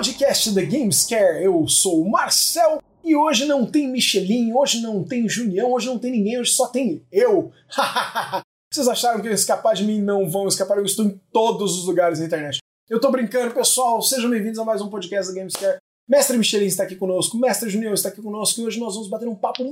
podcast da Gamescare. Eu sou o Marcel e hoje não tem Michelin, hoje não tem Junião, hoje não tem ninguém, hoje só tem eu. Vocês acharam que iam escapar de mim? Não vão escapar, eu estou em todos os lugares da internet. Eu tô brincando, pessoal, sejam bem-vindos a mais um podcast da Gamescare. Mestre Michelin está aqui conosco, Mestre Junião está aqui conosco e hoje nós vamos bater um papo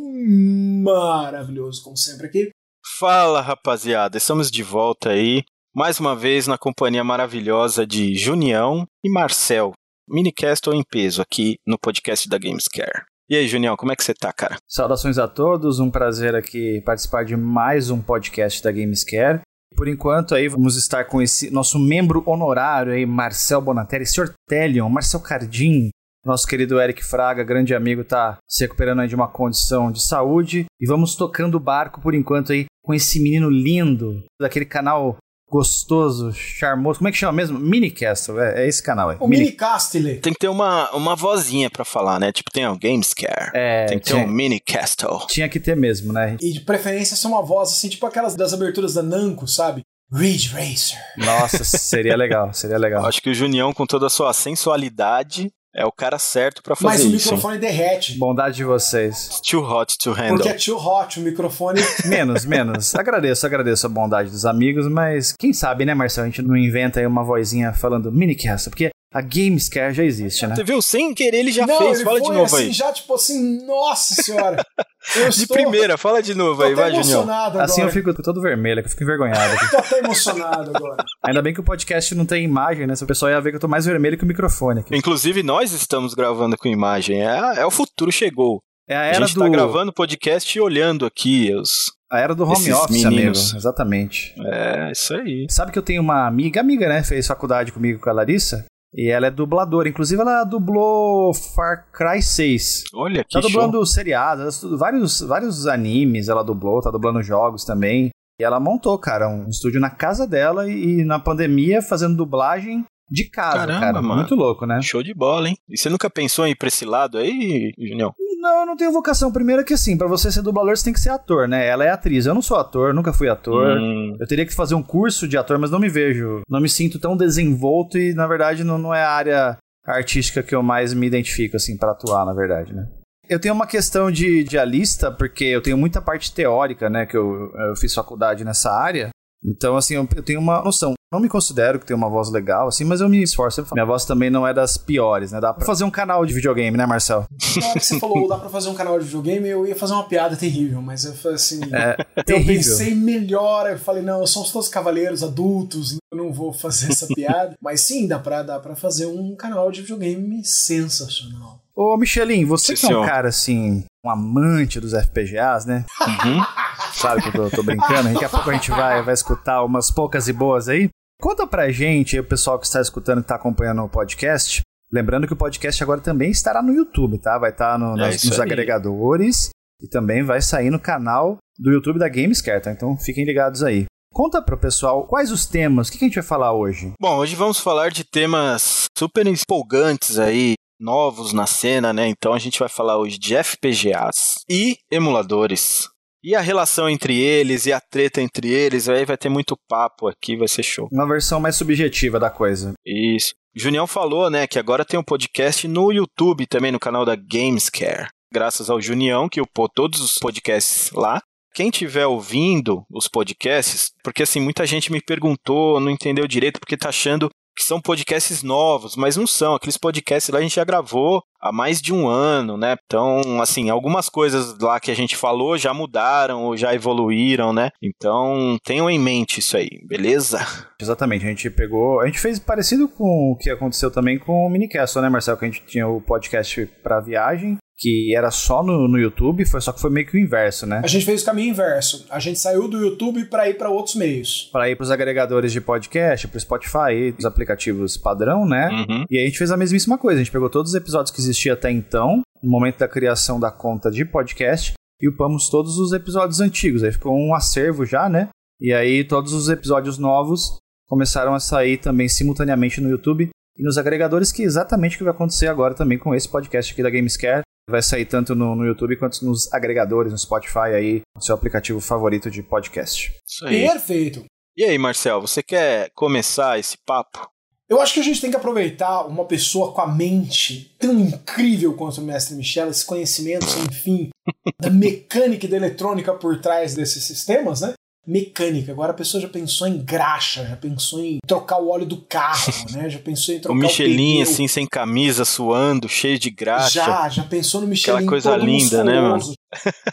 maravilhoso, como sempre aqui. Fala rapaziada, estamos de volta aí mais uma vez na companhia maravilhosa de Junião e Marcel, minicastle em peso aqui no podcast da Gamescare. E aí, Junião, como é que você tá, cara? Saudações a todos, um prazer aqui participar de mais um podcast da Gamescare. Por enquanto aí vamos estar com esse nosso membro honorário aí, Marcel Bonatelli, Sr. Telion, Marcel Cardim, nosso querido Eric Fraga, grande amigo, tá se recuperando aí de uma condição de saúde. E vamos tocando o barco por enquanto aí com esse menino lindo daquele canal gostoso, charmoso. Como é que chama mesmo? Minicastle. É, é esse canal aí. O Mini Castle. Tem que ter uma, uma vozinha pra falar, né? Tipo, tem o Gamescare. É, Tem que ter tinha, um Minicastle. tinha que ter mesmo, né? E de preferência ser uma voz assim, tipo aquelas das aberturas da Namco, sabe? Ridge Racer. Nossa, seria legal, seria Eu legal. acho que o Junião, com toda a sua sensualidade, é o cara certo pra Mas fazer o isso. hein? microfone derrete. Bondade de vocês. It's too hot to handle. Porque é too hot, o microfone. Menos, menos. Agradeço, agradeço a bondade dos amigos, mas quem sabe, né, Marcelo? A gente não inventa aí uma vozinha falando minicast, porque a Gamescare já existe, né? Você viu? Sem querer ele já não, fez. ele Fala de foi novo assim, aí. já tipo assim, nossa senhora. Eu De estou, primeira, fala de novo aí, vai, Junião. emocionado agora. Assim eu fico todo vermelho, eu fico envergonhado. aqui. Tô até emocionado agora. Ainda bem que o podcast não tem imagem, né? Se o pessoal ia ver que eu tô mais vermelho que o microfone aqui. Inclusive, nós estamos gravando com imagem. É, é o futuro chegou. É a A, era gente do tá gravando o podcast e olhando aqui os. a era do home esses office, meninos. amigo. Exatamente. É, isso aí. Sabe que eu tenho uma amiga, amiga, né? Fez faculdade comigo com a Larissa. E ela é dubladora. Inclusive, ela dublou Far Cry 6. Olha que Tá show. dublando seriados, vários, vários animes ela dublou, tá dublando jogos também. E ela montou, cara, um estúdio na casa dela e, e na pandemia fazendo dublagem de casa, Caramba, cara. mano. Muito louco, né? Show de bola, hein? E você nunca pensou em ir pra esse lado aí, Junião? Não, eu não tenho vocação. Primeiro que assim, pra você ser dublador, você tem que ser ator, né? Ela é atriz. Eu não sou ator, nunca fui ator. Hum, Eu teria que fazer um curso de ator, mas não me vejo. Não me sinto tão desenvolto e, na verdade, não, não é a área artística que eu mais me identifico, assim, pra atuar, na verdade, né? Eu tenho uma questão de idealista, porque eu tenho muita parte teórica, né? Que eu, eu fiz faculdade nessa área. Então, assim, eu, eu tenho uma noção. Não me considero que tenho uma voz legal, assim, mas eu me esforço. Minha voz também não é das piores, né? Dá pra fazer um canal de videogame, né, Marcel? Na hora que você falou, dá pra fazer um canal de videogame, eu ia fazer uma piada terrível, mas eu falei assim. É, Eu terrível. pensei melhor, eu falei, não, somos todos cavaleiros adultos, eu não vou fazer essa piada. Mas sim, dá pra, dá pra fazer um canal de videogame sensacional. Ô, Michelin, você Sim, que é um cara, assim, um amante dos FPGAs, né? uhum. Sabe que eu tô, tô brincando? Daqui a pouco a gente vai, vai escutar umas poucas e boas aí. Conta pra gente, o pessoal que está escutando, que tá acompanhando o podcast. Lembrando que o podcast agora também estará no YouTube, tá? Vai estar no, É nas- nos aí. agregadores e também vai sair no canal do YouTube da Gamescare, tá? Então fiquem ligados aí. Conta pro pessoal quais os temas, o que, que a gente vai falar hoje? Bom, hoje vamos falar de temas super empolgantes aí, novos na cena, né? Então a gente vai falar hoje de FPGAs e emuladores. E a relação entre eles e a treta entre eles, aí vai ter muito papo aqui, vai ser show. Uma versão mais subjetiva da coisa. Isso. Junião falou, né, que agora tem um podcast no YouTube também, no canal da Gamescare. Graças ao Junião, que upou todos os podcasts lá. Quem estiver ouvindo os podcasts, porque assim, muita gente me perguntou, não entendeu direito, porque tá achando que são podcasts novos, mas não são. Aqueles podcasts lá a gente já gravou há mais de um ano, né? Então, assim, algumas coisas lá que a gente falou já mudaram ou já evoluíram, né? Então, tenham em mente isso aí, beleza? Exatamente, a gente pegou. A gente fez parecido com o que aconteceu também com o Minicast, né, Marcelo? Que a gente tinha o podcast pra viagem, que era só no, no YouTube, foi só que foi meio que o inverso, né? A gente fez o caminho inverso. A gente saiu do YouTube pra ir pra outros meios. Para ir pros agregadores de podcast, pro Spotify, os aplicativos padrão, né? Uhum. E aí a gente fez a mesmíssima coisa. A gente pegou todos os episódios que existiam até então, no momento da criação da conta de podcast, e upamos todos os episódios antigos. Aí ficou um acervo já, né? E aí todos os episódios novos começaram a sair também simultaneamente no YouTube e nos agregadores, que é exatamente o que vai acontecer agora também com esse podcast aqui da Gamescare. Vai sair tanto no, no YouTube quanto nos agregadores, no Spotify aí, no seu aplicativo favorito de podcast. Isso aí. Perfeito. E aí, Marcel, você quer começar esse papo? Eu acho que a gente tem que aproveitar uma pessoa com a mente tão incrível quanto o mestre Michel, esse conhecimento sem fim da mecânica e da eletrônica por trás desses sistemas, né? Mecânica. Agora a pessoa já pensou em graxa, já pensou em trocar o óleo do carro, né? Já pensou em trocar o Michelin, o assim, sem camisa, suando, cheio de graxa. Já, já pensou no Michelin Aquela coisa linda, né, mano?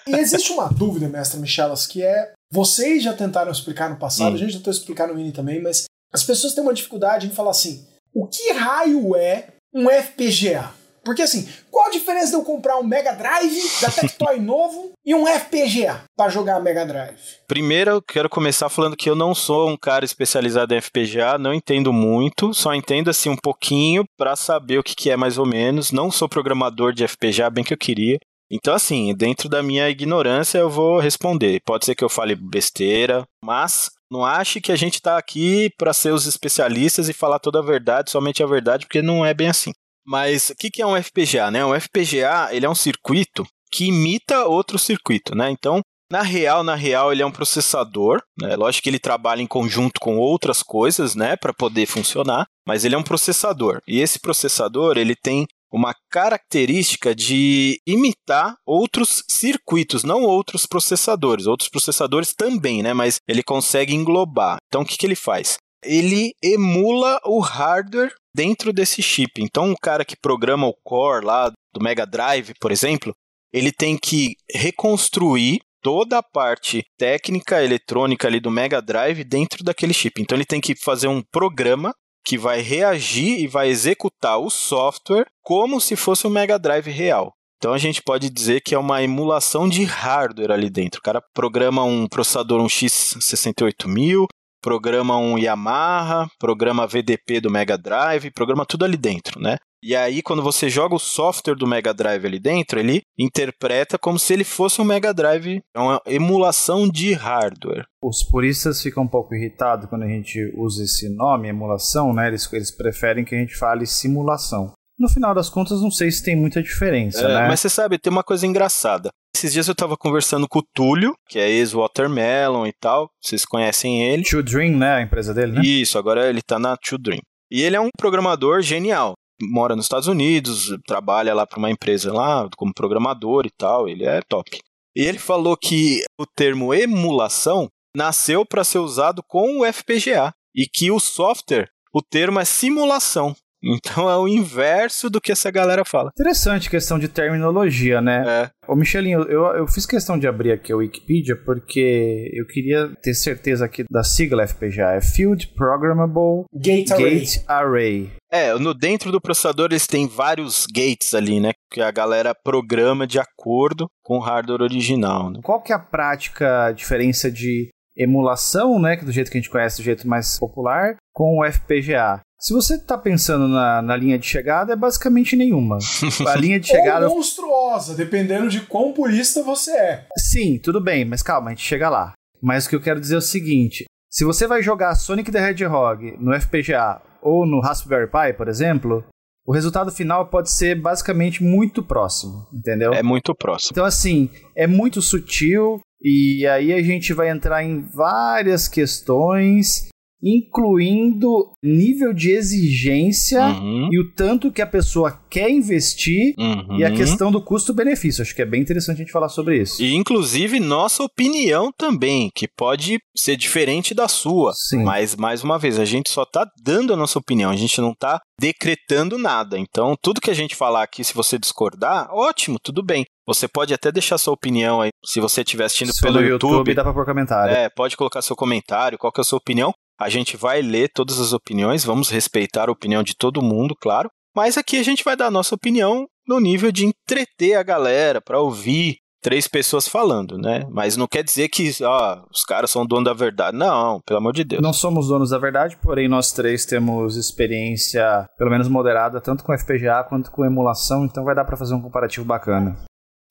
e existe uma dúvida, mestre Michelas, que é vocês já tentaram explicar no passado, hum. a gente tentou explicar no Mini também, mas as pessoas têm uma dificuldade em falar assim: o que raio é um FPGA? Porque assim, qual a diferença de eu comprar um Mega Drive da Tectoy novo e um FPGA para jogar Mega Drive? Primeiro, eu quero começar falando que eu não sou um cara especializado em FPGA, não entendo muito, só entendo assim um pouquinho para saber o que, que é mais ou menos. Não sou programador de FPGA, bem que eu queria. Então, assim, dentro da minha ignorância, eu vou responder. Pode ser que eu fale besteira, mas não ache que a gente está aqui para ser os especialistas e falar toda a verdade, somente a verdade, porque não é bem assim. Mas o que, que é um FPGA? Né? Um FPGA ele é um circuito que imita outro circuito. Né? Então, na real, na real, ele é um processador. Né? Lógico que ele trabalha em conjunto com outras coisas, né, para poder funcionar. Mas ele é um processador. E esse processador ele tem uma característica de imitar outros circuitos, não outros processadores. Outros processadores também, né? Mas ele consegue englobar. Então, o que, que ele faz? Ele emula o hardware dentro desse chip. Então, o cara que programa o core lá do Mega Drive, por exemplo, ele tem que reconstruir toda a parte técnica eletrônica ali do Mega Drive dentro daquele chip. Então ele tem que fazer um programa que vai reagir e vai executar o software como se fosse um Mega Drive real. Então a gente pode dizer que é uma emulação de hardware ali dentro. O cara programa um processador um X68000, programa um Yamaha, programa VDP do Mega Drive, programa tudo ali dentro, né? E aí, quando você joga o software do Mega Drive ali dentro, ele interpreta como se ele fosse um Mega Drive, é uma emulação de hardware. Os puristas ficam um pouco irritados quando a gente usa esse nome, emulação, né? Eles, eles preferem que a gente fale simulação. No final das contas, não sei se tem muita diferença, é, né? Mas você sabe, tem uma coisa engraçada. Esses dias eu estava conversando com o Túlio, que é ex-Watermelon e tal. Vocês conhecem ele. True Dream, né? A empresa dele, né? Isso, agora ele está na True Dream. E ele é um programador genial mora nos Estados Unidos, trabalha lá para uma empresa lá como programador e tal, ele é top. E ele falou que o termo emulação nasceu para ser usado com o FPGA e que o software, o termo é simulação. Então é o inverso do que essa galera fala. Interessante questão de terminologia, né? É. Ô Michelinho, eu, eu fiz questão de abrir aqui a Wikipedia porque eu queria ter certeza aqui da sigla FPGA. É Field Programmable Gate Array. Gate Array. É, no dentro do processador eles têm vários gates ali, né? Que a galera programa de acordo com o hardware original. Né? Qual que é a prática, a diferença de emulação, né? Que do jeito que a gente conhece, do jeito mais popular, com o FPGA? Se você está pensando na, na, linha de chegada, é basicamente nenhuma. A linha de chegada. Ou monstruosa, dependendo de quão purista você é. Sim, tudo bem, mas calma, a gente chega lá. Mas o que eu quero dizer é o seguinte: se você vai jogar Sonic the Hedgehog no FPGA ou no Raspberry Pi, por exemplo, o resultado final pode ser basicamente muito próximo, entendeu? É muito próximo. Então, assim, é muito sutil e aí a gente vai entrar em várias questões incluindo nível de exigência uhum. e o tanto que a pessoa quer investir uhum. e a uhum. questão do custo-benefício. Acho que é bem interessante a gente falar sobre isso. E inclusive nossa opinião também, que pode ser diferente da sua. Sim. Mas mais uma vez, a gente só está dando a nossa opinião, a gente não está decretando nada. Então, tudo que a gente falar aqui, se você discordar, ótimo, tudo bem. Você pode até deixar sua opinião aí, se você estiver assistindo pelo YouTube. YouTube. dá para pôr comentário. É, pode colocar seu comentário, qual que é a sua opinião. A gente vai ler todas as opiniões, vamos respeitar a opinião de todo mundo, claro. Mas aqui a gente vai dar a nossa opinião no nível de entreter a galera, para ouvir três pessoas falando, né? Mas não quer dizer que ó, os caras são dono da verdade. Não, pelo amor de Deus. Não somos donos da verdade, porém nós três temos experiência, pelo menos moderada, tanto com FPGA quanto com emulação, então vai dar para fazer um comparativo bacana.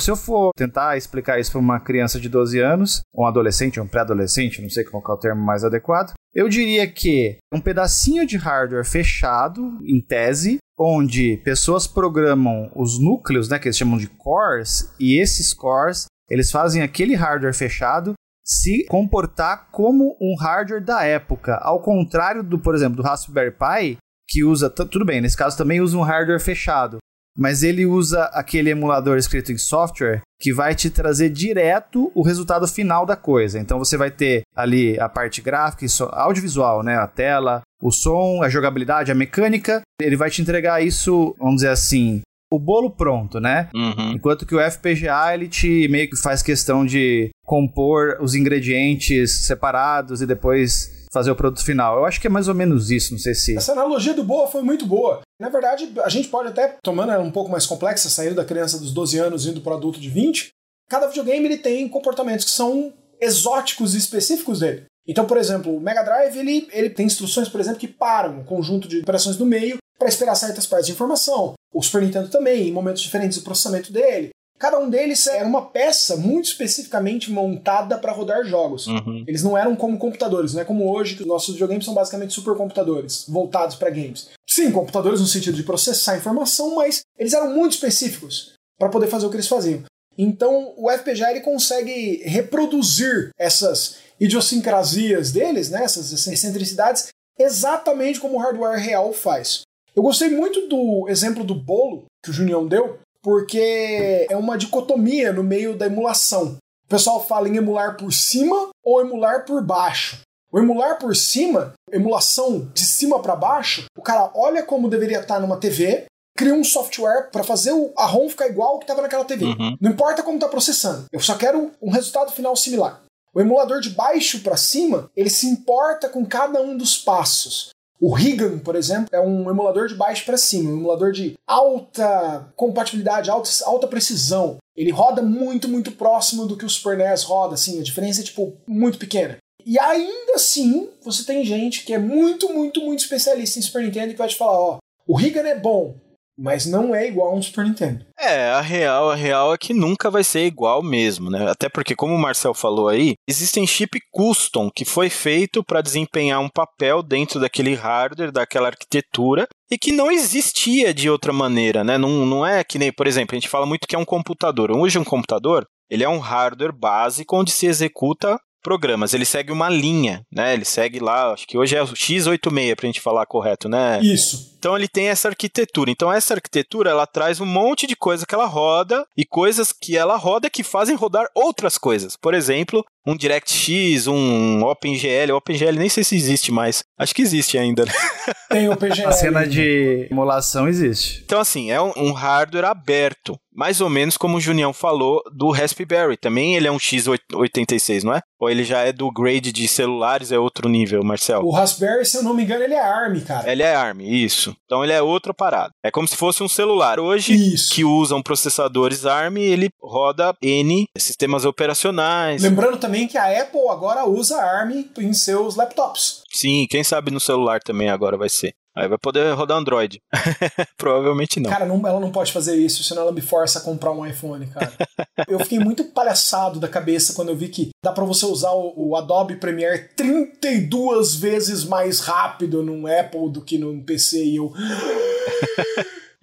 Se eu for tentar explicar isso para uma criança de 12 anos, um adolescente, um pré-adolescente, não sei qual é o termo mais adequado, eu diria que um pedacinho de hardware fechado, em tese, onde pessoas programam os núcleos, né, que eles chamam de cores, e esses cores, eles fazem aquele hardware fechado se comportar como um hardware da época, ao contrário do, por exemplo, do Raspberry Pi, que usa, tudo bem, nesse caso também usa um hardware fechado, mas ele usa aquele emulador escrito em software que vai te trazer direto o resultado final da coisa. Então você vai ter ali a parte gráfica, audiovisual, né, a tela, o som, a jogabilidade, a mecânica. Ele vai te entregar isso, vamos dizer assim, o bolo pronto, né? Uhum. Enquanto que o FPGA ele te meio que faz questão de compor os ingredientes separados e depois fazer o produto final. Eu acho que é mais ou menos isso, não sei se. Essa analogia do boa foi muito boa. Na verdade, a gente pode até, tomando ela um pouco mais complexa, saindo da criança dos 12 anos indo para o adulto de 20, cada videogame ele tem comportamentos que são exóticos e específicos dele. Então, por exemplo, o Mega Drive ele, ele tem instruções, por exemplo, que param um conjunto de operações no meio para esperar certas partes de informação. O Super Nintendo também, em momentos diferentes do processamento dele. Cada um deles era uma peça muito especificamente montada para rodar jogos. Uhum. Eles não eram como computadores, não é como hoje que os nossos videogames são basicamente supercomputadores voltados para games. Sim, computadores no sentido de processar informação, mas eles eram muito específicos para poder fazer o que eles faziam. Então, o FPGA ele consegue reproduzir essas idiosincrasias deles, né, essas excentricidades, exatamente como o hardware real faz. Eu gostei muito do exemplo do bolo que o Junião deu, porque é uma dicotomia no meio da emulação. O pessoal fala em emular por cima ou emular por baixo. O emular por cima, emulação de cima para baixo, o cara olha como deveria estar numa TV, cria um software para fazer a ROM ficar igual ao que estava naquela TV. Uhum. Não importa como está processando, eu só quero um resultado final similar. O emulador de baixo para cima, ele se importa com cada um dos passos. O Rigan, por exemplo, é um emulador de baixo para cima, um emulador de alta compatibilidade, alta, alta precisão. Ele roda muito, muito próximo do que o Super NES roda, assim, a diferença é tipo muito pequena. E ainda assim, você tem gente que é muito, muito, muito especialista em Super Nintendo que vai te falar, ó, o Rigan é bom, mas não é igual a um Super Nintendo. É, a real, a real é que nunca vai ser igual mesmo, né? Até porque, como o Marcel falou aí, existem chip custom que foi feito para desempenhar um papel dentro daquele hardware, daquela arquitetura, e que não existia de outra maneira, né? Não, não é que nem, por exemplo, a gente fala muito que é um computador. Hoje um computador, ele é um hardware básico onde se executa programas. Ele segue uma linha, né? Ele segue lá, acho que hoje é o x86 pra gente falar correto, né? Isso. Então ele tem essa arquitetura. Então essa arquitetura ela traz um monte de coisa que ela roda e coisas que ela roda que fazem rodar outras coisas. Por exemplo, um DirectX, um OpenGL. O OpenGL nem sei se existe mais. Acho que existe ainda. Né? Tem OpenGL. A cena de emulação existe. Então assim, é um, um hardware aberto mais ou menos como o Junião falou do Raspberry. Também ele é um x86, não é? Ou ele já é do grade de celulares, é outro nível, Marcel? O Raspberry, se eu não me engano, ele é ARM, cara. Ele é ARM, isso. Então ele é outra parada. É como se fosse um celular. Hoje, Isso. que usam processadores ARM, ele roda N sistemas operacionais. Lembrando também que a Apple agora usa ARM em seus laptops. Sim, quem sabe no celular também agora vai ser. Aí vai poder rodar Android. Provavelmente não. Cara, não, ela não pode fazer isso, senão ela me força a comprar um iPhone, cara. eu fiquei muito palhaçado da cabeça quando eu vi que dá pra você usar o, o Adobe Premiere 32 vezes mais rápido num Apple do que num PC e eu.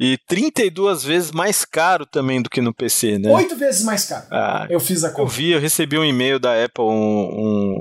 E 32 vezes mais caro também do que no PC, né? Oito vezes mais caro. Ah, Eu fiz a eu conta. vi, eu recebi um e-mail da Apple, um,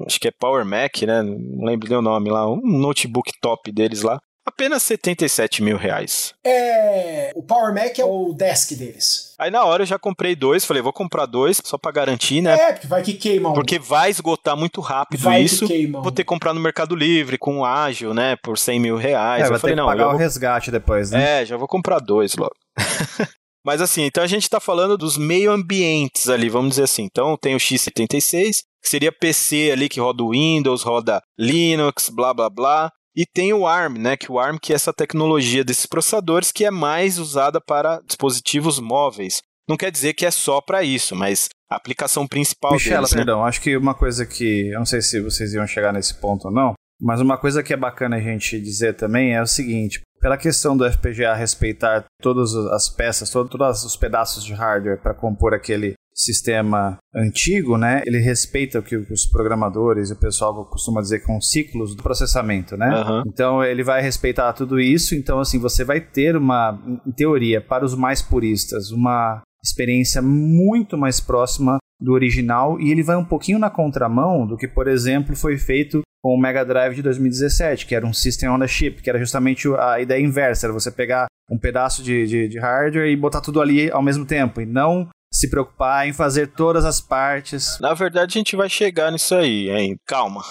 um- acho que é Power Mac, né? Não lembro nem o nome lá, um notebook top deles lá. Apenas 77 mil reais. É. O Power Mac é o desk deles. Aí na hora eu já comprei dois, falei, vou comprar dois só pra garantir, né? É, porque vai que queima um. Porque vai esgotar muito rápido vai isso. que queima um. Vou ter que comprar no Mercado Livre com ágil, né? Por 100 mil reais. É, eu vai falei, ter que não, pagar eu o vou resgate depois, né? É, já vou comprar dois logo. Mas assim, então a gente tá falando dos meio ambientes ali, vamos dizer assim. Então tem o x76, que seria PC ali que roda o Windows, roda Linux, blá blá blá. E tem o ARM, né? Que o ARM que é essa tecnologia desses processadores que é mais usada para dispositivos móveis. Não quer dizer que é só para isso, mas a aplicação principal Michela, deles, né? perdão, acho que uma coisa que. Eu não sei se vocês iam chegar nesse ponto ou não, mas uma coisa que é bacana a gente dizer também é o seguinte: pela questão do FPGA respeitar todas as peças, todo- todos os pedaços de hardware para compor aquele sistema antigo, né? Ele respeita o que os programadores e o pessoal costuma dizer com ciclos do processamento, né? Aham. Então ele vai respeitar tudo isso. Então assim você vai ter uma, em teoria, para os mais puristas, uma experiência muito mais próxima do original e ele vai um pouquinho na contramão do que, por exemplo, foi feito com o Mega Drive de 2017, que era um System on a Chip, que era justamente a ideia inversa, era você pegar um pedaço de, de, de hardware e botar tudo ali ao mesmo tempo, e não se preocupar em fazer todas as partes. Na verdade, a gente vai chegar nisso aí, hein? Calma.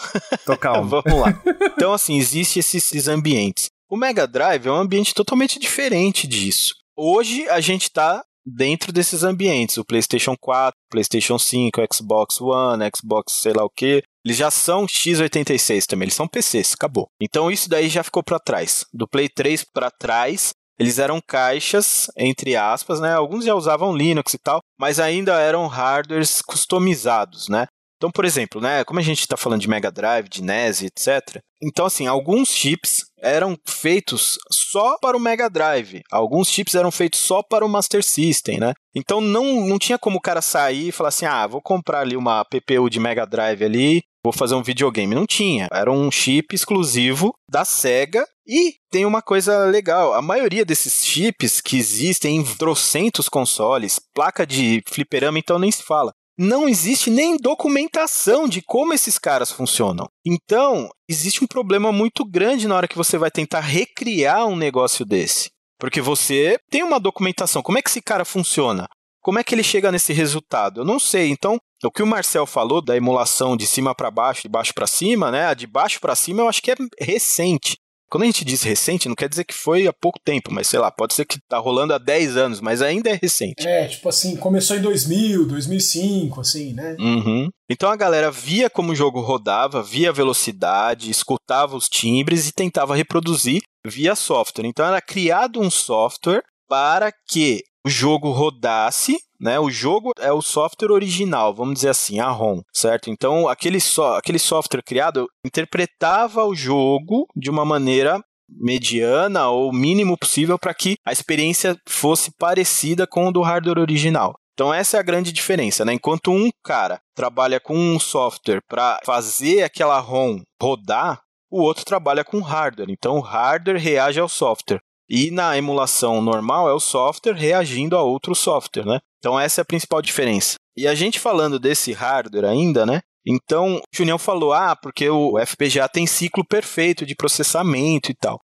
Tô calmo. Vamos lá. Então, assim, existem esses, esses ambientes. O Mega Drive é um ambiente totalmente diferente disso. Hoje a gente está dentro desses ambientes. O PlayStation 4, PlayStation 5, Xbox One, Xbox sei lá o que. Eles já são x86 também, eles são PCs, acabou. Então isso daí já ficou para trás. Do Play 3 para trás, eles eram caixas, entre aspas, né? Alguns já usavam Linux e tal, mas ainda eram hardwares customizados, né? Então, por exemplo, né, como a gente está falando de Mega Drive, de NES, etc. Então, assim, alguns chips eram feitos só para o Mega Drive, alguns chips eram feitos só para o Master System, né? Então não, não tinha como o cara sair e falar assim, ah, vou comprar ali uma PPU de Mega Drive ali, vou fazer um videogame. Não tinha, era um chip exclusivo da Sega e tem uma coisa legal: a maioria desses chips que existem em trocentos consoles, placa de fliperama, então nem se fala não existe nem documentação de como esses caras funcionam. Então, existe um problema muito grande na hora que você vai tentar recriar um negócio desse. Porque você tem uma documentação. Como é que esse cara funciona? Como é que ele chega nesse resultado? Eu não sei. Então, o que o Marcel falou da emulação de cima para baixo, de baixo para cima, né? A de baixo para cima eu acho que é recente. Quando a gente diz recente, não quer dizer que foi há pouco tempo, mas sei lá, pode ser que tá rolando há 10 anos, mas ainda é recente. É, tipo assim, começou em 2000, 2005, assim, né? Uhum. Então a galera via como o jogo rodava, via a velocidade, escutava os timbres e tentava reproduzir via software. Então era criado um software para que o jogo rodasse, né? O jogo é o software original, vamos dizer assim, a ROM, certo? Então, aquele, so aquele software criado interpretava o jogo de uma maneira mediana ou mínimo possível para que a experiência fosse parecida com o do hardware original. Então essa é a grande diferença, né? Enquanto um cara trabalha com um software para fazer aquela ROM rodar, o outro trabalha com hardware. Então o hardware reage ao software. E na emulação normal é o software reagindo a outro software, né? Então essa é a principal diferença. E a gente falando desse hardware ainda, né? Então, o Junião falou: "Ah, porque o FPGA tem ciclo perfeito de processamento e tal".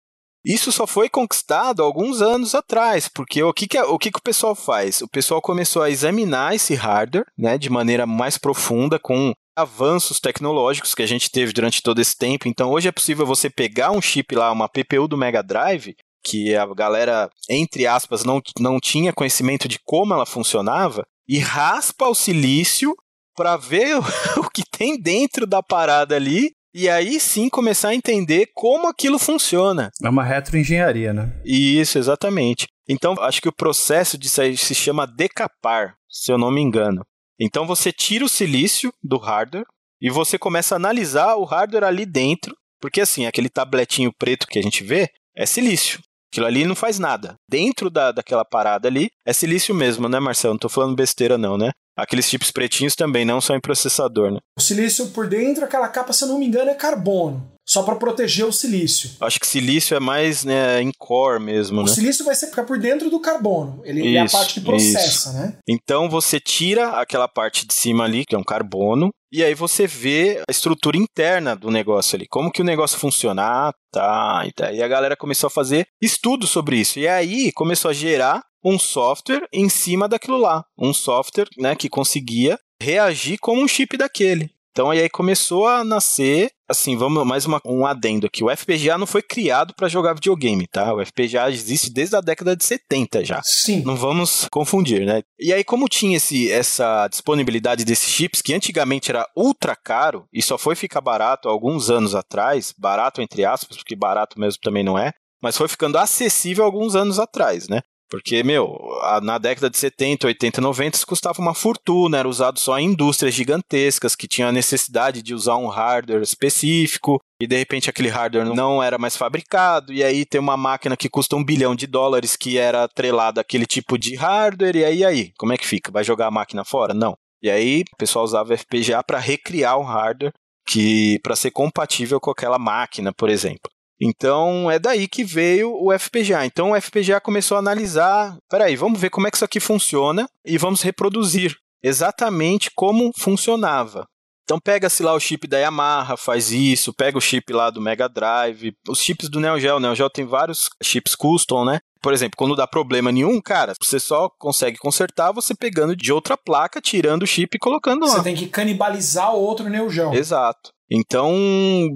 Isso só foi conquistado alguns anos atrás, porque o que, que, o, que, que o pessoal faz? O pessoal começou a examinar esse hardware né, de maneira mais profunda, com avanços tecnológicos que a gente teve durante todo esse tempo. Então, hoje é possível você pegar um chip lá, uma PPU do Mega Drive, que a galera, entre aspas, não, não tinha conhecimento de como ela funcionava, e raspa o silício para ver o que tem dentro da parada ali e aí sim começar a entender como aquilo funciona. É uma retroengenharia, né? Isso, exatamente. Então, acho que o processo disso aí se chama decapar, se eu não me engano. Então, você tira o silício do hardware e você começa a analisar o hardware ali dentro, porque assim, aquele tabletinho preto que a gente vê é silício. Aquilo ali não faz nada. Dentro da, daquela parada ali, é silício mesmo, né, Marcelo? Não tô falando besteira, não, né? Aqueles chips pretinhos também não são em processador, né? O silício por dentro, aquela capa, se eu não me engano, é carbono. Só para proteger o silício. Acho que silício é mais né, em core mesmo, o né? O silício vai ser ficar por dentro do carbono. Ele, isso, ele é a parte que processa, isso. né? Então você tira aquela parte de cima ali, que é um carbono, e aí você vê a estrutura interna do negócio ali, como que o negócio funciona, ah, tá, e tá. E a galera começou a fazer estudos sobre isso. E aí começou a gerar um software em cima daquilo lá, um software, né, que conseguia reagir como um chip daquele. Então aí começou a nascer, assim, vamos mais uma, um adendo aqui. O FPGA não foi criado para jogar videogame, tá? O FPGA existe desde a década de 70 já. Sim. Não vamos confundir, né? E aí como tinha esse, essa disponibilidade desses chips que antigamente era ultra caro e só foi ficar barato alguns anos atrás, barato entre aspas, porque barato mesmo também não é, mas foi ficando acessível alguns anos atrás, né? Porque, meu, na década de 70, 80, 90 isso custava uma fortuna, era usado só em indústrias gigantescas que tinham a necessidade de usar um hardware específico e de repente aquele hardware não era mais fabricado e aí tem uma máquina que custa um bilhão de dólares que era atrelada àquele tipo de hardware e aí, aí, como é que fica? Vai jogar a máquina fora? Não. E aí o pessoal usava FPGA para recriar o hardware que para ser compatível com aquela máquina, por exemplo. Então é daí que veio o FPGA. Então o FPGA começou a analisar, peraí, vamos ver como é que isso aqui funciona e vamos reproduzir exatamente como funcionava. Então pega-se lá o chip da Yamaha, faz isso, pega o chip lá do Mega Drive, os chips do Neo Geo, o Neo Geo tem vários chips custom, né? Por exemplo, quando dá problema nenhum, cara, você só consegue consertar você pegando de outra placa, tirando o chip e colocando lá. Você tem que canibalizar o outro Neo Geo. Exato. Então,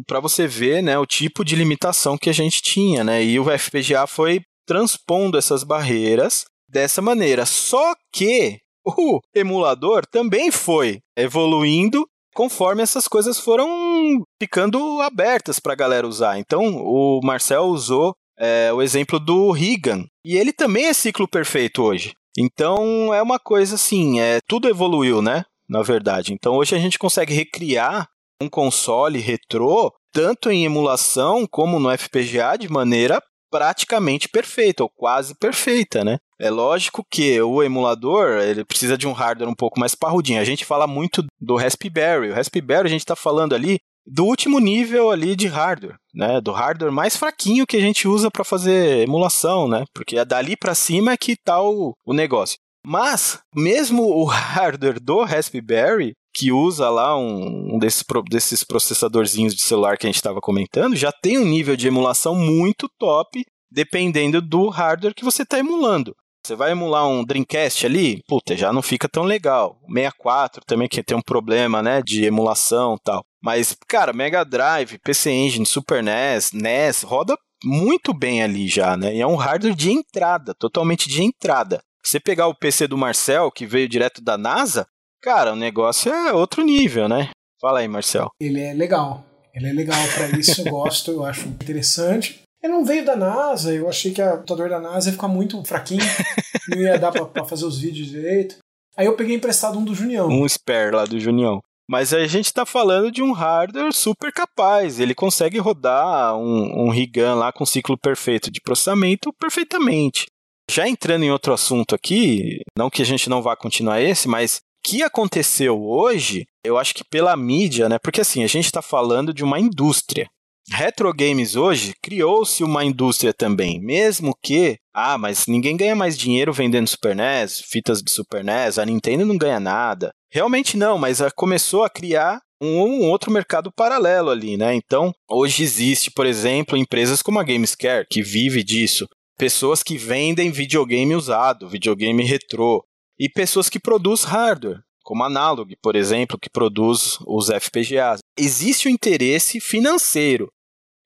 para você ver, né, o tipo de limitação que a gente tinha, né? E o FPGA foi transpondo essas barreiras dessa maneira. Só que o emulador também foi evoluindo conforme essas coisas foram ficando abertas para a galera usar. Então, o Marcel usou é, o exemplo do Regan, e ele também é ciclo perfeito hoje. Então, é uma coisa assim, é, tudo evoluiu, né? Na verdade. Então, hoje a gente consegue recriar um console retrô tanto em emulação como no FPGA de maneira praticamente perfeita ou quase perfeita, né? É lógico que o emulador ele precisa de um hardware um pouco mais parrudinho. A gente fala muito do Raspberry. O Raspberry a gente está falando ali do último nível ali de hardware, né? Do hardware mais fraquinho que a gente usa para fazer emulação, né? Porque é dali para cima é que está o, o negócio. Mas mesmo o hardware do Raspberry que usa lá um, um desses, desses processadorzinhos de celular que a gente estava comentando, já tem um nível de emulação muito top, dependendo do hardware que você está emulando. Você vai emular um Dreamcast ali, puta, já não fica tão legal. 64 também que tem um problema, né, de emulação tal. Mas, cara, Mega Drive, PC Engine, Super NES, NES, roda muito bem ali já, né? E é um hardware de entrada, totalmente de entrada. Você pegar o PC do Marcel, que veio direto da NASA, Cara, o negócio é outro nível, né? Fala aí, Marcel. Ele é legal. Ele é legal para isso, eu gosto, eu acho interessante. Ele não veio da NASA, eu achei que o computador da NASA ia ficar muito fraquinho, não ia dar pra, pra, fazer os vídeos direito. Aí eu peguei emprestado um do Junião. Um spare lá do Junião. Mas a gente está falando de um hardware super capaz. Ele consegue rodar um, um Rigan lá com ciclo perfeito de processamento perfeitamente. Já entrando em outro assunto aqui, não que a gente não vá continuar esse, mas que aconteceu hoje, eu acho que pela mídia, né? Porque assim, a gente está falando de uma indústria. Retro Games hoje criou-se uma indústria também, mesmo que, ah, mas ninguém ganha mais dinheiro vendendo Super NES, fitas de Super NES, a Nintendo não ganha nada. Realmente não, mas começou a criar um, um, outro mercado paralelo ali, né? Então, hoje existe, por exemplo, empresas como a Gamescare, que vive disso. Pessoas que vendem videogame usado, videogame retrô e pessoas que produzem hardware, como a Analog, por exemplo, que produz os FPGAs. Existe o interesse financeiro.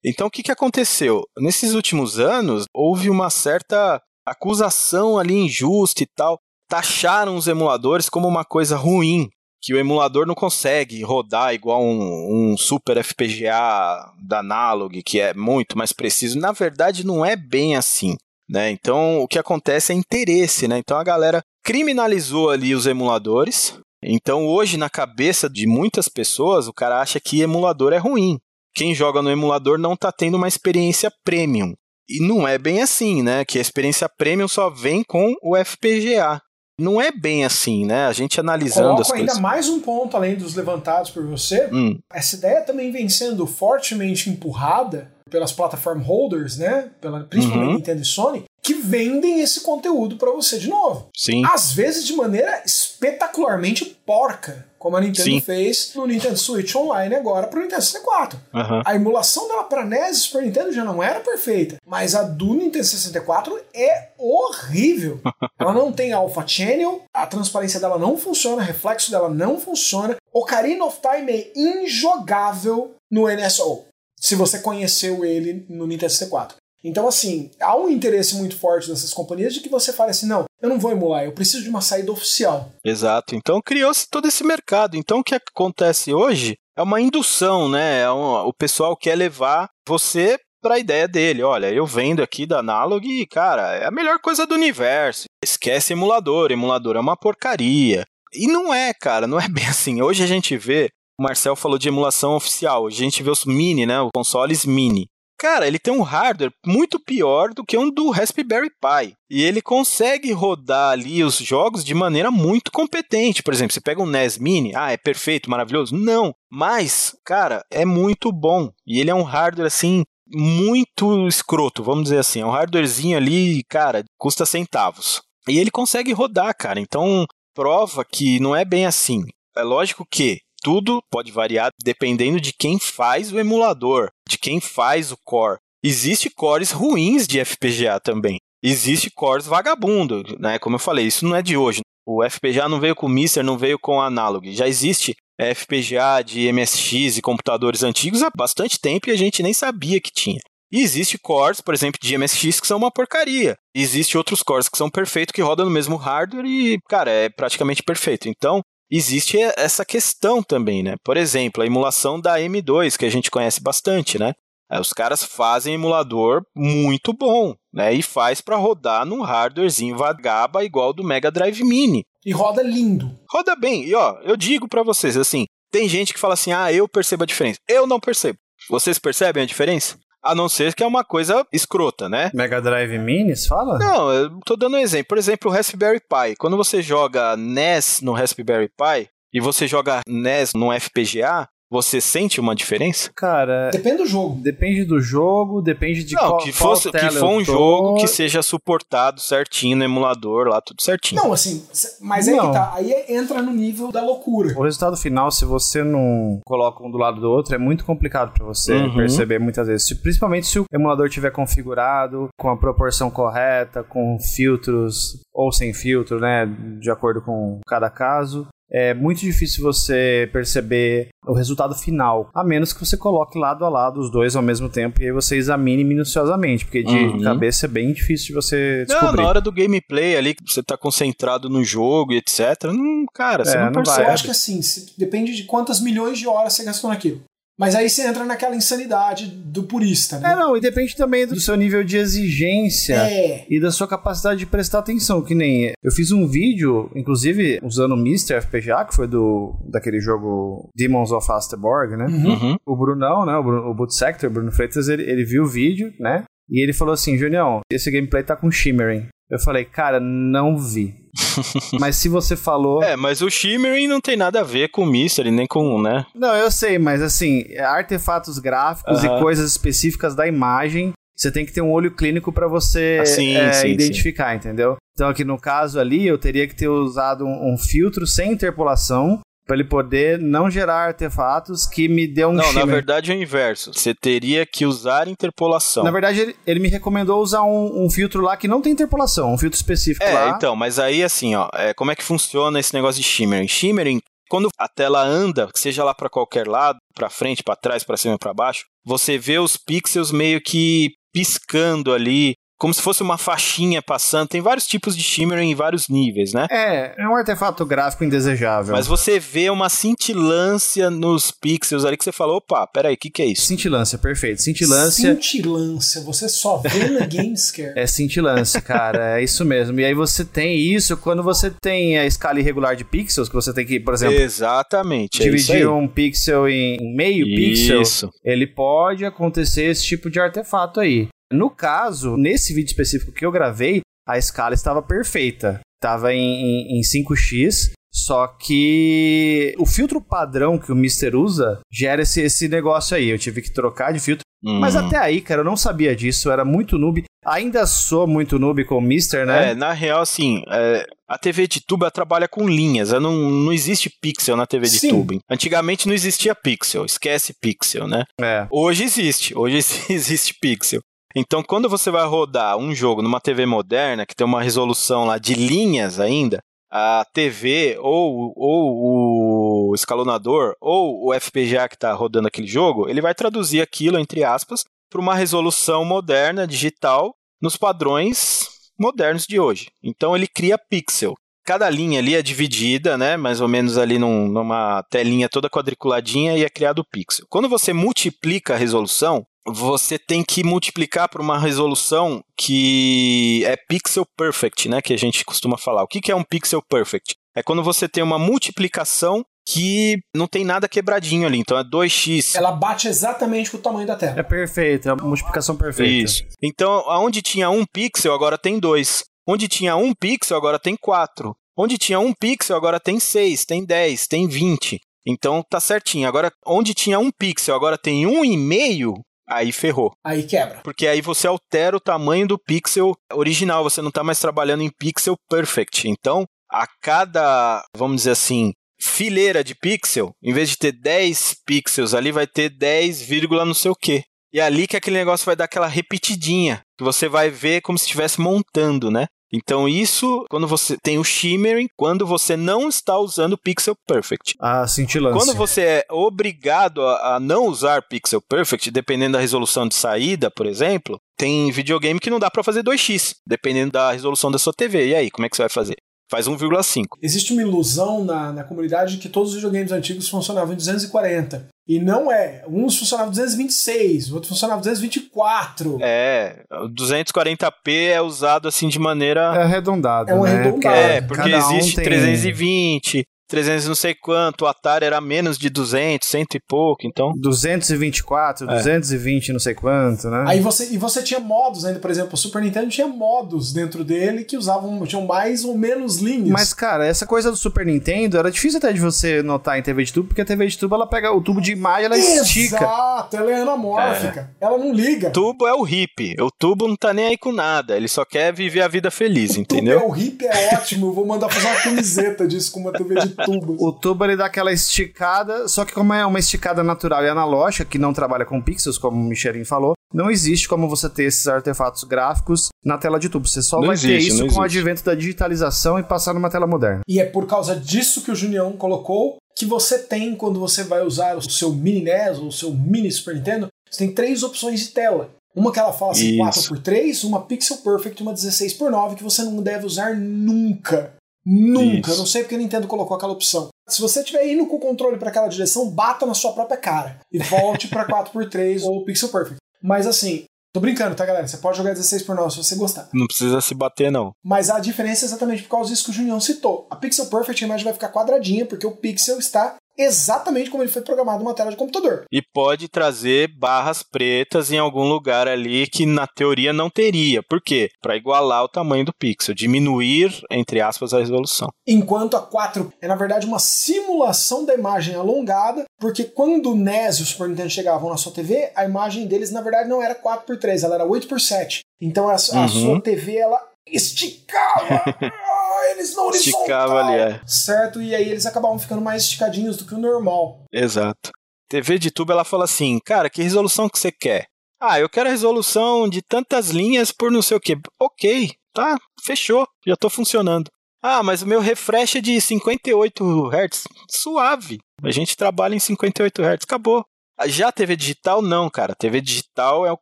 Então, o que, que aconteceu? Nesses últimos anos, houve uma certa acusação ali injusta e tal. Taxaram os emuladores como uma coisa ruim, que o emulador não consegue rodar igual um, um, super FPGA da Analog, que é muito mais preciso. Na verdade, não é bem assim. Né? Então, o que acontece é interesse. Né? Então, a galera criminalizou ali os emuladores. Então, hoje, na cabeça de muitas pessoas, o cara acha que emulador é ruim. Quem joga no emulador não está tendo uma experiência premium. E não é bem assim, né? Que a experiência premium só vem com o FPGA. Não é bem assim, né? A gente analisando Coloco as ainda coisas. mais um ponto além dos levantados por você. Hum. Essa ideia também vem sendo fortemente empurrada pelas platform holders, né? Pela, principalmente uhum. Nintendo e Sony, que vendem esse conteúdo para você de novo. Sim. Às vezes de maneira espetacularmente porca, como a Nintendo Sim. fez no Nintendo Switch Online agora pro Nintendo 64. Uhum. A emulação dela para NES e Super Nintendo já não era perfeita, mas a do Nintendo 64 é horrível. ela não tem Alpha Channel, a transparência dela não funciona, o reflexo dela não funciona. Ocarina of Time é injogável no NSO se você conheceu ele no Nintendo 64. Então, assim, há um interesse muito forte dessas companhias de que você fale assim: não, eu não vou emular, eu preciso de uma saída oficial. Exato. Então criou-se todo esse mercado. Então o que acontece hoje é uma indução, né? É um, o pessoal quer levar você para a ideia dele. Olha, eu vendo aqui da Analog e, cara, é a melhor coisa do universo. Esquece emulador, emulador é uma porcaria. E não é, cara, não é bem assim. Hoje a gente vê, o Marcel falou de emulação oficial, a gente vê os mini, né? Os consoles mini. Cara, ele tem um hardware muito pior do que um do Raspberry Pi. E ele consegue rodar ali os jogos de maneira muito competente. Por exemplo, você pega um NES Mini, ah, é perfeito, maravilhoso? Não. Mas, cara, é muito bom. E ele é um hardware assim muito escroto, vamos dizer assim. É um hardwarezinho ali, cara, custa centavos. E ele consegue rodar, cara. Então, prova que não é bem assim. É lógico que tudo pode variar dependendo de quem faz o emulador, de quem faz o core. Existe cores ruins de FPGA também. Existe cores vagabundo, né? Como eu falei, isso não é de hoje. O FPGA não veio com o Mister, não veio com Analog. Já existe FPGA de MSX e computadores antigos há bastante tempo e a gente nem sabia que tinha. E existe cores, por exemplo, de MSX que são uma porcaria. Existe outros cores que são perfeitos, que rodam no mesmo hardware e, cara, é praticamente perfeito. Então, existe essa questão também, né? Por exemplo, a emulação da M2, que a gente conhece bastante, né? Os caras fazem emulador muito bom, né? E faz para rodar num hardwarezinho vagaba igual do Mega Drive Mini. E roda lindo. Roda bem. E ó, eu digo para vocês assim, tem gente que fala assim: "Ah, eu percebo a diferença". Eu não percebo. Vocês percebem a diferença? A não ser que é uma coisa escrota, né? Mega Drive Minis, fala? Não, eu tô dando um exemplo. Por exemplo, o Raspberry Pi. Quando você joga NES no Raspberry Pi e você joga NES no FPGA, você sente uma diferença? Cara, Depende do jogo. depende do jogo, depende de não, qual, que qual fosse que tela for um tô. jogo que seja suportado certinho no emulador, lá tudo certinho. Não, assim, mas aí Não. que tá. Aí entra no nível da loucura. O resultado final, se você não coloca um do lado do outro, é muito complicado pra você Uhum. perceber muitas vezes. Se- Principalmente se o emulador tiver configurado com a proporção correta, com filtros ou sem filtro, né, de acordo com cada caso. É muito difícil você perceber o resultado final, a menos que você coloque lado a lado os dois ao mesmo tempo e aí você examine minuciosamente, porque de Uhum. cabeça é bem difícil de você Não, descobrir. na hora do gameplay ali, que você tá concentrado no jogo e etc. Não, cara, você É, não, não percebe. vai. Eu acho que assim, depende de quantas milhões de horas você gastou naquilo. Mas aí você entra naquela insanidade do purista, É, né? não, e depende também do seu nível de exigência. É. e da sua capacidade de prestar atenção, que nem eu fiz um vídeo, inclusive usando o Mr. FPGA, que foi do daquele jogo Demons of Asterborg, né? Uhum. Uhum. O Brunão, né, o, Bruno, o Boot Sector, o Bruno Freitas, ele, ele viu o vídeo, né? E ele falou assim, Junião, esse gameplay tá com shimmering. Eu falei, cara, não vi. mas se você falou... É, mas o Shimmering não tem nada a ver com o Mystery, nem com, né? Não, eu sei, mas assim, artefatos gráficos e coisas específicas da imagem, você tem que ter um olho clínico pra você Ah, sim, é, sim, identificar, entendeu? Então aqui no caso ali, eu teria que ter usado um, um filtro sem interpolação pra ele poder não gerar artefatos que me dê um não, na shimmer. verdade é o inverso. Você teria que usar interpolação. Na verdade, ele, ele me recomendou usar um, um filtro lá que não tem interpolação, um filtro específico É, lá. então, mas aí assim, ó, é, como é que funciona esse negócio de shimmering? Shimmering, quando a tela anda, seja lá pra qualquer lado, pra frente, pra trás, pra cima, pra baixo, você vê os pixels meio que piscando ali, como se fosse uma faixinha passando. Tem vários tipos de shimmering em vários níveis, né? É, é um artefato gráfico indesejável. Mas você vê uma cintilância nos pixels ali que você fala, opa, peraí, o que, que é isso? Cintilância, perfeito. Cintilância. Cintilância. Você só vê na Gamescare. É cintilância, cara, é isso mesmo. E aí você tem isso quando você tem a escala irregular de pixels, que você tem que, por exemplo, Exatamente, é dividir um pixel em meio pixel, Isso. ele pode acontecer esse tipo de artefato aí. No caso, nesse vídeo específico que eu gravei, a escala estava perfeita. Estava em, em, em 5x, só que o filtro padrão que o Mister usa gera esse, esse negócio aí. Eu tive que trocar de filtro. Mas Hum. até aí, cara, eu não sabia disso, eu era muito noob. Ainda sou muito noob com o Mister, né? É, na real, assim, é, a TV de tubo trabalha com linhas, não, não existe pixel na TV de Sim. tubo. Antigamente não existia pixel, esquece pixel, né? É. Hoje existe, hoje existe pixel. Então, quando você vai rodar um jogo numa TV moderna, que tem uma resolução lá de linhas ainda, a TV ou, ou o escalonador ou o FPGA que está rodando aquele jogo, ele vai traduzir aquilo, entre aspas, para uma resolução moderna, digital, nos padrões modernos de hoje. Então, ele cria pixel. Cada linha ali é dividida, né, mais ou menos ali num- numa telinha toda quadriculadinha e é criado o pixel. Quando você multiplica a resolução, você tem que multiplicar por uma resolução que é pixel perfect, né, que a gente costuma falar. O que que é um pixel perfect? É quando você tem uma multiplicação que não tem nada quebradinho ali, então é 2x. Ela bate exatamente com o tamanho da tela. É perfeito, é uma multiplicação perfeita. Isso. Então, aonde tinha um pixel, agora tem dois. Onde tinha um pixel, agora tem quatro. Onde tinha um pixel, agora tem seis, tem 10, tem 20. Então tá certinho. Agora, onde tinha um pixel, agora tem um e meio, aí ferrou. Aí quebra. Porque aí você altera o tamanho do pixel original, você não está mais trabalhando em pixel perfect. Então, a cada, vamos dizer assim, fileira de pixel, em vez de ter 10 pixels ali, vai ter 10, não sei o quê. E é ali que aquele negócio vai dar aquela repetidinha, que você vai ver como se estivesse montando, né? Então isso, quando você tem o shimmering, quando você não está usando Pixel Perfect. A cintilância. Quando você é obrigado a, a não usar Pixel Perfect, dependendo da resolução de saída, por exemplo, tem videogame que não dá para fazer 2x, dependendo da resolução da sua TV. E aí, como é que você vai fazer? Faz 1,5. Existe uma ilusão na, na comunidade de que todos os videogames antigos funcionavam em 240. E não é. Uns funcionavam 226, outros funcionavam 224. É, o 240p é usado assim de maneira. É arredondado. É um né? arredondado. É, porque Cada um existe tem- 320, 300 não sei quanto, o Atari era menos de 200, cento e pouco, então. 224, É. 220, não sei quanto, né? Aí você, e você tinha modos ainda, por exemplo, o Super Nintendo tinha modos dentro dele que usavam, tinham mais ou menos linhas. Mas, cara, essa coisa do Super Nintendo era difícil até de você notar em TV de tubo, porque a TV de tubo ela pega o tubo de imagem, ela estica. Exato, ela é anamórfica. Ela não liga. Tubo é o hippie. O tubo não tá nem aí com nada. Ele só quer viver a vida feliz, Tubo entendeu? é o hip é ótimo. Eu vou mandar fazer uma camiseta disso com uma TV de tubos. O tubo ele dá aquela esticada, só que como é uma esticada natural e analógica, que não trabalha com pixels, como o Michelin falou, não existe como você ter esses artefatos gráficos na tela de tubo. Você só Não vai ter existe, isso não com o advento da digitalização e passar numa tela moderna. E é por causa disso que o Junião colocou que você tem quando você vai usar o seu mini NES ou o seu mini Super Nintendo, você tem três opções de tela. Uma que ela fala assim Isso. 4x3, uma Pixel Perfect e uma 16x9 que você não deve usar nunca. Nunca. Isso. Eu não sei porque a Nintendo colocou aquela opção. Se você estiver indo com o controle para aquela direção, bata na sua própria cara e volte para 4x3 ou Pixel Perfect. Mas assim, tô brincando, tá, galera? Você pode jogar 16x9 se você gostar. Não precisa se bater, não. Mas a diferença é exatamente por causa disso que o Junião citou. A Pixel Perfect a imagem vai ficar quadradinha, porque o pixel está exatamente como ele foi programado numa tela de computador. E pode trazer barras pretas em algum lugar ali que na teoria não teria. Por quê? Para igualar o tamanho do pixel, diminuir, entre aspas, a resolução. Enquanto a 4 é, na verdade, uma simulação da imagem alongada, porque quando o NES e o Super Nintendo chegavam na sua TV, a imagem deles, na verdade, não era 4x3, ela era 8x7. Então a, a Uhum. sua TV, ela esticava. Ah, eles não. Esticava ali, é. Certo? E aí eles acabavam ficando mais esticadinhos do que o normal. Exato. TV de tubo, ela fala assim, cara, que resolução que você quer? Ah, eu quero a resolução de tantas linhas por não sei o que. Ok, tá, fechou, já tô funcionando. Ah, mas o meu refresh é de 58 Hz. Suave. A gente trabalha em 58 Hz, acabou. Já a TV digital, não, cara. TV digital é o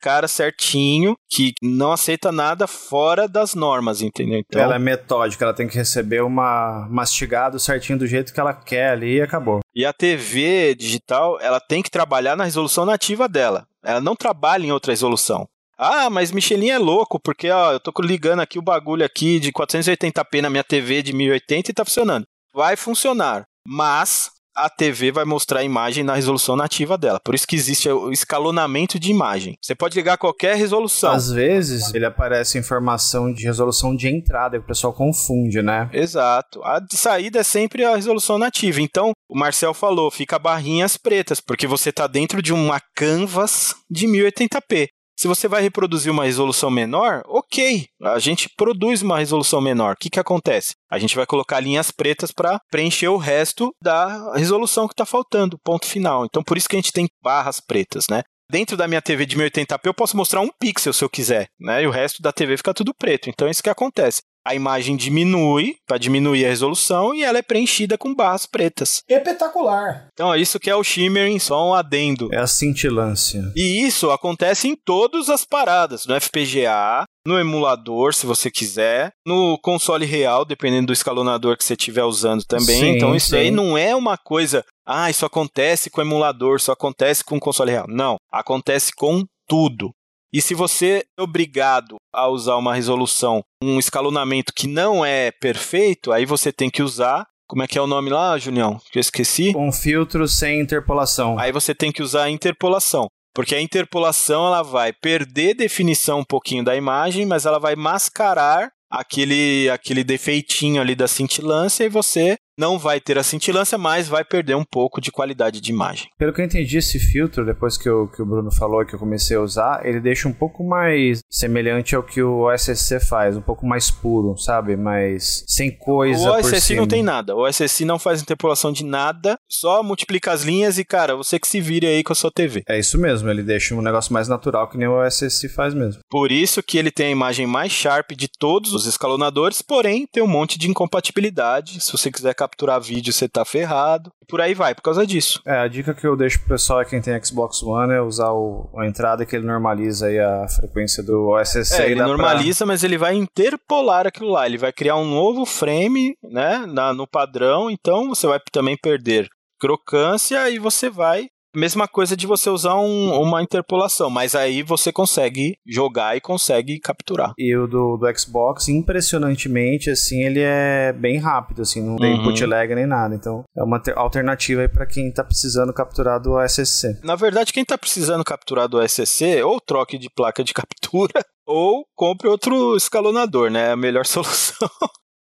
cara certinho que não aceita nada fora das normas, entendeu? Então, Ela é metódica, ela tem que receber uma mastigado certinho do jeito que ela quer ali e acabou. E a TV digital, ela tem que trabalhar na resolução nativa dela. Ela não trabalha em outra resolução. Ah, mas Michelin é louco, porque ó, eu tô ligando aqui o bagulho aqui de 480p na minha TV de 1080 e tá funcionando. Vai funcionar, mas a TV vai mostrar a imagem na resolução nativa dela. Por isso que existe o escalonamento de imagem. Você pode ligar qualquer resolução. Às vezes, ele aparece informação de resolução de entrada, que o pessoal confunde, né? Exato. A de saída é sempre a resolução nativa. Então, o Marcel falou, fica barrinhas pretas, porque você está dentro de uma canvas de 1080p. Se você vai reproduzir uma resolução menor, ok, a gente produz uma resolução menor. O que, que acontece? A gente vai colocar linhas pretas para preencher o resto da resolução que está faltando, ponto final. Então, por isso que a gente tem barras pretas, né? Dentro da minha TV de 1080p, eu posso mostrar um pixel se eu quiser, né? E o resto da TV fica tudo preto. Então, é isso que acontece. A imagem diminui para diminuir a resolução e ela é preenchida com barras pretas. Espetacular. Então, é isso que é o shimmering, só um adendo. É a cintilância. E isso acontece em todas as paradas, no FPGA, no emulador, se você quiser, no console real, dependendo do escalonador que você estiver usando também. Sim, então isso sim. aí não é uma coisa, ah, isso acontece com emulador, isso acontece com console real. Não, acontece com tudo. E se você é obrigado a usar uma resolução, um escalonamento que não é perfeito, aí você tem que usar. Como é que é o nome lá, Junião? Que eu esqueci. Com filtro sem interpolação. Aí você tem que usar a interpolação. Porque a interpolação ela vai perder definição um pouquinho da imagem, mas ela vai mascarar aquele, aquele defeitinho ali da cintilância e você não vai ter a cintilância, mas vai perder um pouco de qualidade de imagem. Pelo que eu entendi, esse filtro, depois que, eu, que o Bruno falou que eu comecei a usar, ele deixa um pouco mais semelhante ao que o OSSC faz, um pouco mais puro, sabe? Mas sem coisa. O OSSC não tem nada. O OSSC não faz interpolação de nada, só multiplica as linhas e, cara, você que se vire aí com a sua TV. É isso mesmo, ele deixa um negócio mais natural que nem o OSSC faz mesmo. Por isso que ele tem a imagem mais sharp de todos os escalonadores, porém tem um monte de incompatibilidade. Se você quiser capturar vídeo, você tá ferrado. E por aí vai, por causa disso. É, a dica que eu deixo pro pessoal é quem tem Xbox One é usar o, a entrada que ele normaliza aí a frequência do OSSC. É, ele normaliza, pra... mas ele vai interpolar aquilo lá. Ele vai criar um novo frame, né, na, no padrão. Então você vai também perder crocância e você vai Mesma coisa de você usar um, uma interpolação, mas aí você consegue jogar e consegue capturar. E o do, do Xbox, impressionantemente, assim, ele é bem rápido, assim, não tem uhum. input lag nem nada. Então, é uma alternativa aí para quem tá precisando capturar do OSSC. Na verdade, quem tá precisando capturar do OSSC, ou troque de placa de captura, ou compre outro escalonador, né? É a melhor solução.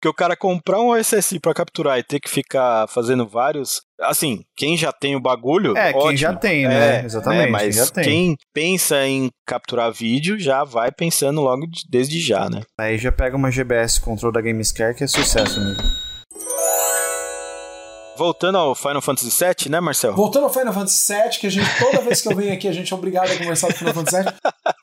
Porque o cara comprar um OSSI para capturar e ter que ficar fazendo vários. Assim, quem já tem o bagulho. É, ótimo. quem já tem, né? É, Exatamente. É, mas quem, quem pensa em capturar vídeo já vai pensando logo desde já, né? Aí já pega uma GBS Control da Gamescare que é sucesso, amigo. Voltando ao Final Fantasy VII, né, Marcel? Voltando ao Final Fantasy VII, que a gente, toda vez que eu venho aqui, a gente é obrigado a conversar do Final Fantasy VII.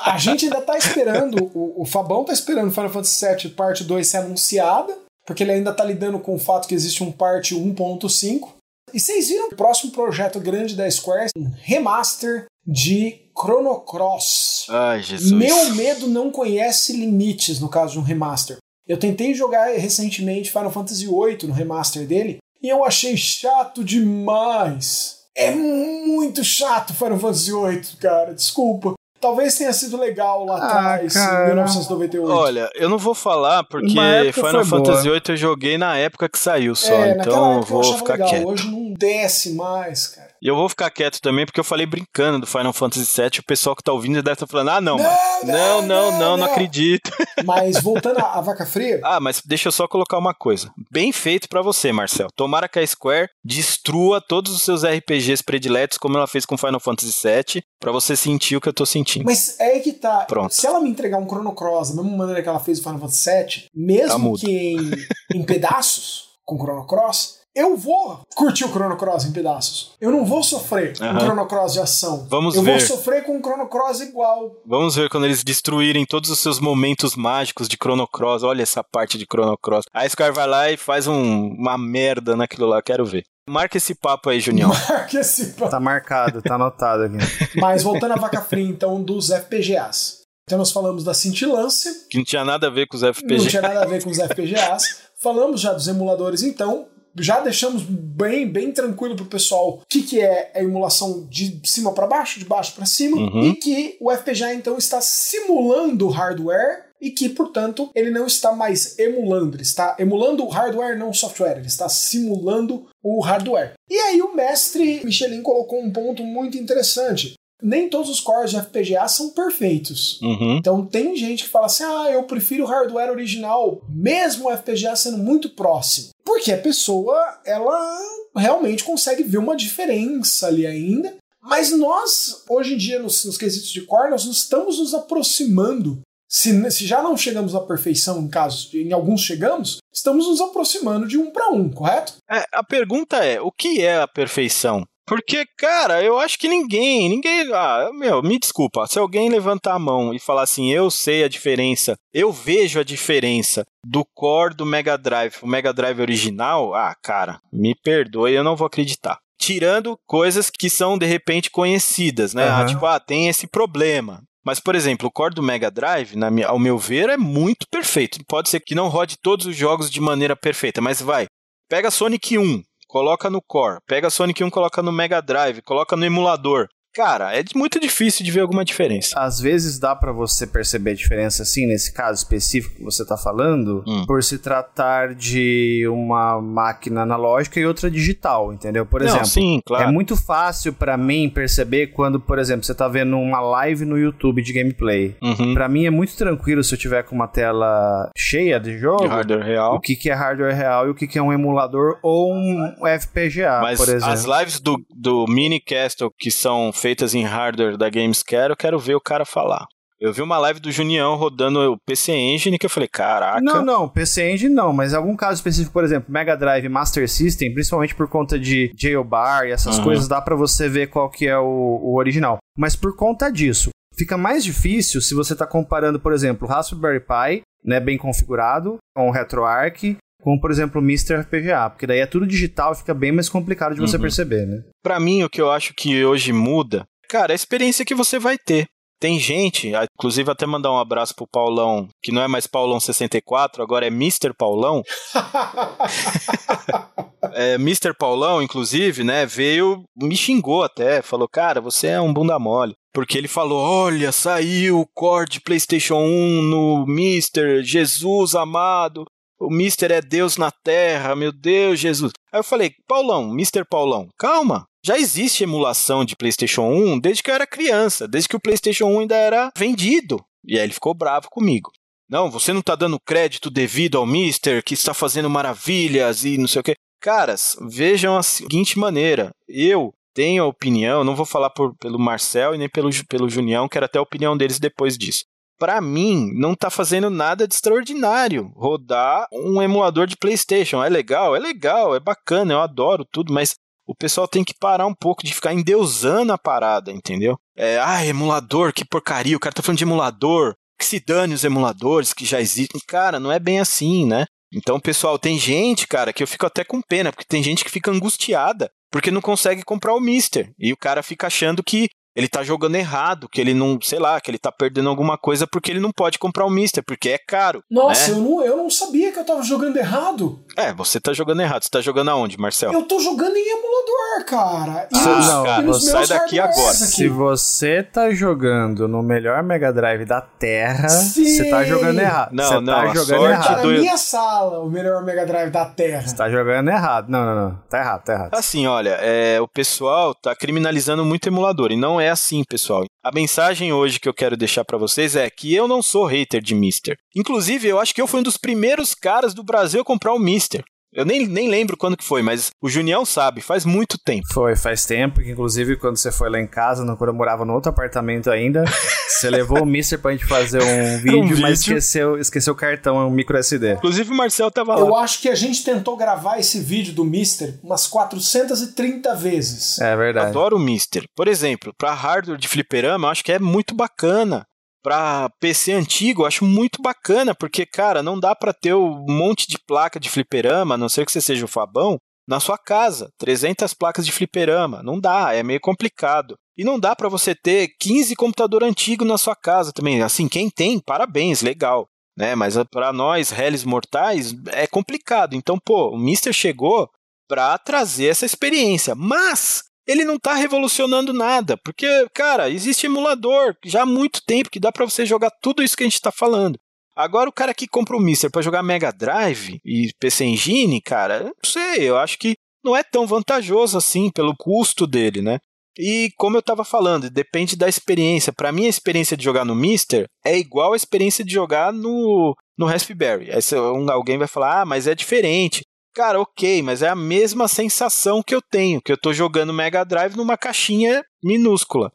A gente ainda tá esperando, o, o Fabão tá esperando o Final Fantasy VII parte 2 ser anunciada porque ele ainda está lidando com o fato que existe um parte 1.5. E vocês viram o próximo projeto grande da Square, um remaster de Chrono Cross. Ai, Jesus. Meu medo não conhece limites no caso de um remaster. Eu tentei jogar recentemente Final Fantasy VIII no remaster dele e eu achei chato demais. É muito chato Final Fantasy VIII, cara. Desculpa. Talvez tenha sido legal lá ah, atrás, em 1998. Olha, eu não vou falar porque Final Fantasy VIII eu joguei na época que saiu só, é, então eu vou ficar legal. quieto. Hoje não desce mais, cara. E eu vou ficar quieto também porque eu falei brincando do Final Fantasy VII, o pessoal que tá ouvindo deve estar tá falando: "Ah, não, não, não, não, não, não, não acredito". Mas voltando à vaca fria? ah, mas deixa eu só colocar uma coisa. Bem feito para você, Marcel. Tomara que a Square destrua todos os seus RPGs prediletos como ela fez com Final Fantasy VII, para você sentir o que eu tô sentindo. Mas é aí que tá. Pronto. Se ela me entregar um Chrono Cross da mesma maneira que ela fez o Final Fantasy VII, mesmo tá que em, em pedaços, com o Chrono Cross, eu vou curtir o Chrono Cross em pedaços. Eu não vou sofrer com o Chrono Cross de ação. Vamos eu ver. vou sofrer com o Chrono Cross igual. Vamos ver quando eles destruírem todos os seus momentos mágicos de Chrono Cross. Olha essa parte de Chrono Cross. A Square vai lá e faz um, uma merda naquilo lá. Quero ver. Marca esse papo aí, Junião. Marca esse papo. Tá marcado, tá anotado aqui. Mas voltando à vaca fria, então, dos FPGAs. Então nós falamos da cintilância. Que não tinha nada a ver com os FPGAs. Não tinha nada a ver com os FPGAs. Falamos já dos emuladores, então. Já deixamos bem, bem tranquilo pro pessoal o que, que é a emulação de cima para baixo, de baixo para cima, uhum. e que o FPGA então está simulando hardware e que, portanto, ele não está mais emulando, ele está emulando o hardware, não o software, ele está simulando o hardware. E aí o mestre Michelin colocou um ponto muito interessante. Nem todos os cores de FPGA são perfeitos. Uhum. Então tem gente que fala assim: ah, eu prefiro o hardware original, mesmo o FPGA sendo muito próximo. Porque a pessoa, ela realmente consegue ver uma diferença ali ainda. Mas nós, hoje em dia, nos, nos quesitos de core, nós estamos nos aproximando se, se, já não chegamos à perfeição em casos, em alguns chegamos, estamos nos aproximando de um para um, correto? É, a pergunta é, o que é a perfeição? Porque, cara, eu acho que ninguém, ninguém, ah, meu, me desculpa, se alguém levantar a mão e falar assim, eu sei a diferença, eu vejo a diferença do core do Mega Drive, o Mega Drive original, ah, cara, me perdoe, eu não vou acreditar tirando coisas que são de repente conhecidas, né? Uhum. Ah, tipo, ah, tem esse problema. Mas, por exemplo, o core do Mega Drive, na minha, ao meu ver, é muito perfeito. Pode ser que não rode todos os jogos de maneira perfeita, mas vai. Pega Sonic 1, coloca no core. Pega Sonic 1, coloca no Mega Drive, coloca no emulador. Cara, é muito difícil de ver alguma diferença. Às vezes dá para você perceber a diferença, assim, nesse caso específico que você tá falando, hum. por se tratar de uma máquina analógica e outra digital, entendeu? Por Não, exemplo, sim, claro. é muito fácil para mim perceber quando, por exemplo, você tá vendo uma live no YouTube de gameplay. Uhum. Para mim é muito tranquilo se eu tiver com uma tela cheia de jogo. De hardware real. O que, que é hardware real e o que, que é um emulador ou um FPGA, Mas por exemplo. As lives do, do Mini Castle que são feitas em hardware da Gamescare, eu quero ver o cara falar. Eu vi uma live do Junião rodando o PC Engine que eu falei, caraca. Não, não, PC Engine não, mas algum caso específico, por exemplo, Mega Drive Master System, principalmente por conta de jailbar e essas uhum. coisas, dá para você ver qual que é o, o original. Mas por conta disso, fica mais difícil se você está comparando, por exemplo, o Raspberry Pi, né, bem configurado, com o RetroArch, com, por exemplo, o Mr. FPGA, porque daí é tudo digital e fica bem mais complicado de você uhum. perceber, né? Para mim, o que eu acho que hoje muda, cara, é a experiência que você vai ter. Tem gente, inclusive até mandar um abraço pro Paulão, que não é mais Paulão 64, agora é Mr. Paulão. é, Mr. Paulão, inclusive, né, veio, me xingou até, falou, cara, você é um bunda mole. Porque ele falou, olha, saiu o core de Playstation 1 no Mr. Jesus amado o Mister é Deus na Terra, meu Deus, Jesus. Aí eu falei, Paulão, Mister Paulão, calma. Já existe emulação de PlayStation 1 desde que eu era criança, desde que o PlayStation 1 ainda era vendido. E aí ele ficou bravo comigo. Não, você não está dando crédito devido ao Mister, que está fazendo maravilhas e não sei o quê. Caras, vejam a seguinte maneira. Eu tenho a opinião, não vou falar por, pelo Marcel e nem pelo, pelo Junião, quero até a opinião deles depois disso para mim, não tá fazendo nada de extraordinário rodar um emulador de PlayStation. É legal, é legal, é bacana, eu adoro tudo, mas o pessoal tem que parar um pouco de ficar endeusando a parada, entendeu? É, ah, emulador, que porcaria, o cara tá falando de emulador, que se dane os emuladores que já existem. Cara, não é bem assim, né? Então, pessoal, tem gente, cara, que eu fico até com pena, porque tem gente que fica angustiada porque não consegue comprar o Mister. E o cara fica achando que ele tá jogando errado, que ele não, sei lá, que ele tá perdendo alguma coisa porque ele não pode comprar o Mister, porque é caro. Nossa, né? eu, não, eu não sabia que eu tava jogando errado. É, você tá jogando errado. Você tá jogando aonde, Marcel? Eu tô jogando em emulador, cara. Ah, não, cara, sai daqui agora. Aqui. Se você tá jogando no melhor Mega Drive da Terra, você tá jogando errado. Não, você não, tá jogando errado. Do... na minha sala, o melhor Mega Drive da Terra. Você tá jogando errado. Não, não, não. Tá errado, tá errado. Assim, olha, é, o pessoal tá criminalizando muito emulador. E não é assim, pessoal. A mensagem hoje que eu quero deixar para vocês é que eu não sou hater de Mister. Inclusive, eu acho que eu fui um dos primeiros caras do Brasil a comprar o Mister. Eu nem, nem lembro quando que foi, mas o Junião sabe, faz muito tempo. Foi, faz tempo, que inclusive quando você foi lá em casa, quando eu morava no outro apartamento ainda, você levou o Mister pra gente fazer um vídeo, um vídeo. mas esqueceu, esqueceu o cartão, um micro SD. Inclusive o Marcel tava lá. Eu acho que a gente tentou gravar esse vídeo do Mister umas 430 vezes. É verdade. Adoro o Mister. Por exemplo, pra hardware de fliperama, eu acho que é muito bacana para PC antigo, eu acho muito bacana, porque, cara, não dá para ter um monte de placa de fliperama, a não ser que você seja o Fabão, na sua casa. 300 placas de fliperama. Não dá, é meio complicado. E não dá para você ter 15 computador antigo na sua casa também. Assim, quem tem, parabéns, legal. Né? Mas para nós, réis mortais, é complicado. Então, pô, o Mister chegou para trazer essa experiência. Mas ele não está revolucionando nada, porque, cara, existe emulador já há muito tempo que dá para você jogar tudo isso que a gente está falando. Agora o cara que compra o Mister para jogar Mega Drive e PC Engine, cara, não sei, eu acho que não é tão vantajoso assim pelo custo dele, né? E como eu estava falando, depende da experiência. Para mim, a experiência de jogar no Mister é igual a experiência de jogar no, no Raspberry. Aí um, alguém vai falar, ah, mas é diferente. Cara, ok, mas é a mesma sensação que eu tenho, que eu tô jogando Mega Drive numa caixinha minúscula.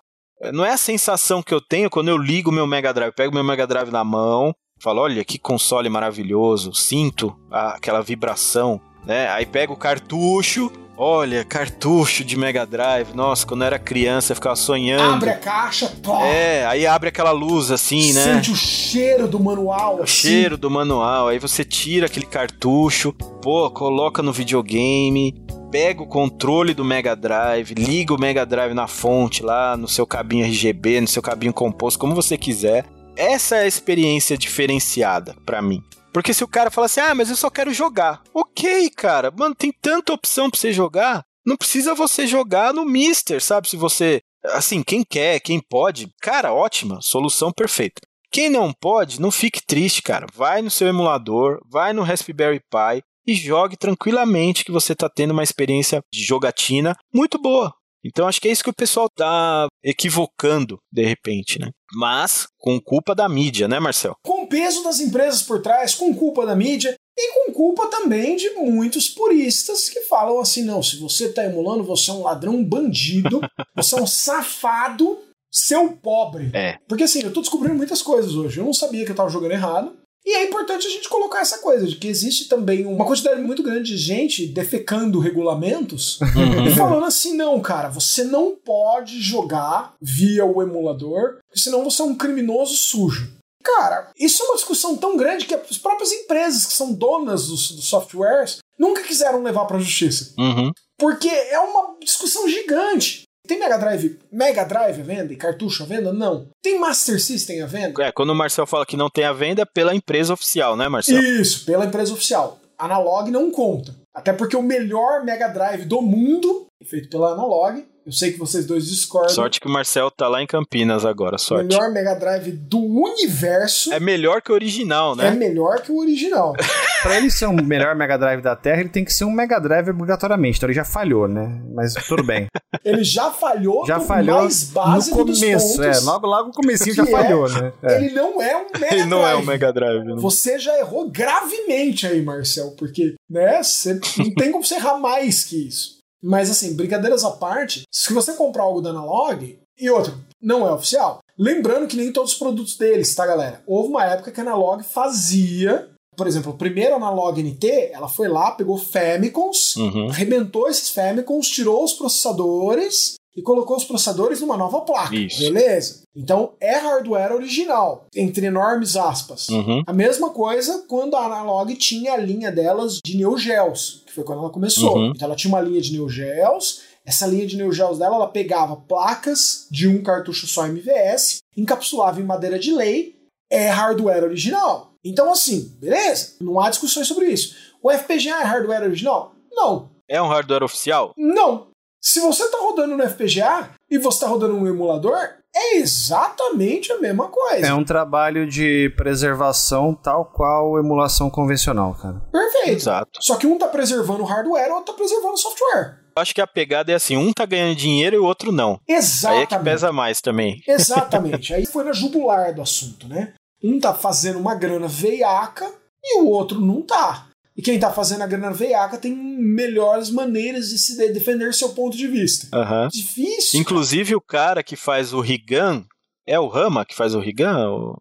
Não é a sensação que eu tenho quando eu ligo meu Mega Drive, pego meu Mega Drive na mão, falo, olha que console maravilhoso, sinto aquela vibração, né? Aí pego o cartucho, Olha, cartucho de Mega Drive. Nossa, quando eu era criança eu ficava sonhando. Abre a caixa, pô. É, aí abre aquela luz assim, né? Sente o cheiro do manual. O assim. cheiro do manual. Aí você tira aquele cartucho, pô, coloca no videogame, pega o controle do Mega Drive, liga o Mega Drive na fonte lá, no seu cabinho RGB, no seu cabinho composto, como você quiser. Essa é a experiência diferenciada para mim. Porque se o cara fala assim, ah, mas eu só quero jogar. Ok, cara, mano, tem tanta opção pra você jogar. Não precisa você jogar no Mister, sabe? Se você Assim, quem quer, quem pode, cara, ótima, solução perfeita. Quem não pode, não fique triste, cara. Vai no seu emulador, vai no Raspberry Pi e jogue tranquilamente que você está tendo uma experiência de jogatina muito boa. Então acho que é isso que o pessoal tá equivocando de repente, né? Mas com culpa da mídia, né, Marcel? Com peso das empresas por trás, com culpa da mídia e com culpa também de muitos puristas que falam assim: não, se você está emulando, você é um ladrão, um bandido, você é um safado seu pobre. É. Porque assim, eu tô descobrindo muitas coisas hoje. Eu não sabia que eu tava jogando errado. E é importante a gente colocar essa coisa, de que existe também uma quantidade muito grande de gente defecando regulamentos Uhum. e falando assim: não, cara, você não pode jogar via o emulador, senão você é um criminoso sujo. Cara, isso é uma discussão tão grande que as próprias empresas que são donas dos, dos softwares nunca quiseram levar pra justiça. Uhum. Porque é uma discussão gigante. Tem Mega Drive, Mega Drive à venda e cartucho à venda? Não. Tem Master System à venda? É, quando o Marcel fala que não tem a venda, é pela empresa oficial, né, Marcel? Isso, pela empresa oficial. Analog não conta. Até porque o melhor Mega Drive do mundo feito pela Analog. Eu sei que vocês dois discordam. Sorte que o Marcel tá lá em Campinas agora, O sorte. melhor Mega Drive do universo É melhor que o original, é né? melhor que o original. Pra ele ser um melhor Mega Drive da Terra, ele tem que ser um Mega Drive obrigatoriamente. Então ele já falhou, né? Mas tudo bem. Ele já falhou Já do falhou mais básico no começo, é. Logo, logo no comecinho já que é- falhou, né? É. Ele não é um Mega Ele não é Drive. o Mega Drive. né? Você já errou gravemente aí, Marcel, porque, né, você não tem como você errar mais que isso. Mas, assim, brincadeiras à parte, se você comprar algo da Analog, e outro, não é oficial, lembrando que nem todos os produtos deles, tá, galera? Houve uma época que a Analog fazia, por exemplo, o primeiro Analog NT, ela foi lá, pegou Famicons, Uhum. arrebentou esses Famicons, tirou os processadores e colocou os processadores numa nova placa. Isso. Beleza? Então é hardware original, entre enormes aspas. Uhum. A mesma coisa quando a Analog tinha a linha delas de Neo Geos, que foi quando ela começou. Uhum. Então ela tinha uma linha de Neo Geos, essa linha de Neo Geos dela, ela pegava placas de um cartucho só MVS, encapsulava em madeira de lei, é hardware original. Então assim, beleza, não há discussões sobre isso. O FPGA é hardware original? Não. É um hardware oficial? Não. Se você está rodando no FPGA e você está rodando um emulador, é exatamente a mesma coisa. É um trabalho de preservação tal qual emulação convencional, cara. Perfeito. Exato. Só que um tá preservando o hardware, o outro tá preservando o software. Eu acho que a pegada é assim, um tá ganhando dinheiro e o outro não. Aí é que Exatamente. pesa mais também. Exatamente. Aí foi na jugular do assunto, né? Um tá fazendo uma grana veiaca e o outro não tá. E quem tá fazendo a grana veiaca tem melhores maneiras de se de- defender seu ponto de vista. Aham. Difícil. Inclusive o cara que faz o Rigan, é o Rama que faz o Rigan,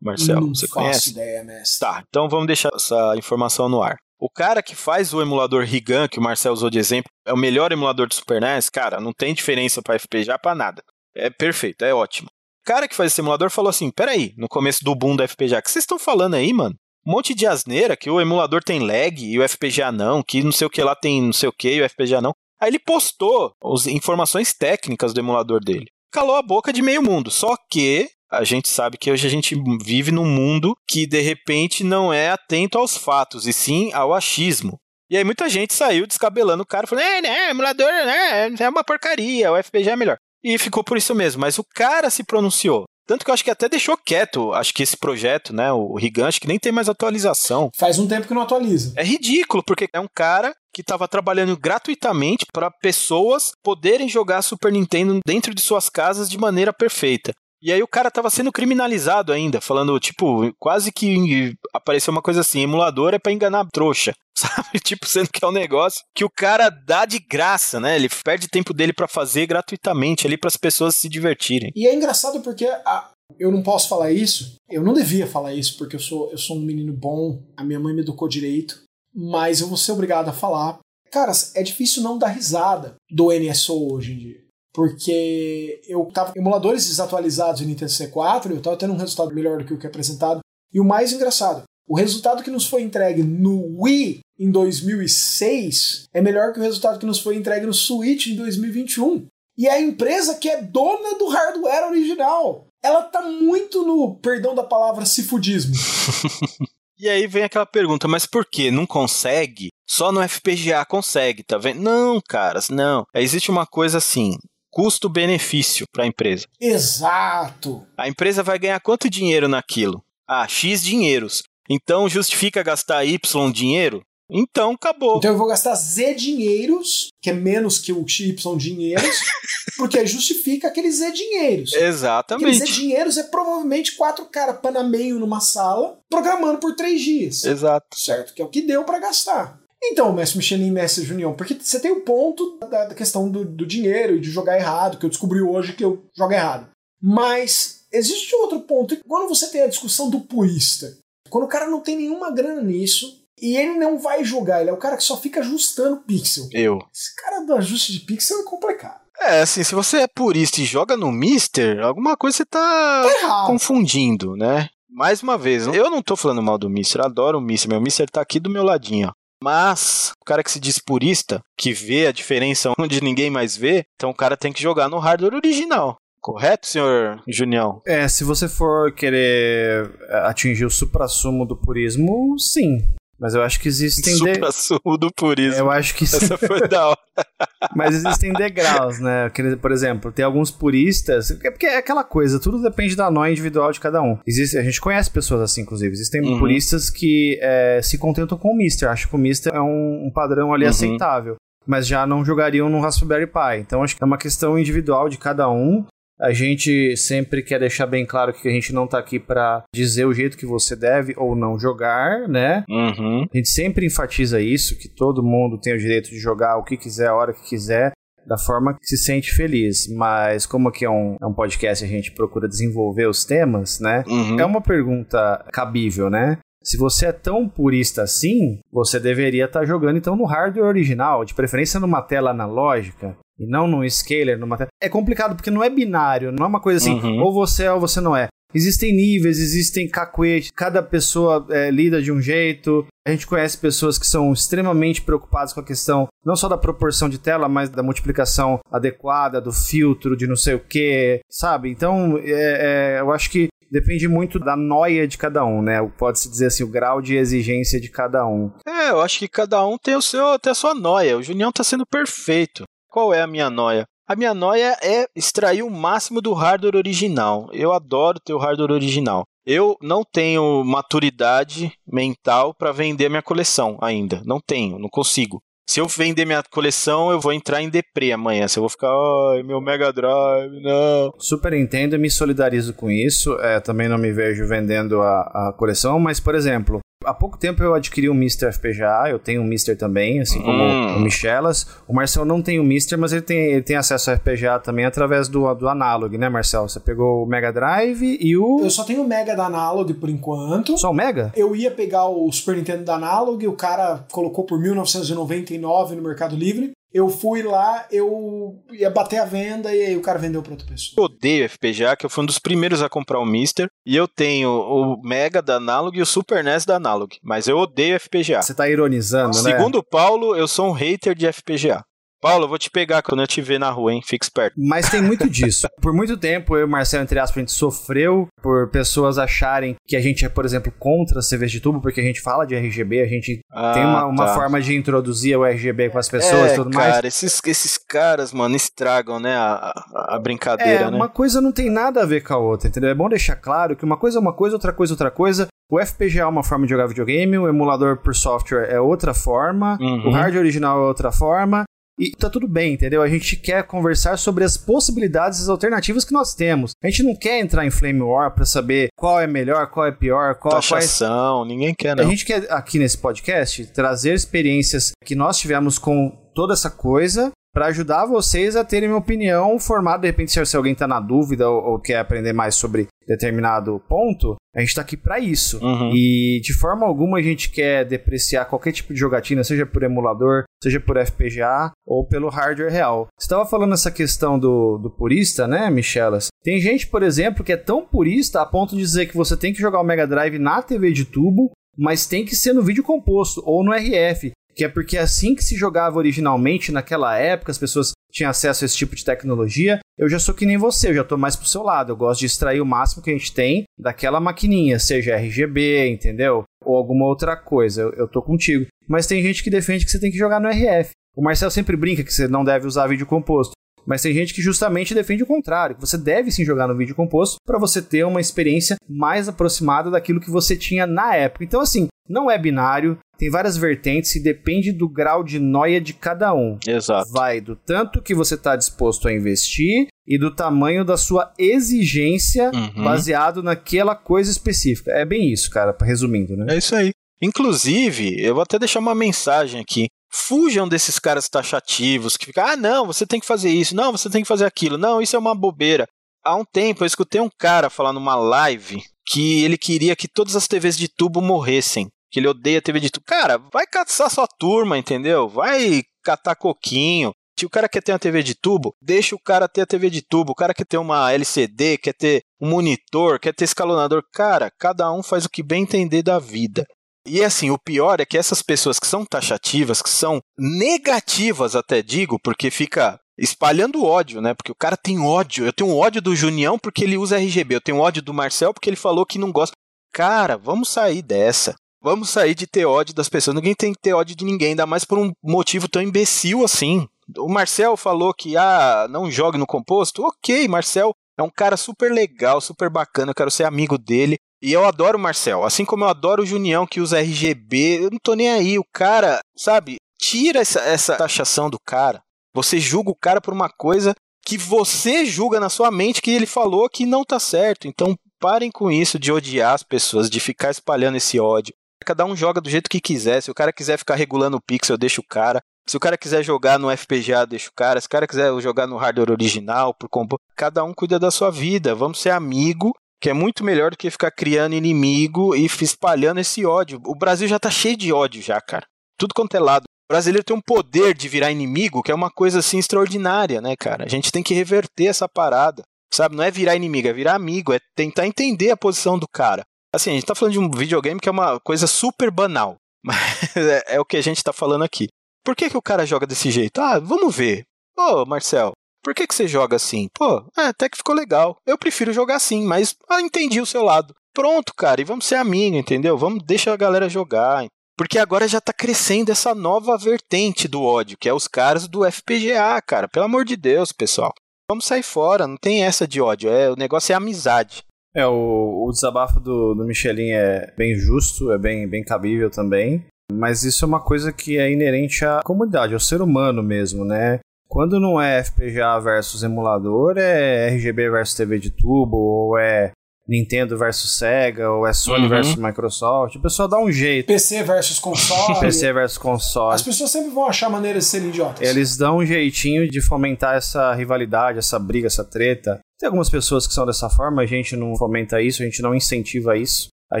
Marcelo? não Você faço conhece? ideia, mestre. Tá, então vamos deixar essa informação no ar. O cara que faz o emulador Rigan, que o Marcel usou de exemplo, é o melhor emulador de Super NES, cara, não tem diferença pra FPGA pra nada. É perfeito, é ótimo. O cara que faz esse emulador falou assim: peraí, no começo do boom da FPGA, o que vocês estão falando aí, mano? Um monte de asneira que o emulador tem lag e o FPGA não, que não sei o que lá tem não sei o que e o FPGA não. Aí ele postou as informações técnicas do emulador dele. Calou a boca de meio mundo. Só que a gente sabe que hoje a gente vive num mundo que de repente não é atento aos fatos, e sim ao achismo. E aí muita gente saiu descabelando o cara, falando, é, né, emulador, né, é uma porcaria, o FPGA é melhor. E ficou por isso mesmo, mas o cara se pronunciou. Tanto que eu acho que até deixou quieto, acho que esse projeto, né, o Rigan, acho que nem tem mais atualização. Faz um tempo que não atualiza. É ridículo, porque é um cara que estava trabalhando gratuitamente para pessoas poderem jogar Super Nintendo dentro de suas casas de maneira perfeita. E aí o cara tava sendo criminalizado ainda, falando, tipo, quase que apareceu uma coisa assim, emulador é pra enganar trouxa, sabe? Tipo, sendo que é um negócio que o cara dá de graça, né? Ele perde tempo dele pra fazer gratuitamente ali para as pessoas se divertirem. E é engraçado porque a- eu não posso falar isso, eu não devia falar isso porque eu sou, eu sou um menino bom, a minha mãe me educou direito, mas eu vou ser obrigado a falar. Cara, é difícil não dar risada do NSO hoje em dia. Porque eu tava com emuladores desatualizados em Nintendo C4 e eu tava tendo um resultado melhor do que o que é apresentado. E o mais engraçado, o resultado que nos foi entregue no Wii em 2006 é melhor que o resultado que nos foi entregue no Switch em 2021. E a empresa que é dona do hardware original. Ela tá muito no, perdão da palavra, cifudismo. E aí vem aquela pergunta, mas por que? Não consegue? Só no FPGA consegue, tá vendo? Não, caras, não. Existe uma coisa assim. Custo-benefício para a empresa. Exato. A empresa vai ganhar quanto dinheiro naquilo? Ah, X dinheiros. Então justifica gastar Y dinheiro? Então acabou. Então eu vou gastar Z dinheiros, que é menos que o Y dinheiros, porque justifica aqueles Z dinheiros. Exatamente. Aqueles Z dinheiros é provavelmente quatro caras panameio numa sala, programando por três dias. Exato. Certo? Que é o que deu para gastar. Então, mestre Michelin e mestre Junião, porque você tem o ponto da, da questão do, do dinheiro e de jogar errado, que eu descobri hoje que eu jogo errado. Mas existe outro ponto. Quando você tem a discussão do purista, quando o cara não tem nenhuma grana nisso, e ele não vai jogar, ele é o cara que só fica ajustando pixel. Eu. Esse cara do ajuste de pixel é complicado. É, assim, se você é purista e joga no Mister, alguma coisa você tá, Tá confundindo, né? Mais uma vez, eu não tô falando mal do Mister, adoro o Mister, meu Mister tá aqui do meu ladinho, ó. Mas o cara que se diz purista, que vê a diferença onde ninguém mais vê, então o cara tem que jogar no hardware original. Correto, senhor Junião? É, se você for querer atingir o suprassumo do purismo, sim. Mas eu acho que existem. de- Supra-sumo do purismo. Eu acho que Essa foi da hora. Mas existem degraus, né? Por exemplo, tem alguns puristas. É porque é aquela coisa, tudo depende da noia individual de cada um. Existe, a gente conhece pessoas assim, inclusive. Existem Uhum. puristas que é, se contentam com o Mister. Acham que o Mister é um, um padrão ali Uhum. aceitável. Mas já não jogariam no Raspberry Pi. Então acho que é uma questão individual de cada um. A gente sempre quer deixar bem claro que a gente não tá aqui pra dizer o jeito que você deve ou não jogar, né? Uhum. A gente sempre enfatiza isso, que todo mundo tem o direito de jogar o que quiser, a hora que quiser, da forma que se sente feliz. Mas como aqui é um, é um podcast e a gente procura desenvolver os temas, né? Uhum. É uma pergunta cabível, né? Se você é tão purista assim, você deveria estar jogando então no hardware original, de preferência numa tela analógica e não num scaler, numa tela. É complicado porque não é binário, não é uma coisa assim, Uhum. ou você é ou você não é. Existem níveis, existem cacuetes, cada pessoa é, lida de um jeito. A gente conhece pessoas que são extremamente preocupadas com a questão não só da proporção de tela, mas da multiplicação adequada, do filtro, de não sei o que, sabe? Então, é, é, eu acho que depende muito da noia de cada um, né? Pode-se dizer assim, o grau de exigência de cada um. É, eu acho que cada um tem o seu, tem a sua noia. O Junião tá sendo perfeito. Qual é a minha noia? A minha noia é extrair o máximo do hardware original. Eu adoro ter o hardware original. Eu não tenho maturidade mental para vender minha coleção ainda. Não tenho, não consigo. Se eu vender minha coleção, eu vou entrar em deprê amanhã. Se eu vou ficar, ai, meu Mega Drive, não. Super entendo e me solidarizo com isso. É, também não me vejo vendendo a, a coleção, mas, por exemplo, há pouco tempo eu adquiri um Mr. FPGA, eu tenho um Mr. também, assim como Hum. o Michelas. O Marcel não tem o Mr., mas ele tem, ele tem acesso ao FPGA também através do, do Analog, né, Marcel? Você pegou o Mega Drive e o. Eu só tenho o Mega da Analog por enquanto. Só o Mega? Eu ia pegar o Super Nintendo da Analog, o cara colocou por 1999 no Mercado Livre. Eu fui lá, eu ia bater a venda e aí o cara vendeu pra outra pessoa. Eu odeio FPGA, que eu fui um dos primeiros a comprar o Mister. E eu tenho o Mega da Analog e o Super NES da Analog. Mas eu odeio FPGA. Você tá ironizando, né? Segundo o Paulo, eu sou um hater de FPGA. Paulo, eu vou te pegar quando eu te ver na rua, hein? Fica esperto. Mas tem muito disso. Por muito tempo, eu e o Marcelo, entre aspas, a gente sofreu por pessoas acharem que a gente é, por exemplo, contra CVs de tubo, porque a gente fala de RGB, a gente Ah, tem uma, uma tá. forma de introduzir o RGB com as pessoas e é, tudo cara, mais. esses, esses caras, mano, estragam, né, a, a, a brincadeira, É, né? uma coisa não tem nada a ver com a outra, entendeu? É bom deixar claro que uma coisa é uma coisa, outra coisa é outra coisa. O FPGA é uma forma de jogar videogame, o emulador por software é outra forma, Uhum. o hardware original é outra forma. E tá tudo bem, entendeu? A gente quer conversar sobre as possibilidades, as alternativas que nós temos. A gente não quer entrar em Flame War pra saber qual é melhor, qual é pior, qual, quais Taxação, ninguém quer, a não. gente quer aqui nesse podcast trazer experiências que nós tivemos com toda essa coisa para ajudar vocês a terem uma opinião formada. De repente, se alguém tá na dúvida ou, ou quer aprender mais sobre determinado ponto, a gente tá aqui para isso. Uhum. E de forma alguma a gente quer depreciar qualquer tipo de jogatina, seja por emulador, seja por FPGA ou pelo hardware real. Você estava falando essa questão do, do purista, né, Michelas? Tem gente, por exemplo, que é tão purista a ponto de dizer que você tem que jogar o Mega Drive na TV de tubo, mas tem que ser no vídeo composto ou no RF. Que é porque assim que se jogava originalmente naquela época, as pessoas tinham acesso a esse tipo de tecnologia. Eu já sou que nem você, eu já tô mais pro seu lado. Eu gosto de extrair o máximo que a gente tem daquela maquininha, seja RGB, entendeu? Ou alguma outra coisa. Eu, eu tô contigo. Mas tem gente que defende que você tem que jogar no RF. O Marcel sempre brinca que você não deve usar vídeo composto. Mas tem gente que justamente defende o contrário, que você deve sim jogar no vídeo composto para você ter uma experiência mais aproximada daquilo que você tinha na época. Então, assim, não é binário, tem várias vertentes e depende do grau de noia de cada um. Exato. Vai do tanto que você está disposto a investir e do tamanho da sua exigência Uhum. baseado naquela coisa específica. É bem isso, cara, resumindo, né? É isso aí. Inclusive, eu vou até deixar uma mensagem aqui. Fujam desses caras taxativos que ficam, ah, não, você tem que fazer isso, não, você tem que fazer aquilo, não, isso é uma bobeira. Há um tempo eu escutei um cara falar numa live que ele queria que todas as TVs de tubo morressem. Que ele odeia TV de tubo. Cara, vai caçar sua turma, entendeu? Vai catar coquinho. Se o cara quer ter uma TV de tubo, deixa o cara ter a TV de tubo. O cara quer ter uma LCD, quer ter um monitor, quer ter escalonador. Cara, cada um faz o que bem entender da vida. E assim, o pior é que essas pessoas que são taxativas, que são negativas até digo, porque fica espalhando ódio, né? Porque o cara tem ódio. Eu tenho ódio do Junião porque ele usa RGB. Eu tenho ódio do Marcel porque ele falou que não gosta. Cara, vamos sair dessa. Vamos sair de ter ódio das pessoas. Ninguém tem que ter ódio de ninguém, ainda mais por um motivo tão imbecil assim. O Marcel falou que, ah, não jogue no composto. Ok, Marcel é um cara super legal, super bacana. Eu quero ser amigo dele. E eu adoro o Marcel. Assim como eu adoro o Junião que usa RGB. Eu não tô nem aí. O cara, sabe, tira essa, essa taxação do cara. Você julga o cara por uma coisa que você julga na sua mente que ele falou que não tá certo. Então parem com isso de odiar as pessoas, de ficar espalhando esse ódio. Cada um joga do jeito que quiser. Se o cara quiser ficar regulando o pixel, deixa o cara. Se o cara quiser jogar no FPGA, deixa o cara. Se o cara quiser jogar no hardware original, por combo, cada um cuida da sua vida. Vamos ser amigo, que é muito melhor do que ficar criando inimigo e espalhando esse ódio. O Brasil já tá cheio de ódio já, cara. Tudo quanto é lado. O brasileiro tem um poder de virar inimigo, que é uma coisa assim extraordinária, né, cara? A gente tem que reverter essa parada. Sabe? Não é virar inimigo, é virar amigo, é tentar entender a posição do cara. Assim, a gente tá falando de um videogame que é uma coisa super banal. Mas é, é o que a gente tá falando aqui. Por que, que o cara joga desse jeito? Ah, vamos ver. Ô, Marcel, por que, que você joga assim? Pô, é, até que ficou legal. Eu prefiro jogar assim, mas ah, entendi o seu lado. Pronto, cara, e vamos ser amigos, entendeu? Vamos deixar a galera jogar. Porque agora já tá crescendo essa nova vertente do ódio, que é os caras do FPGA, cara. Pelo amor de Deus, pessoal. Vamos sair fora, não tem essa de ódio. É, o negócio é amizade. É, o, o desabafo do, do Michelin é bem justo, é bem, bem cabível também. Mas isso é uma coisa que é inerente à comunidade, ao ser humano mesmo, né? Quando não é FPGA versus emulador, é RGB versus TV de tubo, ou é Nintendo versus Sega, ou é Sony Uhum. versus Microsoft. O pessoal dá um jeito. PC versus console. PC versus console. As pessoas sempre vão achar maneiras de serem idiotas. Eles dão um jeitinho de fomentar essa rivalidade, essa briga, essa treta. Tem algumas pessoas que são dessa forma, a gente não fomenta isso, a gente não incentiva isso. A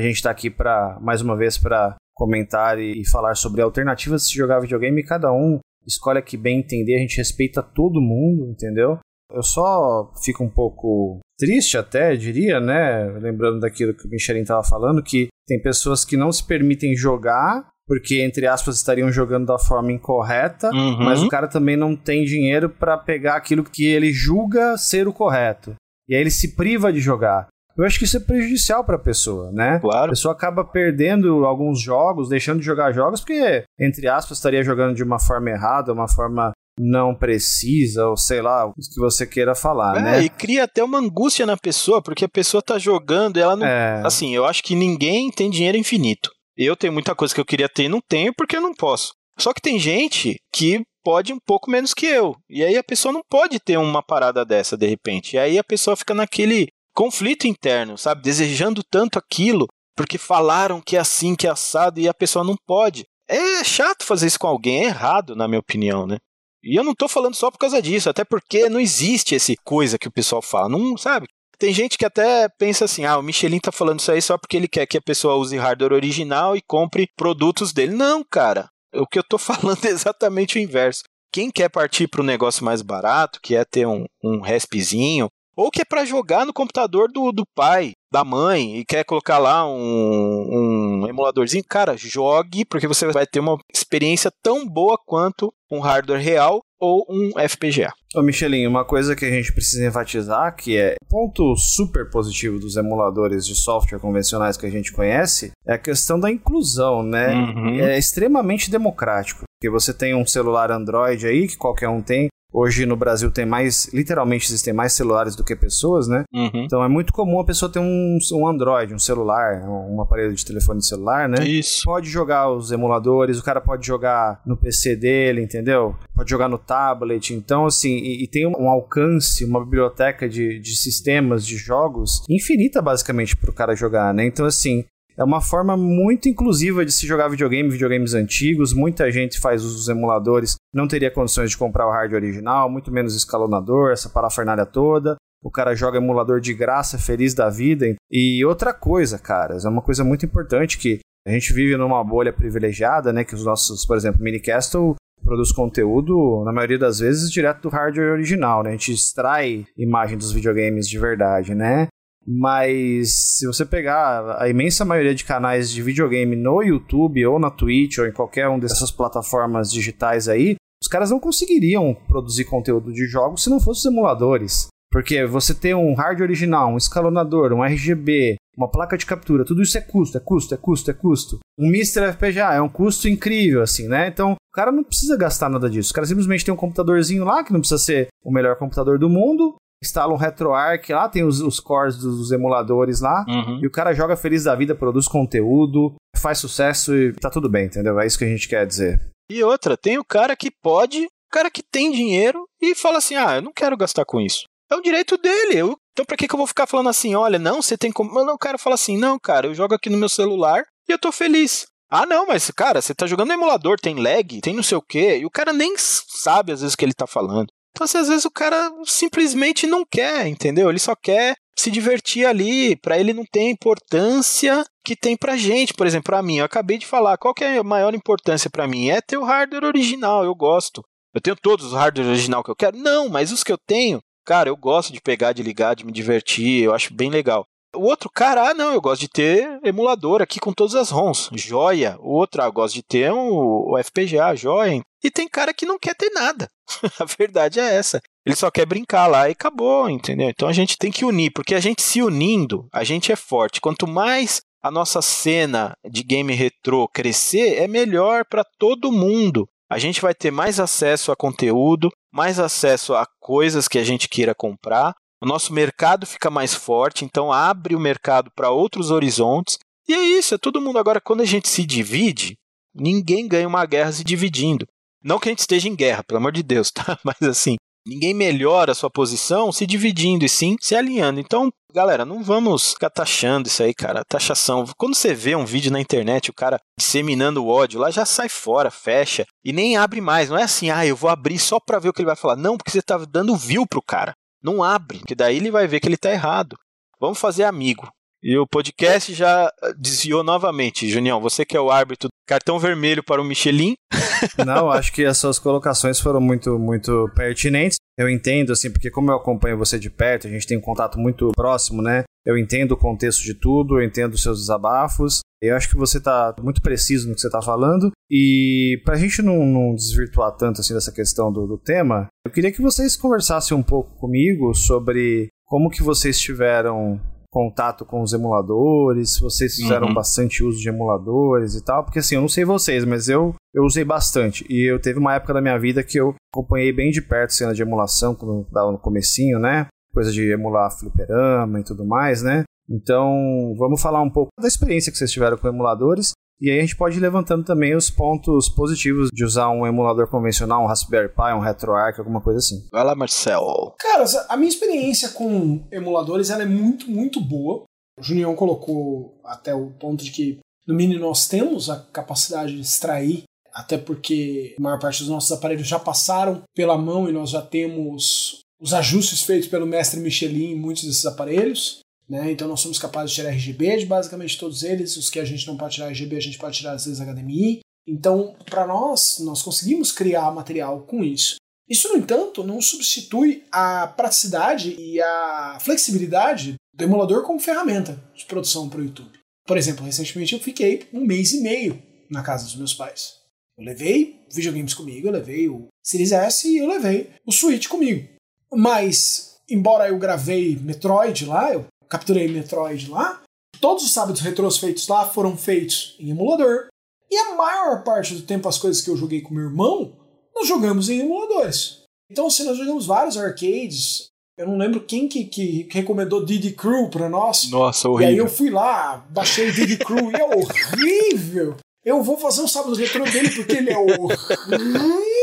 gente tá aqui para mais uma vez para comentar e falar sobre alternativas de se jogar videogame, cada um escolhe a que bem entender, a gente respeita todo mundo, entendeu? Eu só fico um pouco triste até, diria, né? Lembrando daquilo que o Michelin estava falando, que tem pessoas que não se permitem jogar porque, entre aspas, estariam jogando da forma incorreta, Uhum. mas o cara também não tem dinheiro para pegar aquilo que ele julga ser o correto. E aí ele se priva de jogar. Eu acho que isso é prejudicial para a pessoa, né? A Claro. pessoa acaba perdendo alguns jogos, deixando de jogar jogos, porque, entre aspas, estaria jogando de uma forma errada, uma forma não precisa, ou sei lá, o que você queira falar, É, né? e cria até uma angústia na pessoa, porque a pessoa tá jogando e ela não. É, Assim, eu acho que ninguém tem dinheiro infinito. Eu tenho muita coisa que eu queria ter e não tenho porque eu não posso. Só que tem gente que pode um pouco menos que eu. E aí a pessoa não pode ter uma parada dessa de repente. E aí a pessoa fica naquele conflito interno, sabe? Desejando tanto aquilo porque falaram que é assim, que é assado e a pessoa não pode. É chato fazer isso com alguém, é errado, na minha opinião, né? E eu não tô falando só por causa disso, até porque não existe essa coisa que o pessoal fala, não sabe? Tem gente que até pensa assim: ah, o Michelin tá falando isso aí só porque ele quer que a pessoa use hardware original e compre produtos dele. Não, cara. O que eu tô falando é exatamente o inverso. Quem quer partir para um negócio mais barato, que é ter um, um respzinho, ou que é para jogar no computador do, do pai, da mãe, e quer colocar lá um, um emuladorzinho, cara, jogue, porque você vai ter uma experiência tão boa quanto um hardware real ou um FPGA. Ô Michelin, uma coisa que a gente precisa enfatizar, que é ponto super positivo dos emuladores de software convencionais que a gente conhece, é a questão da inclusão, né? Uhum. É extremamente democrático, porque você tem um celular Android aí, que qualquer um tem, Hoje no Brasil tem mais, literalmente existem mais celulares do que pessoas, né? Uhum. Então é muito comum a pessoa ter um, um Android, um celular, um aparelho de telefone celular, né? Isso. Pode jogar os emuladores, o cara pode jogar no PC dele, entendeu? Pode jogar no tablet. Então, assim, e, e tem um alcance, uma biblioteca de, de sistemas, de jogos infinita, basicamente, para o cara jogar, né? Então, assim, é uma forma muito inclusiva de se jogar videogame, videogames antigos. Muita gente faz uso dos emuladores, não teria condições de comprar o hardware original, muito menos escalonador, essa parafernália toda. O cara joga emulador de graça, feliz da vida. E outra coisa, caras, é uma coisa muito importante que a gente vive numa bolha privilegiada, né? Que os nossos, por exemplo, Minicastle produz conteúdo, na maioria das vezes, direto do hardware original, né? A gente extrai imagem dos videogames de verdade, né? Mas se você pegar a imensa maioria de canais de videogame no YouTube ou na Twitch ou em qualquer uma dessas plataformas digitais aí, os caras não conseguiriam produzir conteúdo de jogos se não fossem os emuladores. Porque você ter um hardware original, um escalonador, um RGB, uma placa de captura, tudo isso é custo, é custo, é custo, é custo. Um Mr. FPGA é um custo incrível, assim, né? Então, o cara não precisa gastar nada disso. O cara simplesmente tem um computadorzinho lá, que não precisa ser o melhor computador do mundo, instala um RetroArch, lá tem os, os cores dos emuladores lá, Uhum. e o cara joga feliz da vida, produz conteúdo, faz sucesso e tá tudo bem, entendeu? É isso que a gente quer dizer. E outra, tem o cara que pode, o cara que tem dinheiro e fala assim: ah, eu não quero gastar com isso. É o direito dele. Eu- então pra que, que eu vou ficar falando assim, olha, não, você tem como. Não, o cara fala assim, não, cara, eu jogo aqui no meu celular e eu tô feliz. Ah, não, mas, cara, você tá jogando no emulador, tem lag, tem não sei o quê, e o cara nem sabe às vezes o que ele tá falando. Então, assim, às vezes o cara simplesmente não quer, entendeu? Ele só quer se divertir ali, pra ele não ter a importância que tem pra gente. Por exemplo, pra mim, eu acabei de falar, qual que é a maior importância pra mim? É ter o hardware original, eu gosto. Eu tenho todos os hardware original que eu quero? Não, mas os que eu tenho, cara, eu gosto de pegar, de ligar, de me divertir, eu acho bem legal. O outro cara, ah, não, eu gosto de ter emulador aqui com todas as ROMs, joia. O outro, ah, eu gosto de ter um, o FPGA, joia. E tem cara que não quer ter nada. a verdade é essa. Ele só quer brincar lá e acabou, entendeu? Então a gente tem que unir, porque a gente se unindo, a gente é forte. Quanto mais a nossa cena de game retrô crescer, é melhor para todo mundo. A gente vai ter mais acesso a conteúdo, mais acesso a coisas que a gente queira comprar. O nosso mercado fica mais forte, então abre o mercado para outros horizontes. E é isso, é todo mundo. Agora, quando a gente se divide, ninguém ganha uma guerra se dividindo. Não que a gente esteja em guerra, pelo amor de Deus, tá? Mas assim, ninguém melhora a sua posição se dividindo e sim se alinhando. Então, galera, não vamos ficar taxando isso aí, cara. Taxação. Quando você vê um vídeo na internet, o cara disseminando o ódio lá, já sai fora, fecha e nem abre mais. Não é assim, ah, eu vou abrir só pra ver o que ele vai falar. Não, porque você tá dando view pro cara. Não abre, que daí ele vai ver que ele tá errado. Vamos fazer amigo. E o podcast já desviou novamente. Junião, você que é o árbitro, cartão vermelho para o Michelin. Não, acho que as suas colocações foram muito, muito pertinentes. Eu entendo, assim, porque como eu acompanho você de perto, a gente tem um contato muito próximo, né? Eu entendo o contexto de tudo, eu entendo os seus desabafos. Eu acho que você está muito preciso no que você está falando. E para a gente não, não, desvirtuar tanto assim dessa questão do, do tema, eu queria que vocês conversassem um pouco comigo sobre como que vocês tiveram contato com os emuladores, se vocês fizeram uhum. bastante uso de emuladores e tal, porque assim, eu não sei vocês, mas eu, eu usei bastante, e eu teve uma época da minha vida que eu acompanhei bem de perto cena de emulação, quando dava no comecinho, né, coisa de emular fliperama e tudo mais, né, então vamos falar um pouco da experiência que vocês tiveram com emuladores, e aí a gente pode ir levantando também os pontos positivos de usar um emulador convencional, um Raspberry Pi, um RetroArch, alguma coisa assim. Vai lá, Marcel. Cara, a minha experiência com emuladores ela é muito, muito boa. O Junião colocou até o ponto de que, no mínimo, nós temos a capacidade de extrair, até porque a maior parte dos nossos aparelhos já passaram pela mão e nós já temos os ajustes feitos pelo mestre Michelin em muitos desses aparelhos. Né? Então nós somos capazes de tirar RGB de basicamente todos eles. Os que a gente não pode tirar RGB, a gente pode tirar às vezes HDMI. Então, para nós, nós conseguimos criar material com isso. Isso, no entanto, não substitui a praticidade e a flexibilidade do emulador como ferramenta de produção para o YouTube. Por exemplo, recentemente eu fiquei um mês e meio na casa dos meus pais. Eu levei videogames comigo, eu levei o Series S e eu levei o Switch comigo. Mas, embora eu gravei Metroid lá, eu capturei Metroid lá. Todos os sábados retrôs feitos lá foram feitos em emulador. E a maior parte do tempo as coisas que eu joguei com meu irmão, nós jogamos em emuladores. Então, assim, nós jogamos vários arcades. Eu não lembro quem que, que recomendou Diddy Crew pra nós. Nossa, E aí horrível. eu fui lá, baixei Diddy Crew e é horrível. Eu vou fazer um sábado retrô dele porque ele é horrível.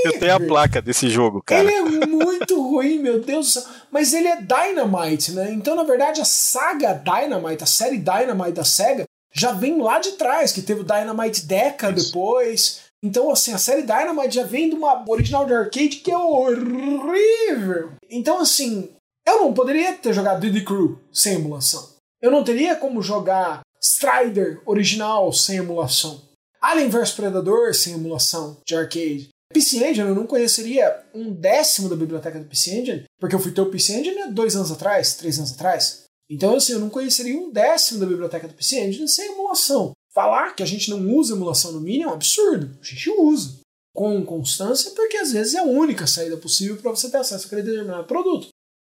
Eu tenho a placa desse jogo, cara. Ele é muito ruim, meu Deus do céu. Mas ele é Dynamite, né? Então, na verdade, a saga Dynamite, a série Dynamite da SEGA, já vem lá de trás, que teve o Dynamite Deca depois. Então, assim, a série Dynamite já vem de uma original de arcade que é horrível. Então, assim, eu não poderia ter jogado Diddy Crew sem emulação. Eu não teria como jogar Strider original sem emulação. Alien vs Predador sem emulação de arcade. PC Engine eu não conheceria um décimo da biblioteca do PC Engine, porque eu fui ter o PC Engine há dois anos atrás, três anos atrás. Então, assim, eu não conheceria um décimo da biblioteca do PC Engine sem emulação. Falar que a gente não usa emulação no Mini é um absurdo. A gente usa. Com constância, porque às vezes é a única saída possível para você ter acesso àquele determinado produto.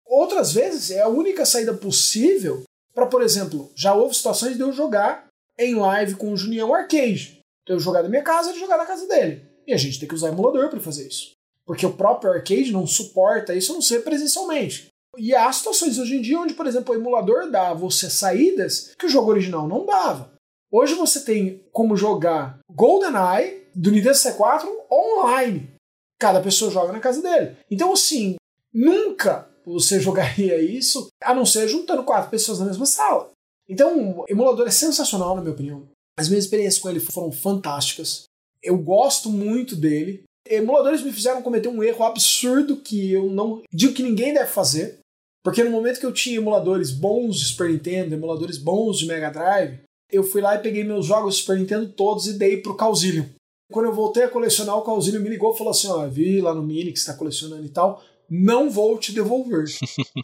Outras vezes é a única saída possível para, por exemplo, já houve situações de eu jogar em live com o Junião Arcade. Então eu jogar da minha casa e jogar da casa dele. E a gente tem que usar emulador para fazer isso. Porque o próprio arcade não suporta isso a não ser presencialmente. E há situações hoje em dia onde, por exemplo, o emulador dá a você saídas que o jogo original não dava. Hoje você tem como jogar GoldenEye do Nintendo 64 online. Cada pessoa joga na casa dele. Então, assim, nunca você jogaria isso a não ser juntando quatro pessoas na mesma sala. Então, o emulador é sensacional, na minha opinião. As minhas experiências com ele foram fantásticas. Eu gosto muito dele. Emuladores me fizeram cometer um erro absurdo que eu não digo que ninguém deve fazer. Porque no momento que eu tinha emuladores bons de Super Nintendo, emuladores bons de Mega Drive, eu fui lá e peguei meus jogos de Super Nintendo todos e dei pro Calzillion. Quando eu voltei a colecionar, o Calzillion me ligou e falou assim: Ó, vi lá no Mini que você tá colecionando e tal, não vou te devolver.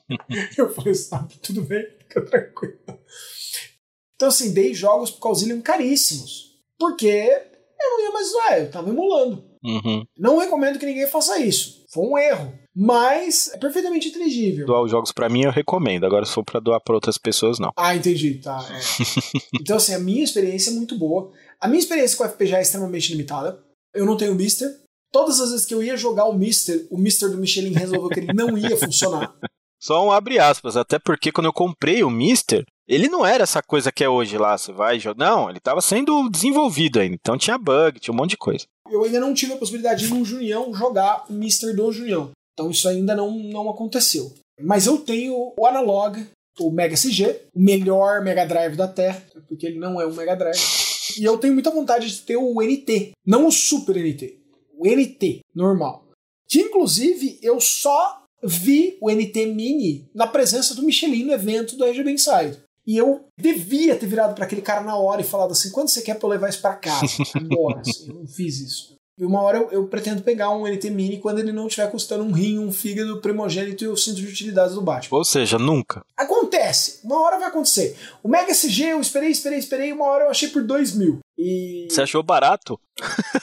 eu falei: sabe, tudo bem, fica tranquilo. Então, assim, dei jogos pro Calzillion caríssimos. Porque eu não ia mais usar, eu tava emulando. Uhum. Não recomendo que ninguém faça isso. Foi um erro. Mas é perfeitamente inteligível. Doar os jogos pra mim eu recomendo. Agora, se for pra doar pra outras pessoas, não. Ah, entendi. Tá. é. então, assim, a minha experiência é muito boa. A minha experiência com o FPGA é extremamente limitada. Eu não tenho Mister. Todas as vezes que eu ia jogar o Mister, o Mister do Michelin resolveu que ele não ia funcionar. Só um abre aspas, até porque quando eu comprei o Mister, ele não era essa coisa que é hoje lá, você vai jogar. Não, ele tava sendo desenvolvido ainda. Então tinha bug, tinha um monte de coisa. Eu ainda não tive a possibilidade de no Junião jogar o Mister do Junião. Então isso ainda não, não aconteceu. Mas eu tenho o Analog, o Mega CG, o melhor Mega Drive da Terra, porque ele não é um Mega Drive. E eu tenho muita vontade de ter o NT, não o Super NT, o NT normal. Que inclusive eu só vi o NT Mini na presença do Michelin no evento do RGB Inside. E eu devia ter virado para aquele cara na hora e falado assim: quando você quer pra eu levar isso pra casa? Agora, assim, eu não fiz isso. E uma hora eu, eu, pretendo pegar um NT Mini quando ele não estiver custando um rim, um fígado, primogênito e o cinto de utilidades do Batman. Ou seja, nunca. Acontece, uma hora vai acontecer. O Mega SG eu esperei, esperei, esperei, uma hora eu achei por 2 mil. E. Você achou barato?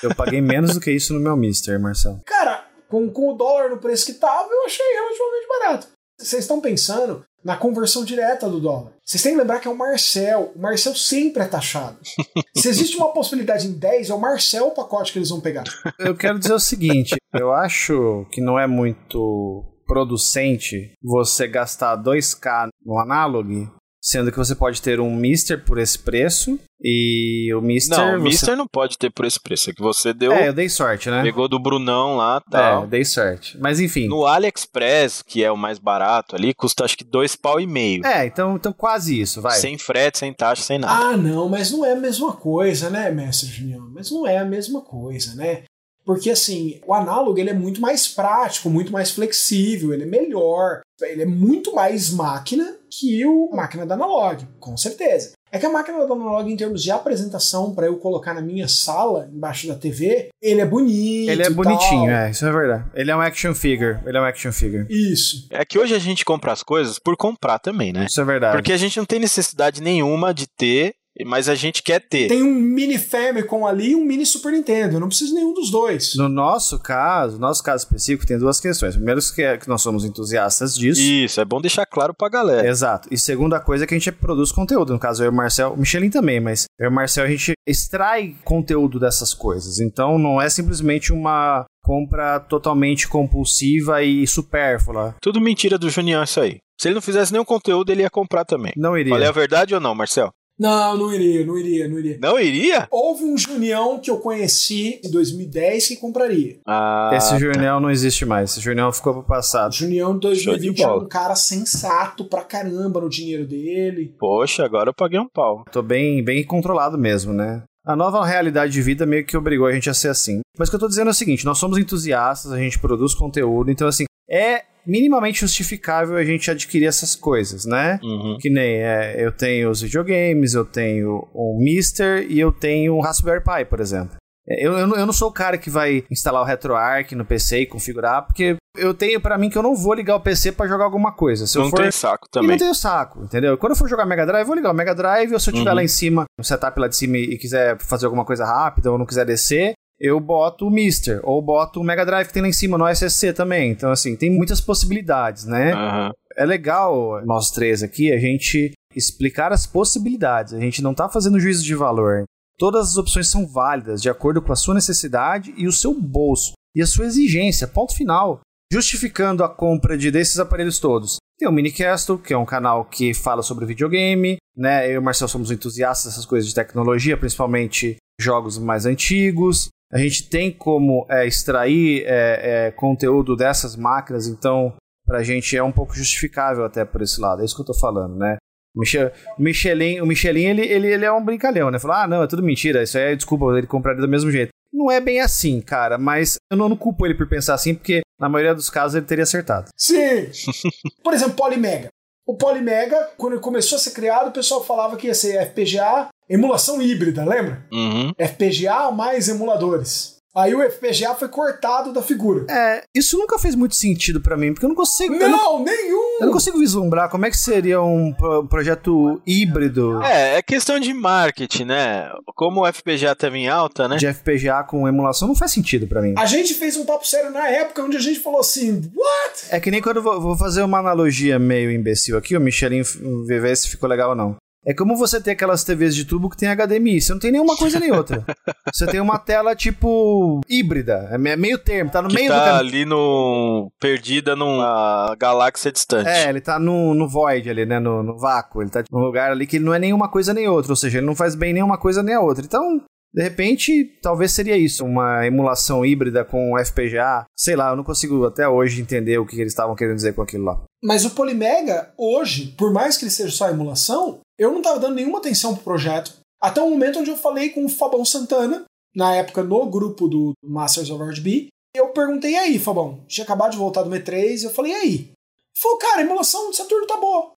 Eu paguei menos do que isso no meu Mister, Marcelo. Cara, com, com o dólar no preço que tava, eu achei relativamente barato. Vocês estão pensando na conversão direta do dólar. Vocês têm que lembrar que é o Marcel. O Marcel sempre é taxado. Se existe uma possibilidade em 10, é o Marcel o pacote que eles vão pegar. Eu quero dizer o seguinte: eu acho que não é muito producente você gastar 2K no analog, sendo que você pode ter um Mister por esse preço e o Mister. Não, o você... Mister não pode ter por esse preço. É que você deu. É, eu dei sorte, né? Pegou do Brunão lá É, tal. eu dei sorte. Mas enfim. No AliExpress, que é o mais barato ali, custa acho que dois pau e meio. É, então, então quase isso, vai. Sem frete, sem taxa, sem nada. Ah, não, mas não é a mesma coisa, né, mestre Junião? Mas não é a mesma coisa, né? Porque assim, o análogo ele é muito mais prático, muito mais flexível, ele é melhor, ele é muito mais máquina que o a máquina da analog, com certeza. É que a máquina da analog, em termos de apresentação, para eu colocar na minha sala, embaixo da TV, ele é bonito. Ele é e bonitinho, tal. é, isso é verdade. Ele é um action figure. Ele é um action figure. Isso. É que hoje a gente compra as coisas por comprar também, né? Isso é verdade. Porque a gente não tem necessidade nenhuma de ter, mas a gente quer ter. Tem um mini Famicom ali e um mini Super Nintendo. Eu não preciso nenhum dos dois. No nosso caso, no nosso caso específico, tem duas questões. Primeiro, que, é que nós somos entusiastas disso. Isso, é bom deixar claro pra galera. Exato. E segunda coisa é que a gente produz conteúdo. No caso, eu e o Marcel, o Michelin também, mas eu e o Marcel, a gente extrai conteúdo dessas coisas. Então, não é simplesmente uma compra totalmente compulsiva e supérflua. Tudo mentira do Junião isso aí. Se ele não fizesse nenhum conteúdo, ele ia comprar também. Não iria. Falei a verdade ou não, Marcel? Não, não iria, não iria, não iria. Não iria? Houve um Junião que eu conheci em 2010 que compraria. Ah, Esse Junião não existe mais. Esse Junião ficou pro O passado. Junião de Show de 2020 era bola. um cara sensato pra caramba no dinheiro dele. Poxa, agora eu paguei um pau. Tô bem, bem controlado mesmo, né? A nova realidade de vida meio que obrigou a gente a ser assim. Mas o que eu tô dizendo é o seguinte: nós somos entusiastas, a gente produz conteúdo, então, assim, é minimamente justificável a gente adquirir essas coisas, né? Uhum. Que nem é, eu tenho os videogames, eu tenho o Mister e eu tenho um Raspberry Pi, por exemplo. É, Eu, eu, não- eu não sou o cara que vai instalar o RetroArch no PC e configurar, porque eu tenho pra mim que eu não vou ligar o PC pra jogar alguma coisa. Se eu Não for tem saco e não também. tenho saco, entendeu? Quando eu for jogar Mega Drive, eu vou ligar o Mega Drive, ou se eu tiver Uhum. lá em cima, no setup lá de cima e quiser fazer alguma coisa rápida ou não quiser descer, eu boto o Mister, ou boto o Mega Drive que tem lá em cima no SSC também. Então, assim, tem muitas possibilidades, né? Aham. É legal, nós três aqui, a gente explicar as possibilidades. A gente não tá fazendo juízo de valor. Todas as opções são válidas, de acordo com a sua necessidade e o seu bolso. E a sua exigência, ponto final. Justificando a compra de desses aparelhos todos. Tem o Minicastle, que é um canal que fala sobre videogame, né? Eu e o Marcel somos entusiastas dessas coisas de tecnologia, principalmente jogos mais antigos. A gente tem como é, extrair é, é, conteúdo dessas máquinas, então pra gente é um pouco justificável até por esse lado. É isso que eu tô falando, né? Michel, Michelin, o Michelin ele, ele, ele é um brincalhão, né? Falou, ah, não, é tudo mentira, isso aí é desculpa, ele compraria do mesmo jeito. Não é bem assim, cara, mas eu não, não culpo ele por pensar assim, porque na maioria dos casos ele teria acertado. Sim! Por exemplo, Polymega. O Polymega, quando ele começou a ser criado, o pessoal falava que ia ser FPGA, emulação híbrida, lembra? Uhum. FPGA mais emuladores. Aí o FPGA foi cortado da figura. É, isso nunca fez muito sentido pra mim, porque eu não consigo. Eu não, Não, nenhum! eu não consigo vislumbrar como é que seria um pro- projeto híbrido É, é questão de marketing, né? Como o FPGA tava em alta, né? de FPGA com emulação, não faz sentido pra mim. A gente fez um papo sério na época onde a gente falou assim: What? É que nem quando eu vou, vou fazer uma analogia meio imbecil aqui, o Michelin ver se ficou legal ou não. É como você ter aquelas TVs de tubo que tem HDMI. Você não tem nenhuma coisa nem outra. Você tem uma tela tipo híbrida. É me- meio termo, tá no Que meio do tá caminho. ali no. perdida numa galáxia distante. É, ele tá no, no void ali, né? No, no vácuo. Ele tá num lugar ali que ele não é nenhuma coisa nem outra. Ou seja, ele não faz bem nenhuma coisa nem a outra. Então, de repente, talvez seria isso. Uma emulação híbrida com FPGA. Sei lá, eu não consigo até hoje entender o que eles estavam querendo dizer com aquilo lá. Mas o Polymega, hoje, por mais que ele seja só emulação, eu não tava dando nenhuma atenção pro projeto. Até o momento onde eu falei com o Fabão Santana, na época no grupo do Masters of RGB, e eu perguntei, e aí, Fabão? Tinha acabado de voltar do M3, e eu falei, e aí? Ele falou, cara, a emulação de Saturno tá boa.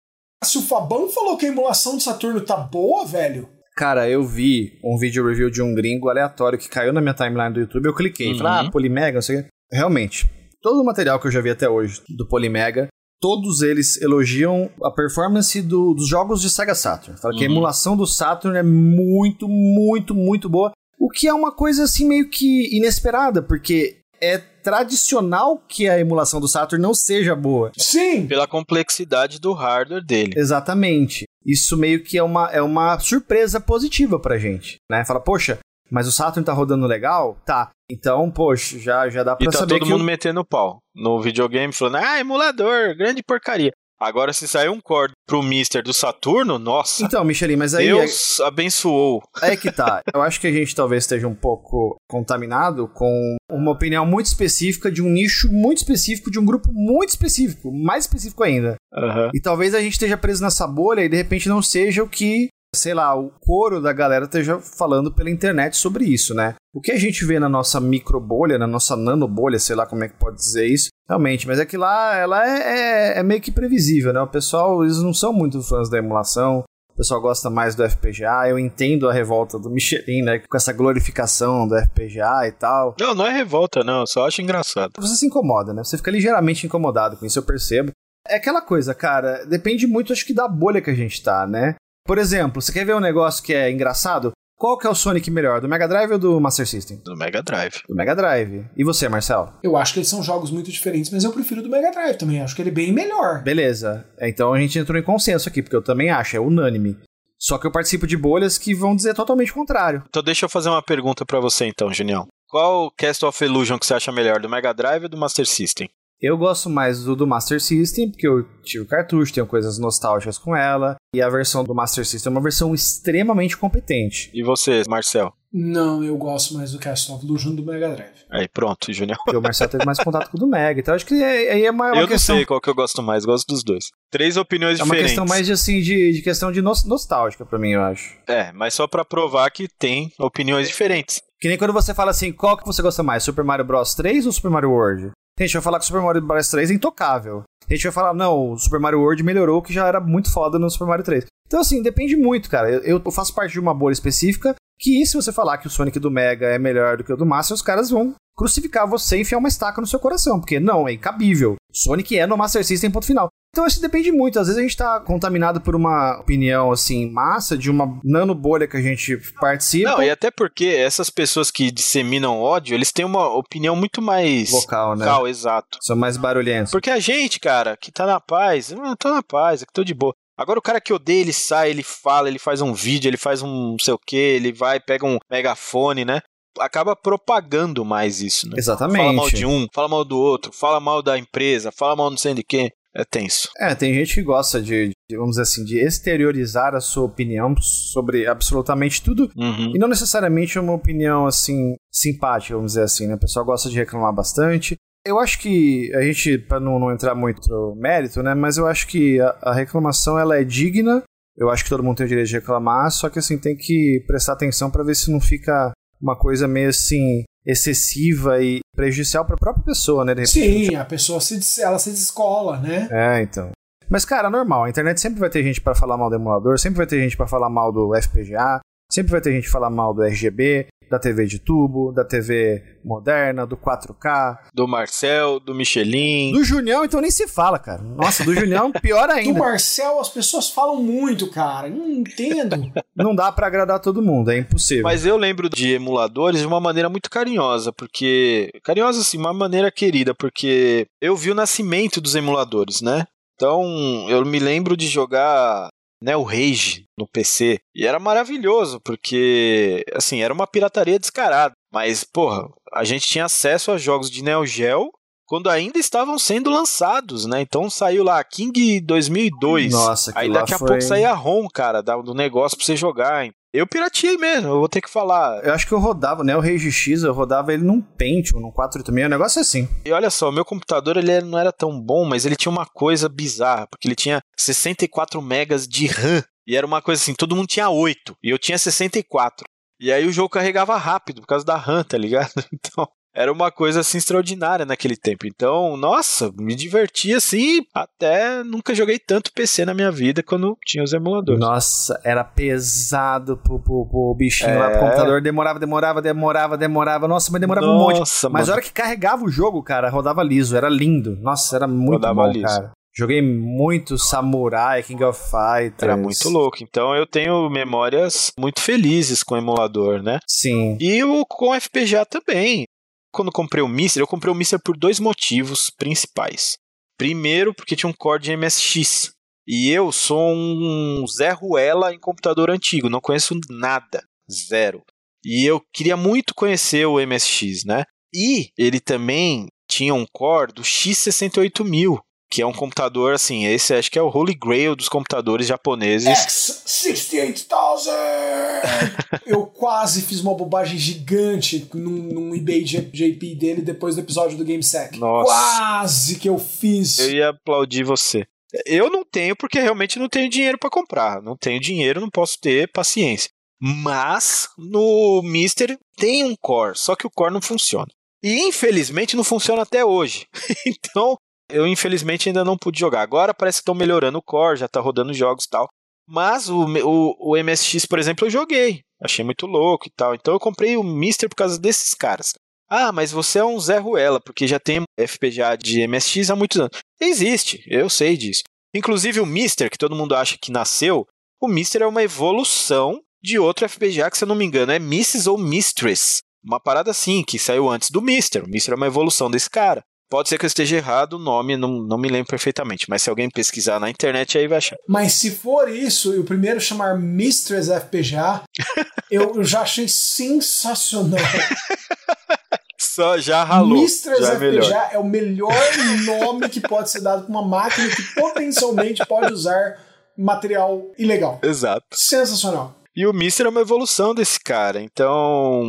Se o Fabão falou que a emulação de Saturno tá boa, velho, Cara, eu vi um vídeo review de um gringo aleatório que caiu na minha timeline do YouTube. Eu cliquei, Uhum. falei, ah, Polymega, não sei o quê. Realmente, todo o material que eu já vi até hoje do Polymega, todos eles elogiam a performance do- dos jogos de Sega Saturn. Fala que a Uhum. emulação do Saturn é muito, muito, muito boa. O que é uma coisa assim meio que inesperada, porque é tradicional que a emulação do Saturn não seja boa. sim, Pela complexidade do hardware dele. Exatamente. Isso meio que é uma, é uma surpresa positiva pra gente, né? Fala, poxa, mas o Saturn tá rodando legal? Tá. Então, poxa, já, já dá E pra tá saber todo que... mundo o- metendo pau no videogame, falando, ah, emulador, grande porcaria. Agora, se sair um core pro Mister do Saturno, nossa, Então, Michelin, mas aí Deus abençoou. é, é que tá. Eu acho que a gente talvez esteja um pouco contaminado com uma opinião muito específica de um nicho muito específico, de um grupo muito específico, mais específico ainda. Aham. E talvez a gente esteja preso nessa bolha e de repente não seja o que, sei lá, o coro da galera esteja falando pela internet sobre isso, né? O que a gente vê na nossa micro bolha, na nossa nano bolha, sei lá como é que pode dizer isso, realmente, mas é que lá ela é, é- é meio que previsível, né? O pessoal, eles não são muito fãs da emulação. O pessoal gosta mais do FPGA. Eu entendo a revolta do Michelin, né? Com essa glorificação do FPGA e tal. Não, não é revolta, não, eu só acho engraçado. Você se incomoda, né? Você fica ligeiramente incomodado com isso, eu percebo. É aquela coisa, cara, depende muito, acho que, da bolha que a gente tá, né? Por exemplo, você quer ver um negócio que é engraçado? Qual que é o Sonic melhor, do Mega Drive ou do Master System? Do Mega Drive. Do Mega Drive. E você, Marcel? eu acho que eles são jogos muito diferentes, mas eu prefiro do Mega Drive também. Acho que ele é bem melhor. Beleza. Então a gente entrou em consenso aqui, porque eu também acho, é unânime. Só que eu participo de bolhas que vão dizer totalmente o contrário. Então deixa eu fazer uma pergunta para você então, Junião. Qual Castle of Illusion que você acha melhor, do Mega Drive ou do Master System? Eu gosto mais do, do Master System, porque eu tive o cartucho, tenho coisas nostálgicas com ela. E a versão do Master System é uma versão extremamente competente. E você, Marcel? Não, eu gosto mais do Castle of Illusion do Mega Drive. Aí, pronto, Junior. Porque o Marcel teve mais contato com o do Mega. Então acho que aí é uma, uma eu questão... não sei qual que eu gosto mais, gosto dos dois. Três opiniões é uma diferentes. questão mais de, assim, de, de questão de nos- nostálgica pra mim, eu acho. É, mas só pra provar que tem opiniões diferentes. Que nem quando você fala assim, qual que você gosta mais, Super Mario Bros 3 ou Super Mario World? Tem gente vai falar que o Super Mario Bros 3 é intocável. Tem gente vai falar, não, o Super Mario World melhorou, que já era muito foda no Super Mario 3. Então, assim, depende muito, cara. Eu, eu faço parte de uma bolha específica que se você falar que o Sonic do Mega é melhor do que o do Master, os caras vão crucificar você e enfiar uma estaca no seu coração, porque não, é incabível. Sonic é no Master System, ponto final. Então que depende muito. Às vezes a gente tá contaminado por uma opinião, assim, massa, de uma nano bolha que a gente participa. Não, e até porque essas pessoas que disseminam ódio, eles têm uma opinião muito mais Vocal, né? vocal, exato. São mais barulhentos. Porque a gente, cara, que tá na paz, eu tô na paz, aqui tô de boa. Agora o cara que odeia, ele sai, ele fala, ele faz um vídeo, ele faz um não sei o que, ele vai, pega um megafone, né? Acaba propagando mais isso, né? Exatamente. Fala mal de um, fala mal do outro, fala mal da empresa, fala mal não sei de quem. É tenso. É, tem gente que gosta de, de, vamos dizer assim, de exteriorizar a sua opinião sobre absolutamente tudo. Uhum. E não necessariamente uma opinião, assim, simpática, vamos dizer assim, né? O pessoal gosta de reclamar bastante. Eu acho que a gente, para não, não entrar muito no mérito, né? Mas eu acho que a, a reclamação, ela é digna. Eu acho que todo mundo tem o direito de reclamar, só que, assim, tem que prestar atenção para ver se não fica uma coisa meio, assim, excessiva e prejudicial para a própria pessoa, né? Sim, a pessoa se, ela se descola, né? É, então. Mas, cara, normal. A internet sempre vai ter gente pra falar mal do emulador, sempre vai ter gente pra falar mal do FPGA, sempre vai ter gente falar mal do RGB, da TV de tubo, da TV moderna, do 4K. Do Marcel, do Michelin. Do Junião, então nem se fala, cara. Nossa, do Junião, pior Do ainda. Marcel, as pessoas falam muito, cara. Não entendo. Não dá pra agradar todo mundo, é impossível. Mas eu lembro de emuladores de uma maneira muito carinhosa, porque. Carinhosa, assim, uma maneira querida, porque eu vi o nascimento dos emuladores, né? Então, eu me lembro de jogar né, o Rage no PC. E era maravilhoso, porque, assim, era uma pirataria descarada. Mas, porra, a gente tinha acesso a jogos de Neo Geo quando ainda estavam sendo lançados, né? Então saiu lá King 2002. Nossa, Aí aquilo daqui a foi- pouco saía a ROM, cara, do negócio pra você jogar. Eu pirateei mesmo, eu vou ter que falar. Eu acho que eu rodava, né? O Rage X, eu rodava ele num Pentium, num 486, um negócio assim. E olha só, o meu computador ele não era tão bom, mas ele tinha uma coisa bizarra, porque ele tinha 64 megas de RAM. E era uma coisa assim, todo mundo tinha 8, e eu tinha 64. E aí o jogo carregava rápido por causa da RAM, tá ligado? Então, era uma coisa assim extraordinária naquele tempo. Então, nossa, me diverti assim, até nunca joguei tanto PC na minha vida quando tinha os emuladores. Nossa, era pesado pro, pro, pro bichinho lá pro É. computador. Demorava, demorava, demorava, demorava. Nossa, mas demorava um monte. Nossa, Mas a hora que carregava o jogo, cara, rodava liso, era lindo. Nossa, era muito Rodava bom, liso. cara. Joguei muito Samurai, King of Fighters. Era muito louco. Então eu tenho memórias muito felizes com o emulador, né? Sim. E o com FPGA também. Quando comprei o Mister, eu comprei o Mister por dois motivos principais. Primeiro, porque tinha um core de MSX. E eu sou um Zé Ruela em computador antigo, não conheço nada. Zero. E eu queria muito conhecer o MSX, né? E ele também tinha um core do X68000, que é um computador assim, esse acho que é o Holy Grail dos computadores japoneses. X68000! Eu quase fiz uma bobagem gigante num, num eBay JP dele depois do episódio do GameSec. Nossa. Quase que eu fiz. Eu ia aplaudir você. Eu não tenho porque realmente não tenho dinheiro para comprar. Não tenho dinheiro, não posso ter paciência. Mas no Mister tem um core, só que o core não funciona. E infelizmente não funciona até hoje. então eu infelizmente ainda não pude jogar. Agora parece que estão melhorando o core, já tá rodando jogos e tal. Mas o, o, o MSX, por exemplo, eu joguei. Achei muito louco e tal. Então eu comprei o Mister por causa desses caras. Ah, mas você é um Zé Ruela, porque já tem FPGA de MSX há muitos anos. Existe, eu sei disso. Inclusive o Mister, que todo mundo acha que nasceu, o Mister é uma evolução de outro FPGA que, se eu não me engano, é Mrs. ou Mistress. Uma parada assim, que saiu antes do Mister. O Mister é uma evolução desse cara. Pode ser que eu esteja errado, o nome não, não me lembro perfeitamente, mas se alguém pesquisar na internet aí vai achar. Mas se for isso e o primeiro chamar Mistress FPGA, eu já achei sensacional. Só já ralou. Mistress já é FPGA melhor. é o melhor nome que pode ser dado para uma máquina que potencialmente pode usar material ilegal. Exato. Sensacional. E o Mister é uma evolução desse cara. Então,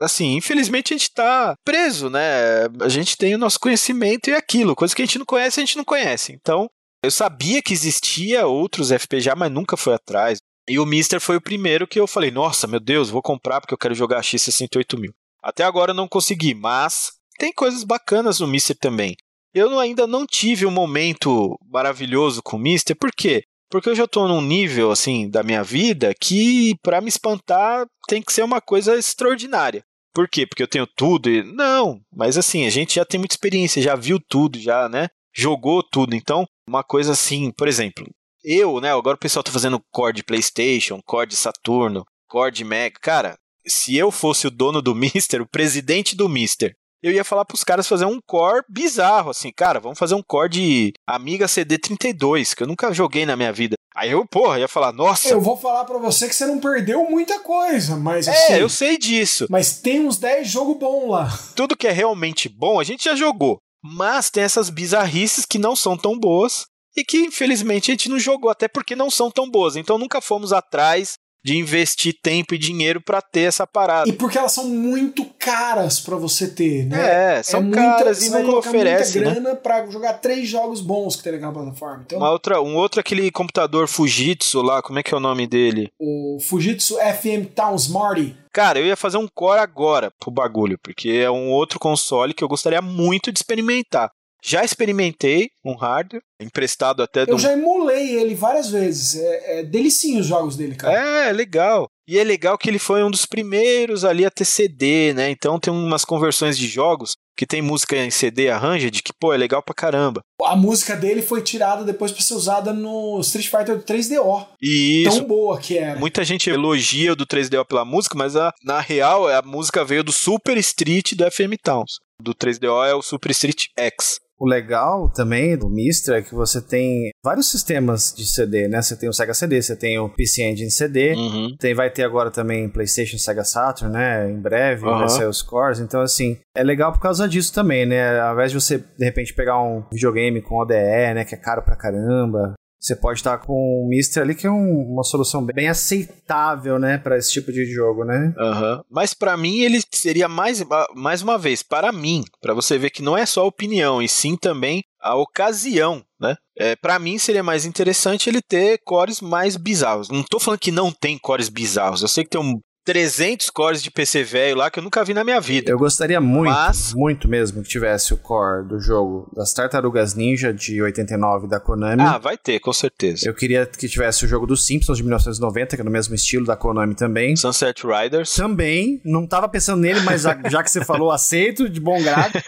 assim, infelizmente a gente tá preso, né? A gente tem o nosso conhecimento e aquilo. Coisa que a gente não conhece, a gente não conhece. Então, eu sabia que existia outros FPGA, mas nunca fui atrás. E o Mister foi o primeiro que eu falei, nossa, meu Deus, vou comprar porque eu quero jogar X68000. Até agora eu não consegui, mas tem coisas bacanas no Mister também. Eu ainda não tive um momento maravilhoso com o Mister, por quê? Porque eu já tô num nível, assim, da minha vida que pra me espantar tem que ser uma coisa extraordinária. Por quê? Porque eu tenho tudo e... Não, mas assim, a gente já tem muita experiência, já viu tudo, já, né? Jogou tudo. Então, uma coisa assim, por exemplo, eu, né? Agora o pessoal tá fazendo core de PlayStation, core de Saturno, core de Mega. Cara, se eu fosse o dono do Mister, o presidente do Mister, eu ia falar pros caras fazer um core bizarro, assim, cara, vamos fazer um core de Amiga CD32, que eu nunca joguei na minha vida. Aí eu, porra, ia falar, nossa, Eu vou falar para você que você não perdeu muita coisa, mas assim, é, eu sei disso. mas tem uns 10 jogos bons lá. Tudo que é realmente bom, a gente já jogou. Mas tem essas bizarrices que não são tão boas e que infelizmente a gente não jogou, até porque não são tão boas. Então nunca fomos atrás de investir tempo e dinheiro pra ter essa parada. E porque elas são muito caras pra você ter, né? É, são muita- caras você e colocar oferece, muita né? grana pra jogar três jogos bons que tem naquela plataforma. Então, Uma outra, um outro aquele computador Fujitsu lá, como é que é o nome dele? o Fujitsu FM Town Smarty. Cara, eu ia fazer um core agora pro bagulho, porque é um outro console que eu gostaria muito de experimentar. Já experimentei um hardware, emprestado até de Eu já emulei ele várias vezes. É, é delicinho os jogos dele, cara. É, legal. E é legal que ele foi um dos primeiros ali a ter CD, né? Então tem umas conversões de jogos que tem música em CD arranged que, pô, é legal pra caramba. A música dele foi tirada depois pra ser usada no Street Fighter 3DO. E isso, Tão boa que era. muita gente elogia o do 3DO pela música, mas a, na real a música veio do Super Street do FM Towns. Do 3DO é o Super Street X. O legal também do Mistra é que você tem vários sistemas de CD, né? Você tem o Sega CD, você tem o PC Engine CD, Uhum. tem, vai ter agora também PlayStation Sega Saturn, né? Em breve Aham. vai ser os cores. Então, assim, é legal por causa disso também, né? Ao invés de você, de repente, pegar um videogame com ODE, né? Que é caro pra caramba. Você pode estar com o Mistra ali, que é um- uma solução bem aceitável, né? Pra esse tipo de jogo, né? Aham. Mas pra mim ele seria mais, mais uma vez, para mim, pra você ver que não é só a opinião, e sim também a ocasião, né? É, para mim seria mais interessante ele ter cores mais bizarros. Não tô falando que não tem cores bizarros. Eu sei que tem um 300 cores de PC velho lá que eu nunca vi na minha vida. Eu gostaria muito, Mas- muito mesmo que tivesse o core do jogo das Tartarugas Ninja de 89 da Konami. Ah, vai ter, com certeza. Eu queria que tivesse o jogo dos Simpsons de 1990, que é no mesmo estilo da Konami também. Sunset Riders. Também, não tava pensando nele, mas já, que você falou, aceito de bom grado.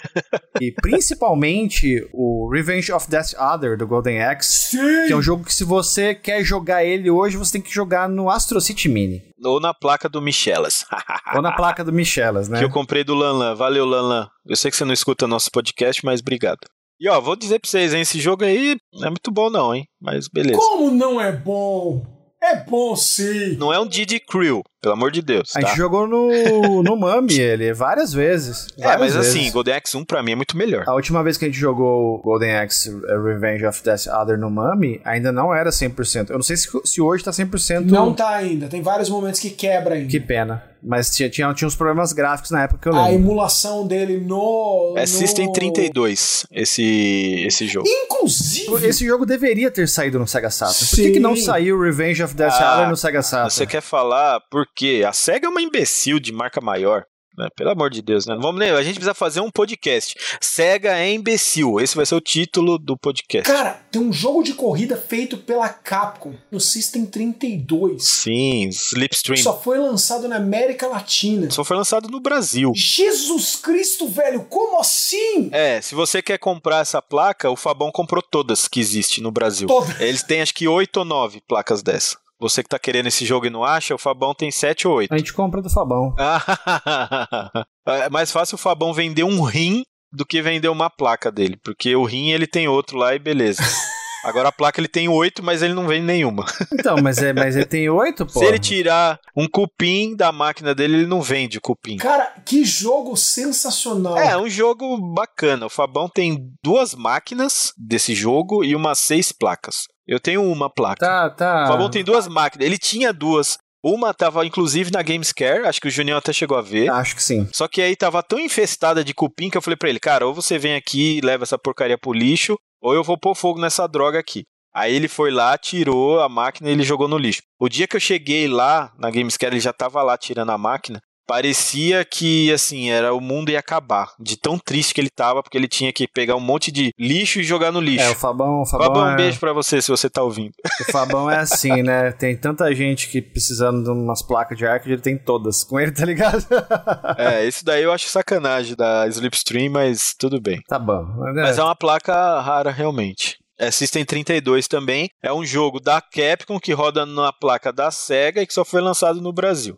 E principalmente o Revenge of Death Other do Golden Axe, Sim! que é um jogo que se você quer jogar ele hoje, você tem que jogar no Astro City Mini. Ou na placa do Michelas. Ou na placa do Michelas, né? que eu comprei do Lanlan. Valeu, Lanlan. Eu sei que você não escuta nosso podcast, mas obrigado. E ó, vou dizer pra vocês, hein? Esse jogo aí não é muito bom, não, hein? Mas beleza. Como não é bom? É bom sim! Não é um Diddy Crew, pelo amor de Deus. A Tá? gente jogou no, no Mami ele várias vezes. É, várias mas vezes. assim, Golden Axe 1 pra mim é muito melhor. A última vez que a gente jogou Golden Axe uh, Revenge of Death Other no Mami, ainda não era 100%. Eu não sei se, se hoje tá 100%. Não tá ainda. Tem vários momentos que quebra ainda. Que pena. Mas tinha, tinha, tinha uns problemas gráficos na época que eu A lembro. emulação dele no. É no... System 32, esse, esse jogo. Inclusive. Esse jogo deveria ter saído no Sega Saturn. Por que, Sim. que não saiu Revenge of Death Ah, Other no Sega Saturn? Você quer falar porque a SEGA é uma imbecil de marca maior. Né? Pelo amor de Deus, né? Vamos ler, a gente precisa fazer um podcast. SEGA é imbecil. Esse vai ser o título do podcast. Cara, tem um jogo de corrida feito pela Capcom no System 32. Sim, Slipstream. Só foi lançado na América Latina. Só foi lançado no Brasil. Jesus Cristo, velho, como assim? É, se você quer comprar essa placa, o Fabão comprou todas que existe no Brasil. Todas. Eles têm acho que oito ou nove placas dessa. Você que tá querendo esse jogo e não acha, o Fabão tem sete ou oito. A gente compra do Fabão. é mais fácil o Fabão vender um rim do que vender uma placa dele, porque o rim ele tem outro lá e beleza. Agora a placa ele tem oito, mas ele não vende nenhuma. Então, mas, é, mas ele tem oito, pô. Se ele tirar um cupim da máquina dele, ele não vende cupim. Cara, que jogo sensacional. É, um jogo bacana. O Fabão tem duas máquinas desse jogo e umas seis placas. Eu tenho uma placa. Tá, tá. O Fabão tem duas máquinas. Ele tinha duas. Uma tava inclusive na Gamescare, acho que o Junião até chegou a ver. Acho que sim. Só que aí tava tão infestada de cupim que eu falei pra ele, cara, ou você vem aqui e leva essa porcaria pro lixo, ou eu vou pôr fogo nessa droga aqui. Aí ele foi lá, tirou a máquina e ele jogou no lixo. O dia que eu cheguei lá na Gamescare, ele já tava lá tirando a máquina. Parecia que, assim, era o mundo ia acabar. De tão triste que ele tava, porque ele tinha que pegar um monte de lixo e jogar no lixo. É, o Fabão. O Fabão, Fabão, é... um beijo pra você, se você tá ouvindo. O Fabão é assim, né? Tem tanta gente que precisando de umas placas de arcade, ele tem todas. Com ele, tá ligado? é, isso daí eu acho sacanagem da Slipstream, mas tudo bem. Tá bom. Mas é uma placa rara, realmente. É System 32 também. É um jogo da Capcom que roda na placa da Sega e que só foi lançado no Brasil.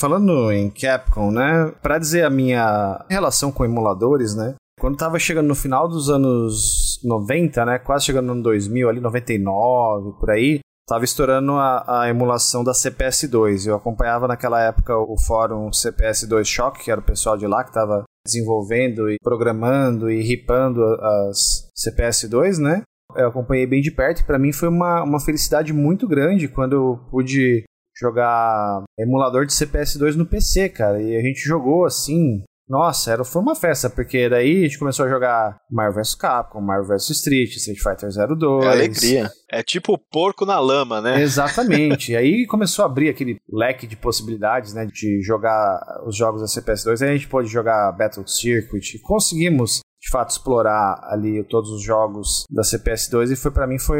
Falando em Capcom, né? Pra dizer a minha relação com emuladores, né? Quando tava chegando no final dos anos 90, né? Quase chegando no 2000, ali 99, por aí. Tava estourando a, a emulação da CPS2. Eu acompanhava naquela época o fórum CPS2 Shock, que era o pessoal de lá que tava desenvolvendo e programando e ripando as CPS2, né? Eu acompanhei bem de perto e para mim foi uma, uma felicidade muito grande quando eu pude jogar emulador de CPS2 no PC, cara. E a gente jogou assim. Nossa, era, foi uma festa, porque daí a gente começou a jogar Marvel vs Capcom, Marvel vs Street, Street Fighter 02. É alegria. É tipo porco na lama, né? Exatamente. e aí começou a abrir aquele leque de possibilidades, né, de jogar os jogos da CPS2. Aí a gente pôde jogar Battle Circuit. Conseguimos de fato explorar ali todos os jogos da CPS2 e foi para mim foi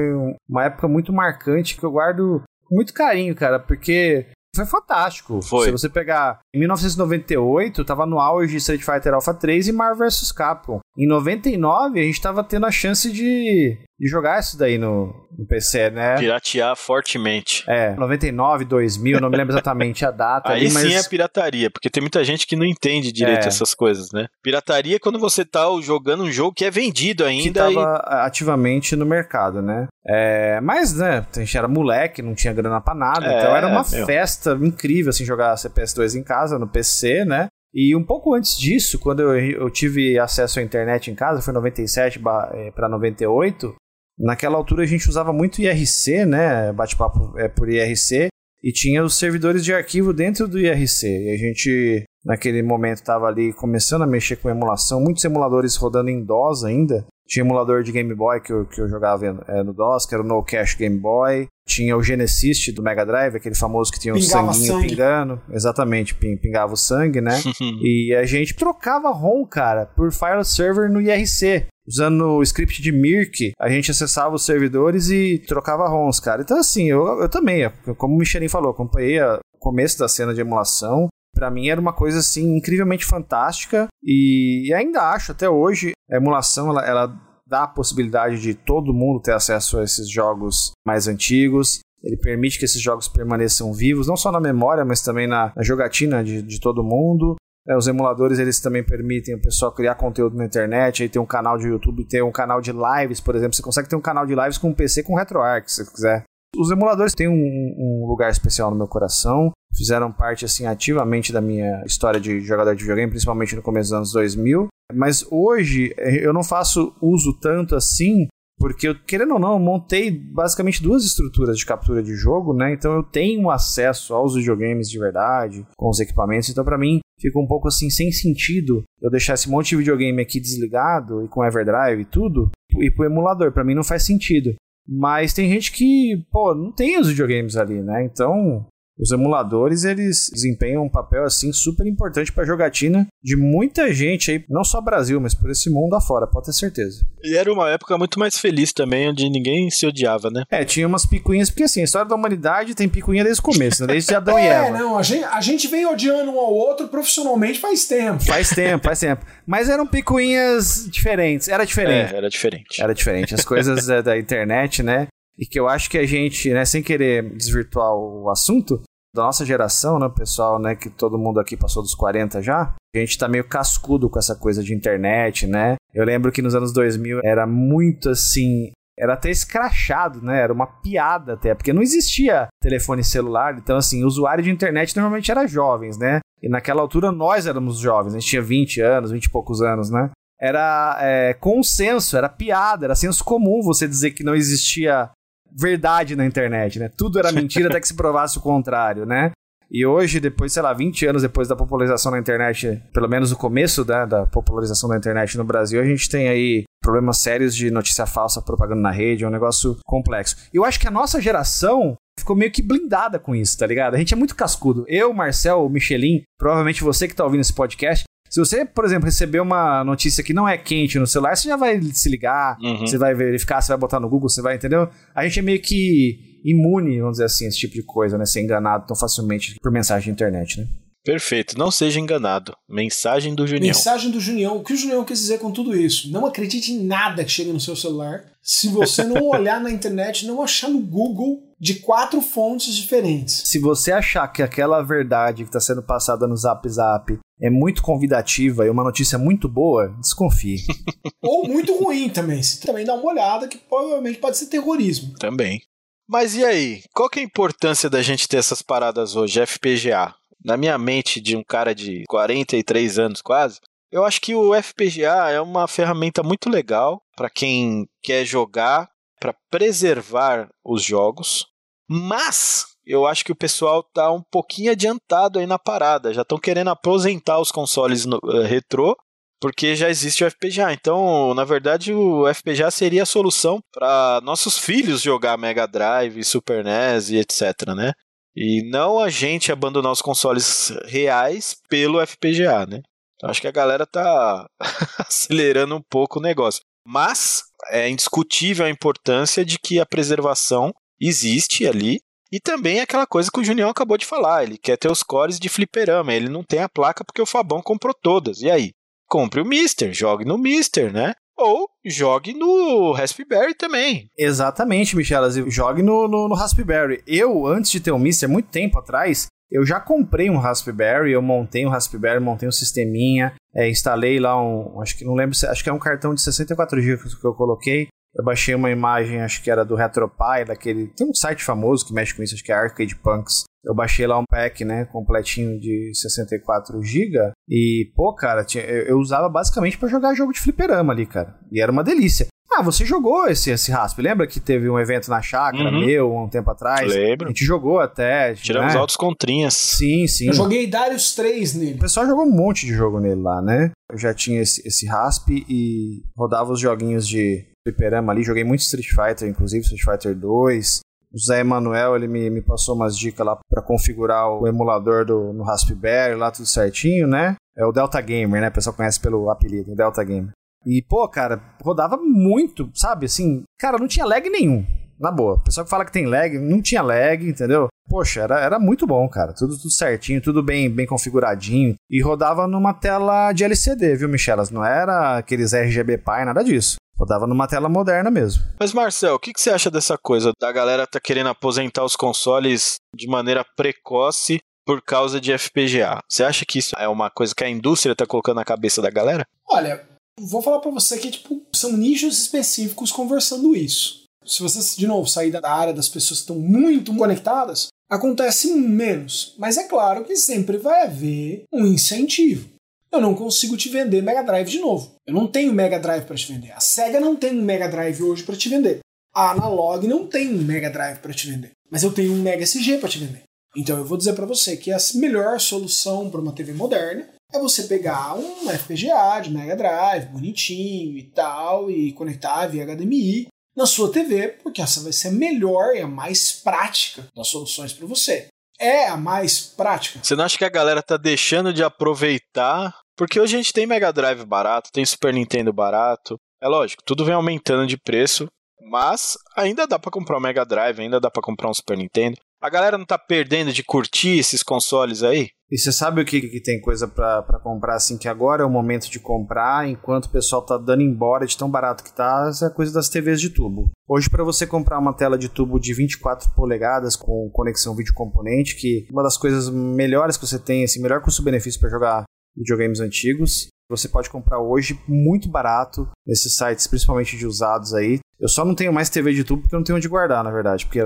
uma época muito marcante que eu guardo muito carinho, cara, porque foi fantástico. Foi. Se você pegar em 1998, tava no auge Street Fighter Alpha 3 e Marvel vs Capcom. Em 99, a gente tava tendo a chance de, de jogar isso daí no, no PC, né? Piratear fortemente. É, 99, 2000, não me lembro exatamente a data. Aí ali, mas... sim é pirataria, porque tem muita gente que não entende direito É. essas coisas, né? Pirataria é quando você tá jogando um jogo que é vendido que ainda e tava ativamente no mercado, né? É, mas, né, a gente era moleque, não tinha grana pra nada, É, então era uma meu. festa incrível, assim, jogar CPS2 em casa, no PC, né? E um pouco antes disso, quando eu, eu tive acesso à internet em casa, foi 97 ba- eh, pra 98, naquela altura a gente usava muito IRC, né, bate-papo é, por IRC, e tinha os servidores de arquivo dentro do IRC, e a gente naquele momento estava ali começando a mexer com emulação, muitos emuladores rodando em DOS ainda. Tinha emulador de Game Boy que eu, que eu jogava eh, no DOS, que era o No Cache Game Boy. Tinha o Genesis do Mega Drive, aquele famoso que tinha um Pingava sanguinho sangue. pingando. Exatamente, ping- pingava o sangue, né? e a gente trocava ROM, cara, por file server no IRC. Usando o script de Mirk, a gente acessava os servidores e trocava ROMs, cara. Então, assim, eu, eu também, como o Michelin falou, acompanhei o começo da cena de emulação. Pra mim era uma coisa assim incrivelmente fantástica e, e ainda acho até hoje a emulação ela, ela dá a possibilidade de todo mundo ter acesso a esses jogos mais antigos. Ele permite que esses jogos permaneçam vivos, não só na memória, mas também na, na jogatina de, de todo mundo. É, os emuladores eles também permitem o pessoal criar conteúdo na internet, aí tem um canal de YouTube, tem um canal de lives, por exemplo. Você consegue ter um canal de lives com um PC com RetroArch, se você quiser. Os emuladores têm um, um lugar especial no meu coração, fizeram parte assim ativamente da minha história de jogador de videogame, principalmente no começo dos anos 2000. Mas hoje eh, eu não faço uso tanto assim, porque eu, querendo ou não, eu montei basicamente duas estruturas de captura de jogo, né? Então eu tenho acesso aos videogames de verdade, com os equipamentos. Então para mim fica um pouco assim sem sentido eu deixar esse monte de videogame aqui desligado e com Everdrive e tudo e pro emulador. Para mim não faz sentido. Mas tem gente que, pô, não tem os videogames ali, né? Então, os emuladores, eles desempenham um papel, assim, super importante pra jogatina de muita gente aí, não só Brasil, mas por esse mundo afora, pode ter certeza. E era uma época muito mais feliz também, onde ninguém se odiava, né? É, tinha umas picuinhas, porque assim, a história da humanidade tem picuinha desde o começo, né? Desde Adão e É, Eva. não, a gente, a gente vem odiando um ao outro profissionalmente faz tempo. Faz tempo, faz tempo. Mas eram picuinhas diferentes, era diferente. É, era diferente. Era diferente. As coisas da, da internet, né? E que eu acho que a gente, né, sem querer desvirtuar o assunto, da nossa geração, né, pessoal, né, que todo mundo aqui passou dos 40 já, A gente tá meio cascudo com essa coisa de internet, né? Eu lembro que nos anos 2000 era muito assim, era até escrachado, né? Era uma piada até, porque não existia telefone celular, então assim, o usuário de internet normalmente era jovens, né? E naquela altura nós éramos jovens, a gente tinha 20 anos, 20 e poucos anos, né? Era é, consenso, era piada, era senso comum você dizer que não existia verdade na internet, né? Tudo era mentira até que se provasse o contrário, né? E hoje, depois, sei lá, 20 anos depois da popularização da internet, pelo menos o começo né, da popularização da internet no Brasil, a gente tem aí problemas sérios de notícia falsa propaganda na rede, é um negócio complexo. Eu acho que a nossa geração ficou meio que blindada com isso, tá ligado? A gente é muito cascudo. Eu, Marcel, Michelin, provavelmente você que tá ouvindo esse podcast, se você, por exemplo, receber uma notícia que não é quente no celular, você já vai se ligar, uhum. você vai verificar, você vai botar no Google, você vai, entendeu? A gente é meio que imune, vamos dizer assim, esse tipo de coisa, né? Ser enganado tão facilmente por mensagem de internet, né? Perfeito, não seja enganado. Mensagem do Junião. Mensagem do Junião. O que o Junião quis dizer com tudo isso? Não acredite em nada que chega no seu celular. Se você não olhar na internet, não achar no Google de quatro fontes diferentes. Se você achar que aquela verdade que está sendo passada no Zap Zap é muito convidativa e uma notícia muito boa, desconfie. Ou muito ruim também. Você também dá uma olhada que provavelmente pode ser terrorismo. Também. Mas e aí? Qual que é a importância da gente ter essas paradas hoje, FPGA? Na minha mente de um cara de 43 anos quase, eu acho que o FPGA é uma ferramenta muito legal para quem quer jogar, para preservar os jogos, mas eu acho que o pessoal tá um pouquinho adiantado aí na parada, já estão querendo aposentar os consoles no, uh, retrô porque já existe o FPGA. Então, na verdade, o FPGA seria a solução para nossos filhos jogar Mega Drive, Super NES e etc, né? E não a gente abandonar os consoles reais pelo FPGA, né? Então, acho que a galera tá acelerando um pouco o negócio. Mas é indiscutível a importância de que a preservação existe ali. E também aquela coisa que o Junião acabou de falar, ele quer ter os cores de fliperama, ele não tem a placa porque o Fabão comprou todas. E aí? compre o Mister, jogue no Mister, né? Ou jogue no Raspberry também. Exatamente, Michelas. Jogue no, no, no Raspberry. Eu, antes de ter um Mister, muito tempo atrás, eu já comprei um Raspberry, eu montei um Raspberry, montei um sisteminha, é, instalei lá um, acho que não lembro, acho que é um cartão de 64 GB que eu coloquei. Eu baixei uma imagem, acho que era do RetroPie, daquele, tem um site famoso que mexe com isso, acho que é Arcade Punks. Eu baixei lá um pack, né, completinho de 64 GB e, pô, cara, tinha, eu, eu, usava basicamente para jogar jogo de fliperama ali, cara. E era uma delícia. Ah, você jogou esse, esse Rasp? Lembra que teve um evento na chácara uhum. meu um tempo atrás? Lembro. A gente jogou até. Tiramos né? altos contrinhas. Sim, sim. Eu joguei Darius 3 nele. O pessoal jogou um monte de jogo nele lá, né? Eu já tinha esse, esse Rasp e rodava os joguinhos de fliperama ali. Joguei muito Street Fighter, inclusive Street Fighter 2. O Zé Emanuel, ele me, me passou umas dicas lá para configurar o emulador do, no Raspberry, lá tudo certinho, né? É o Delta Gamer, né? O pessoal conhece pelo apelido, Delta Gamer. E, pô, cara, rodava muito, sabe? Assim, cara, não tinha lag nenhum. Na boa. O pessoal que fala que tem lag, não tinha lag, entendeu? Poxa, era, era muito bom, cara. Tudo, tudo certinho, tudo bem, bem configuradinho. E rodava numa tela de LCD, viu, Michelas? Não era aqueles RGB Pi, nada disso. Rodava numa tela moderna mesmo. Mas, Marcel, o que, que você acha dessa coisa da galera tá querendo aposentar os consoles de maneira precoce por causa de FPGA? Você acha que isso é uma coisa que a indústria tá colocando na cabeça da galera? Olha, vou falar para você que tipo, são nichos específicos conversando isso. Se você, de novo, sair da área das pessoas que estão muito conectadas, acontece menos. Mas é claro que sempre vai haver um incentivo eu não consigo te vender Mega Drive de novo. Eu não tenho Mega Drive para te vender. A Sega não tem um Mega Drive hoje para te vender. A Analog não tem um Mega Drive para te vender. Mas eu tenho um Mega SG para te vender. Então eu vou dizer para você que a melhor solução para uma TV moderna é você pegar um FPGA de Mega Drive, bonitinho e tal, e conectar via HDMI na sua TV, porque essa vai ser a melhor e a mais prática das soluções para você é a mais prática. Você não acha que a galera tá deixando de aproveitar? Porque hoje a gente tem Mega Drive barato, tem Super Nintendo barato. É lógico, tudo vem aumentando de preço, mas ainda dá para comprar um Mega Drive, ainda dá para comprar um Super Nintendo. A galera não tá perdendo de curtir esses consoles aí? E você sabe o que, que tem coisa para comprar assim que agora é o momento de comprar, enquanto o pessoal tá dando embora de tão barato que tá, é a coisa das TVs de tubo. Hoje para você comprar uma tela de tubo de 24 polegadas com conexão vídeo componente, que uma das coisas melhores que você tem, assim, melhor custo-benefício para jogar videogames antigos. Você pode comprar hoje muito barato nesses sites, principalmente de usados aí. Eu só não tenho mais TV de tubo porque eu não tenho onde guardar, na verdade. Porque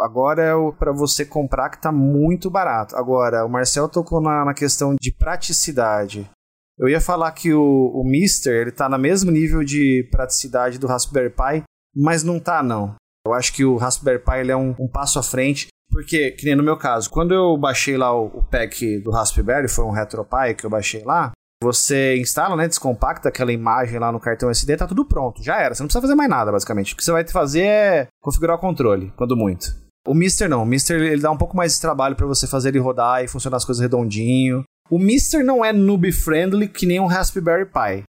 agora é para você comprar que tá muito barato. Agora, o Marcel tocou na, na questão de praticidade. Eu ia falar que o, o Mister ele tá no mesmo nível de praticidade do Raspberry Pi, mas não tá não. Eu acho que o Raspberry Pi ele é um, um passo à frente, porque, que nem no meu caso, quando eu baixei lá o, o pack do Raspberry, foi um RetroPie que eu baixei lá, você instala, né, descompacta aquela imagem lá no cartão SD, tá tudo pronto, já era, você não precisa fazer mais nada, basicamente. O que você vai fazer é configurar o controle, quando muito. O Mister não, o Mister ele dá um pouco mais de trabalho para você fazer ele rodar e funcionar as coisas redondinho. O Mister não é noob friendly que nem um Raspberry Pi.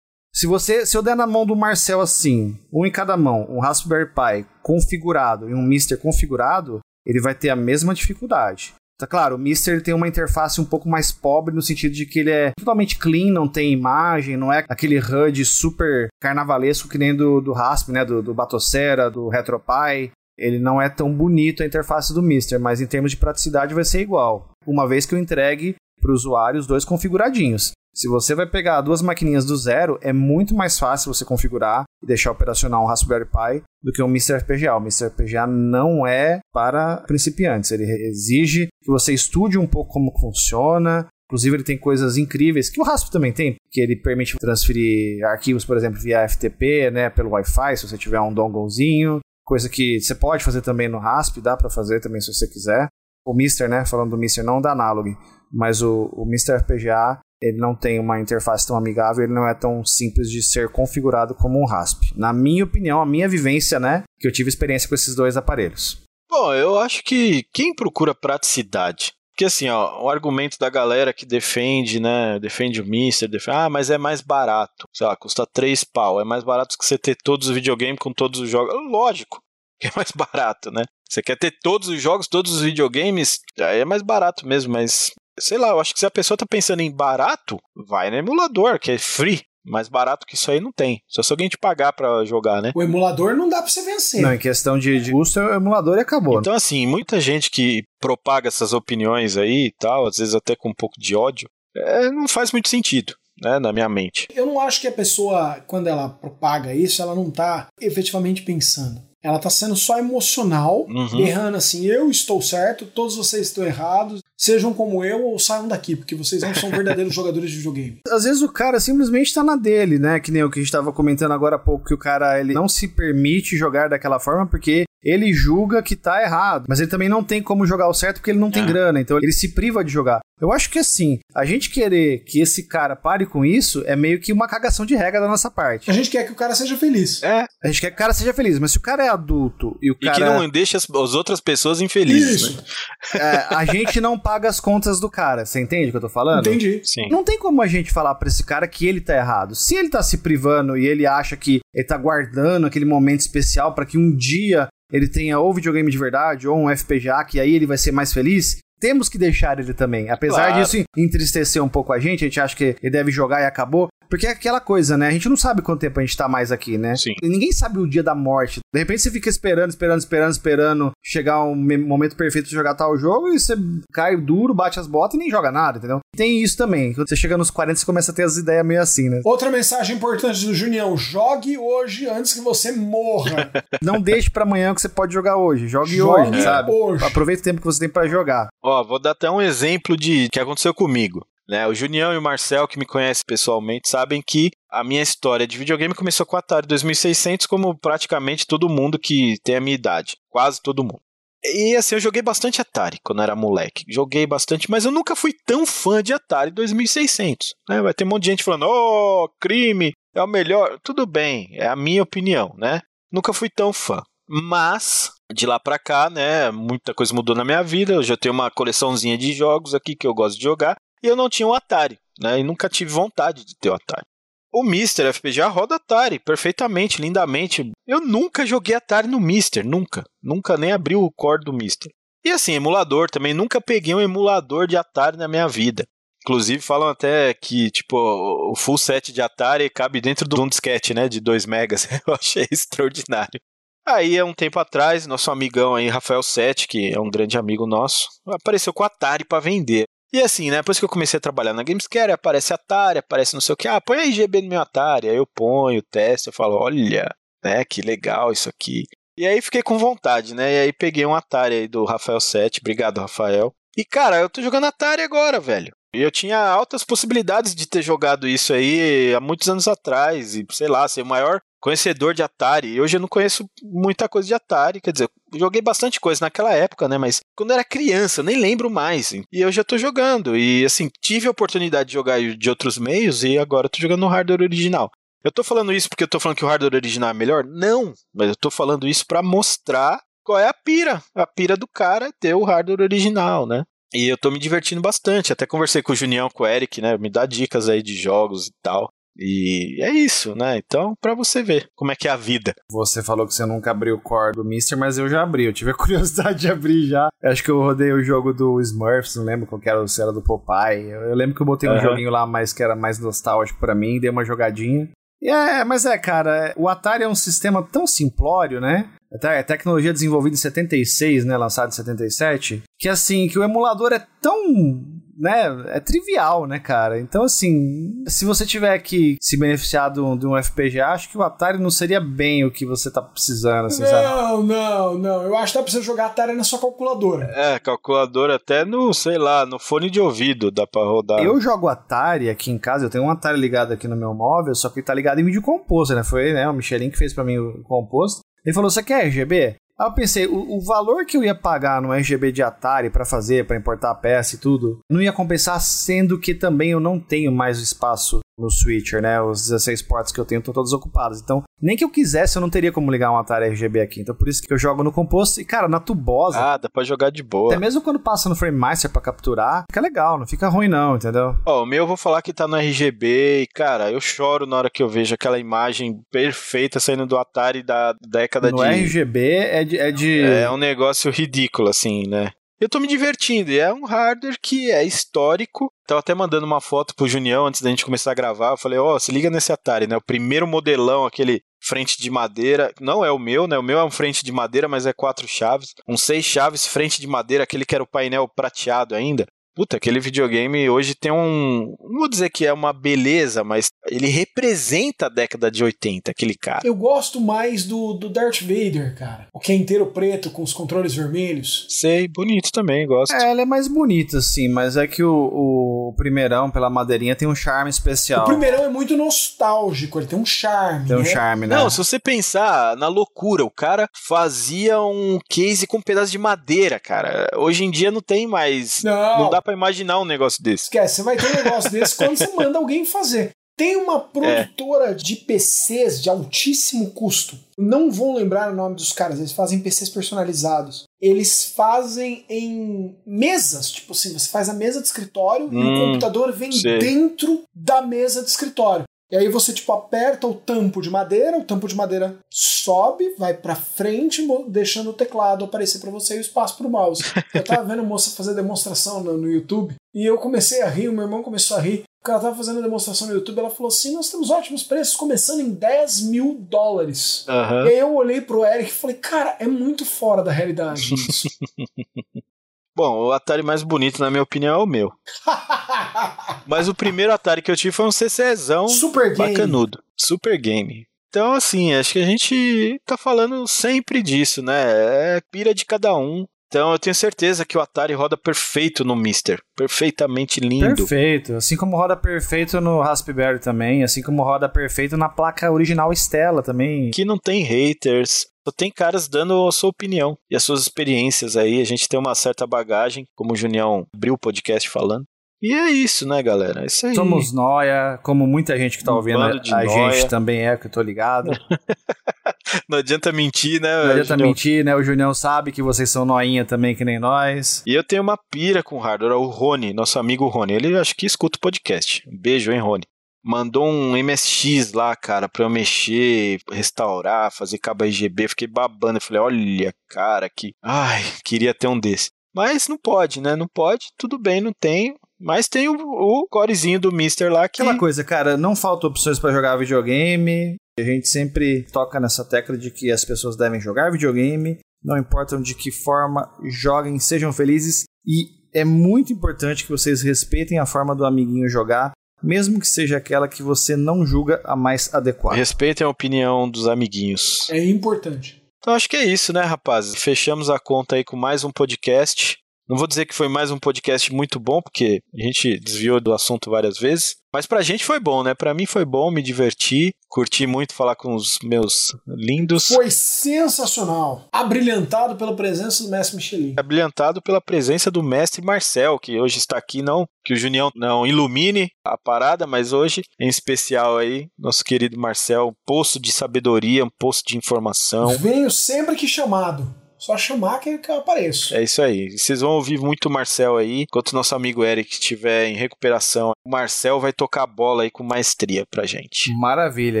Se você, se eu der na mão do Marcel assim, um em cada mão, um Raspberry Pi configurado e um Mister configurado, ele vai ter a mesma dificuldade. Tá claro, o Mister tem uma interface um pouco mais pobre no sentido de que ele é totalmente clean, não tem imagem, não é aquele HUD super carnavalesco que nem do, do Rasp, né, do, do Batocera, do RetroPie. Ele não é tão bonito a interface do Mister, mas em termos de praticidade vai ser igual. Uma vez que eu entregue para o usuário os dois configuradinhos. Se você vai pegar duas maquininhas do zero, é muito mais fácil você configurar e deixar operacional um Raspberry Pi do que um Mr. FPGA. O Mr. FPGA não é para principiantes. Ele exige que você estude um pouco como funciona. Inclusive, ele tem coisas incríveis que o Rasp também tem, que ele permite transferir arquivos, por exemplo, via FTP, né, pelo Wi-Fi, se você tiver um donglezinho. Coisa que você pode fazer também no Rasp, dá para fazer também se você quiser. O Mister, né, falando do Mister, não da Analog, mas o, o Mr. FPGA ele não tem uma interface tão amigável, ele não é tão simples de ser configurado como um RASP. Na minha opinião, a minha vivência, né, que eu tive experiência com esses dois aparelhos. Bom, eu acho que quem procura praticidade, porque assim, ó, o argumento da galera que defende, né, defende o Mister, defende, ah, mas é mais barato, sei lá, custa 3 pau, é mais barato que você ter todos os videogames com todos os jogos. Lógico que é mais barato, né? Você quer ter todos os jogos, todos os videogames, aí é mais barato mesmo, mas sei lá, eu acho que se a pessoa tá pensando em barato, vai no emulador, que é free. Mais barato que isso aí não tem. Só se alguém te pagar para jogar, né? O emulador não dá pra você vencer. Não, em questão de, de custo, é o emulador e acabou. Então, assim, muita gente que propaga essas opiniões aí e tal, às vezes até com um pouco de ódio, é, não faz muito sentido. Né, na minha mente. Eu não acho que a pessoa, quando ela propaga isso, ela não tá efetivamente pensando. Ela tá sendo só emocional, uhum. errando assim, eu estou certo, todos vocês estão errados, sejam como eu ou saiam daqui, porque vocês não são verdadeiros jogadores de videogame. Às vezes o cara simplesmente tá na dele, né? Que nem o que a gente tava comentando agora há pouco, que o cara ele não se permite jogar daquela forma porque ele julga que tá errado, mas ele também não tem como jogar o certo porque ele não tem é. grana, então ele se priva de jogar. Eu acho que assim, a gente querer que esse cara pare com isso é meio que uma cagação de regra da nossa parte. A gente quer que o cara seja feliz. É. A gente quer que o cara seja feliz, mas se o cara é adulto e o cara. E que não deixa as, as outras pessoas infelizes. Isso. Né? É, a gente não paga as contas do cara. Você entende o que eu tô falando? Entendi. Sim. Não tem como a gente falar pra esse cara que ele tá errado. Se ele tá se privando e ele acha que ele tá guardando aquele momento especial para que um dia ele tenha ou videogame de verdade ou um FPGA, que aí ele vai ser mais feliz, temos que deixar ele também. Apesar claro. disso entristecer um pouco a gente, a gente acha que ele deve jogar e acabou. Porque é aquela coisa, né? A gente não sabe quanto tempo a gente tá mais aqui, né? Sim. ninguém sabe o dia da morte. De repente você fica esperando, esperando, esperando, esperando chegar um momento perfeito de jogar tal jogo e você cai duro, bate as botas e nem joga nada, entendeu? Tem isso também. Quando você chega nos 40, você começa a ter as ideias meio assim, né? Outra mensagem importante do Junião: jogue hoje antes que você morra. não deixe para amanhã que você pode jogar hoje. Jogue, jogue hoje, sabe? Hoje. Aproveita o tempo que você tem para jogar. Ó, vou dar até um exemplo de que aconteceu comigo. Né? O Junião e o Marcel, que me conhecem pessoalmente, sabem que a minha história de videogame começou com a Atari 2600, como praticamente todo mundo que tem a minha idade. Quase todo mundo. E assim, eu joguei bastante Atari quando era moleque. Joguei bastante, mas eu nunca fui tão fã de Atari 2600. Né? Vai ter um monte de gente falando, oh, crime, é o melhor. Tudo bem, é a minha opinião, né? Nunca fui tão fã. Mas, de lá pra cá, né, muita coisa mudou na minha vida. Eu já tenho uma coleçãozinha de jogos aqui que eu gosto de jogar. E eu não tinha um Atari, né? E nunca tive vontade de ter o um Atari. O Mister FPGA roda Atari perfeitamente, lindamente. Eu nunca joguei Atari no Mister, nunca. Nunca nem abri o core do Mister. E assim, emulador também, nunca peguei um emulador de Atari na minha vida. Inclusive falam até que, tipo, o full set de Atari cabe dentro de um disquete, né, de 2 megas. Eu achei extraordinário. Aí, há um tempo atrás, nosso amigão aí, Rafael Sete, que é um grande amigo nosso, apareceu com o Atari para vender. E assim, né? Depois que eu comecei a trabalhar na Gamescare, aparece Atari, aparece não sei o que. Ah, põe a RGB no meu Atari. Aí eu ponho, testo, eu falo, olha, né? Que legal isso aqui. E aí fiquei com vontade, né? E aí peguei um Atari aí do Rafael 7. Obrigado, Rafael. E cara, eu tô jogando Atari agora, velho. Eu tinha altas possibilidades de ter jogado isso aí há muitos anos atrás. E sei lá, ser o maior conhecedor de Atari. Hoje eu não conheço muita coisa de Atari, quer dizer, joguei bastante coisa naquela época, né? Mas quando eu era criança, nem lembro mais. E eu já tô jogando. E assim, tive a oportunidade de jogar de outros meios e agora eu tô jogando no hardware original. Eu tô falando isso porque eu tô falando que o hardware original é melhor? Não, mas eu tô falando isso para mostrar qual é a pira. A pira do cara é ter o hardware original, né? E eu tô me divertindo bastante. Até conversei com o Junião, com o Eric, né? Me dá dicas aí de jogos e tal. E é isso, né? Então, para você ver como é que é a vida. Você falou que você nunca abriu o core do Mister, mas eu já abri. Eu tive a curiosidade de abrir já. Eu acho que eu rodei o jogo do Smurfs, não lembro qual era, se era do Popeye. Eu, lembro que eu botei um uhum. joguinho lá mais que era mais nostálgico para mim, dei uma jogadinha. E é, mas é, cara, o Atari é um sistema tão simplório, né? É tecnologia desenvolvida em 76, né, lançada em 77, que assim, que o emulador é tão né, é trivial, né, cara? Então, assim, se você tiver que se beneficiar de um, de um FPGA, acho que o Atari não seria bem o que você tá precisando, assim, não, sabe? Não, não, não. Eu acho que dá pra você jogar Atari na sua calculadora. É, calculadora até no, sei lá, no fone de ouvido dá pra rodar. Eu jogo Atari aqui em casa, eu tenho um Atari ligado aqui no meu móvel, só que tá ligado em vídeo composto, né? Foi, né, o Michelin que fez pra mim o composto. Ele falou: Você quer RGB? Aí eu pensei, o, o, valor que eu ia pagar no RGB de Atari para fazer, para importar a peça e tudo, não ia compensar, sendo que também eu não tenho mais espaço no switcher, né? Os 16 portos que eu tenho estão todos ocupados. Então, nem que eu quisesse, eu não teria como ligar um Atari RGB aqui. Então, por isso que eu jogo no composto. E, cara, na tubosa. Ah, dá pra jogar de boa. Até mesmo quando passa no Frame Master pra capturar, fica legal, não fica ruim, não, entendeu? Ó, oh, o meu eu vou falar que tá no RGB. E, cara, eu choro na hora que eu vejo aquela imagem perfeita saindo do Atari da década no de. No RGB é de, é de. É um negócio ridículo, assim, né? Eu tô me divertindo. E é um hardware que é histórico. Tava até mandando uma foto pro Junião antes da gente começar a gravar. Eu falei, ó, oh, se liga nesse Atari, né? O primeiro modelão, aquele frente de madeira. Não é o meu, né? O meu é um frente de madeira, mas é quatro chaves. Um seis chaves, frente de madeira, aquele que era o painel prateado ainda. Puta, aquele videogame hoje tem um. Não vou dizer que é uma beleza, mas ele representa a década de 80, aquele cara. Eu gosto mais do, do Darth Vader, cara. O que é inteiro preto com os controles vermelhos. Sei, bonito também, gosto. É, ela é mais bonita, sim, mas é que o, o primeirão, pela madeirinha, tem um charme especial. O primeirão é muito nostálgico, ele tem um charme. Tem um né? charme, né? Não, se você pensar na loucura, o cara fazia um case com um pedaço de madeira, cara. Hoje em dia não tem mais. Não. Não dá pra imaginar um negócio desse. Esquece, você vai ter um negócio desse quando você manda alguém fazer. Tem uma produtora é. de PCs de altíssimo custo. Não vou lembrar o nome dos caras, eles fazem PCs personalizados. Eles fazem em mesas, tipo assim, você faz a mesa de escritório hum, e o hum, computador vem sei. dentro da mesa de escritório. E aí você tipo aperta o tampo de madeira, o tampo de madeira sobe, vai para frente, deixando o teclado aparecer para você e o espaço para o mouse. Eu tava vendo a moça fazer demonstração no, no, YouTube e eu comecei a rir, o meu irmão começou a rir. O cara tava fazendo a demonstração no YouTube, ela falou assim: Nós temos ótimos preços, começando em 10 mil dólares. Uhum. E aí eu olhei pro Eric e falei: Cara, é muito fora da realidade isso. Bom, o Atari mais bonito, na minha opinião, é o meu. Mas o primeiro Atari que eu tive foi um CCzão Super game. bacanudo. Super Game. Então, assim, acho que a gente tá falando sempre disso, né? É pira de cada um. Então eu tenho certeza que o Atari roda perfeito no Mister. Perfeitamente lindo. Perfeito. Assim como roda perfeito no Raspberry também. Assim como roda perfeito na placa original Stella também. Que não tem haters. Só tem caras dando a sua opinião e as suas experiências aí. A gente tem uma certa bagagem, como o Junião abriu o podcast falando. E é isso, né, galera? É isso aí. Somos noia, como muita gente que tá um ouvindo, a, a gente também é, que eu tô ligado. Não adianta mentir, né? Não adianta Junião? mentir, né? O Junião sabe que vocês são noinha também, que nem nós. E eu tenho uma pira com hardware, o Rony, nosso amigo Rony. Ele acho que escuta o podcast. Um beijo, hein, Rony? Mandou um MSX lá, cara, pra eu mexer, restaurar, fazer cabo RGB. Fiquei babando. Eu falei, olha, cara, que. Ai, queria ter um desse. Mas não pode, né? Não pode, tudo bem, não tenho. Mas tem o, o corezinho do Mister lá que. Aquela coisa, cara, não falta opções para jogar videogame. A gente sempre toca nessa tecla de que as pessoas devem jogar videogame, não importa de que forma joguem, sejam felizes. E é muito importante que vocês respeitem a forma do amiguinho jogar, mesmo que seja aquela que você não julga a mais adequada. Respeitem a opinião dos amiguinhos. É importante. Então acho que é isso, né, rapazes? Fechamos a conta aí com mais um podcast. Não vou dizer que foi mais um podcast muito bom, porque a gente desviou do assunto várias vezes, mas pra gente foi bom, né? Pra mim foi bom, me diverti, curti muito falar com os meus lindos. Foi sensacional. Abrilhantado pela presença do mestre Michelin. Abrilhantado pela presença do mestre Marcel, que hoje está aqui, não que o Junião não ilumine a parada, mas hoje, em especial aí, nosso querido Marcel, um poço de sabedoria, um poço de informação. Venho sempre que chamado. Só chamar que eu apareço. É isso aí. Vocês vão ouvir muito o Marcel aí. Enquanto nosso amigo Eric estiver em recuperação, o Marcel vai tocar a bola aí com maestria pra gente. Maravilha.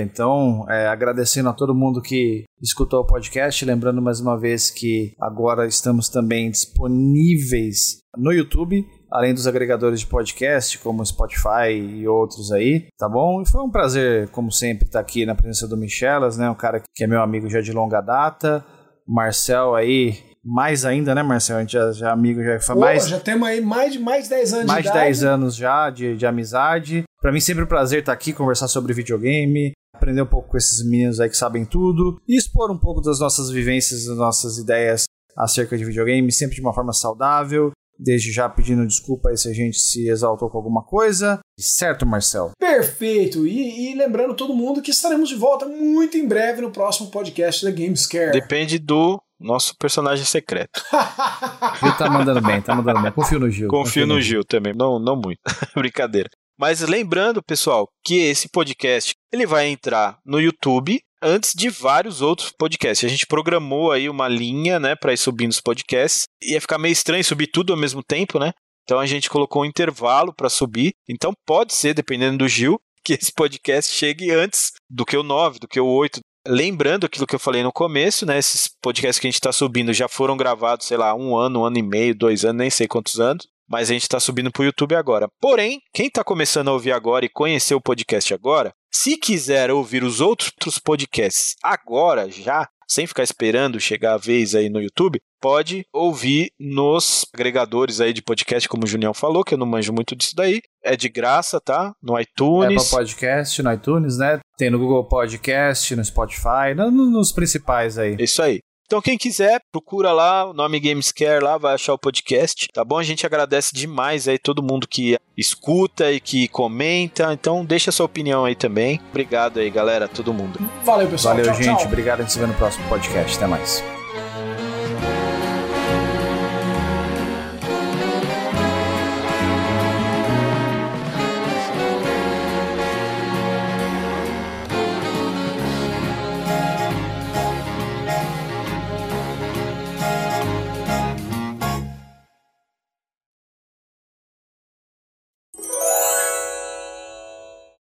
Então, é, agradecendo a todo mundo que escutou o podcast. Lembrando mais uma vez que agora estamos também disponíveis no YouTube além dos agregadores de podcast, como Spotify e outros aí, tá bom? E foi um prazer, como sempre, estar aqui na presença do Michelas, né? Um cara que é meu amigo já de longa data. Marcel aí, mais ainda, né, Marcel? A gente já, já é amigo, já foi mais. Já temos aí mais de mais de 10 anos mais de de 10 anos já de, de amizade. Para mim, sempre um prazer estar aqui, conversar sobre videogame, aprender um pouco com esses meninos aí que sabem tudo e expor um pouco das nossas vivências, das nossas ideias acerca de videogame, sempre de uma forma saudável. Desde já pedindo desculpa aí se a gente se exaltou com alguma coisa. Certo, Marcel? Perfeito. E, e, lembrando todo mundo que estaremos de volta muito em breve no próximo podcast da Gamescare. Depende do nosso personagem secreto. Gil tá mandando bem, tá mandando bem. Confio no Gil. Confio, confio no, no Gil, Gil também. Não, não muito. Brincadeira. Mas lembrando, pessoal, que esse podcast ele vai entrar no YouTube antes de vários outros podcasts. A gente programou aí uma linha, né, para ir subindo os podcasts. Ia ficar meio estranho subir tudo ao mesmo tempo, né? Então a gente colocou um intervalo para subir. Então pode ser, dependendo do Gil, que esse podcast chegue antes do que o 9, do que o 8. Lembrando aquilo que eu falei no começo, né? Esses podcasts que a gente está subindo já foram gravados, sei lá, um ano, um ano e meio, dois anos, nem sei quantos anos. Mas a gente está subindo para o YouTube agora. Porém, quem está começando a ouvir agora e conhecer o podcast agora, se quiser ouvir os outros podcasts agora, já, sem ficar esperando chegar a vez aí no YouTube, pode ouvir nos agregadores aí de podcast, como o Junião falou, que eu não manjo muito disso daí. É de graça, tá? No iTunes. Apple Podcast, no iTunes, né? Tem no Google Podcast, no Spotify, no, nos principais aí. Isso aí. Então, quem quiser, procura lá o nome Gamescare lá, vai achar o podcast, tá bom? A gente agradece demais aí todo mundo que escuta e que comenta. Então, deixa sua opinião aí também. Obrigado aí, galera, todo mundo. Valeu, pessoal. Valeu, tchau, gente. Tchau. Obrigado. A gente se vê no próximo podcast. Até mais.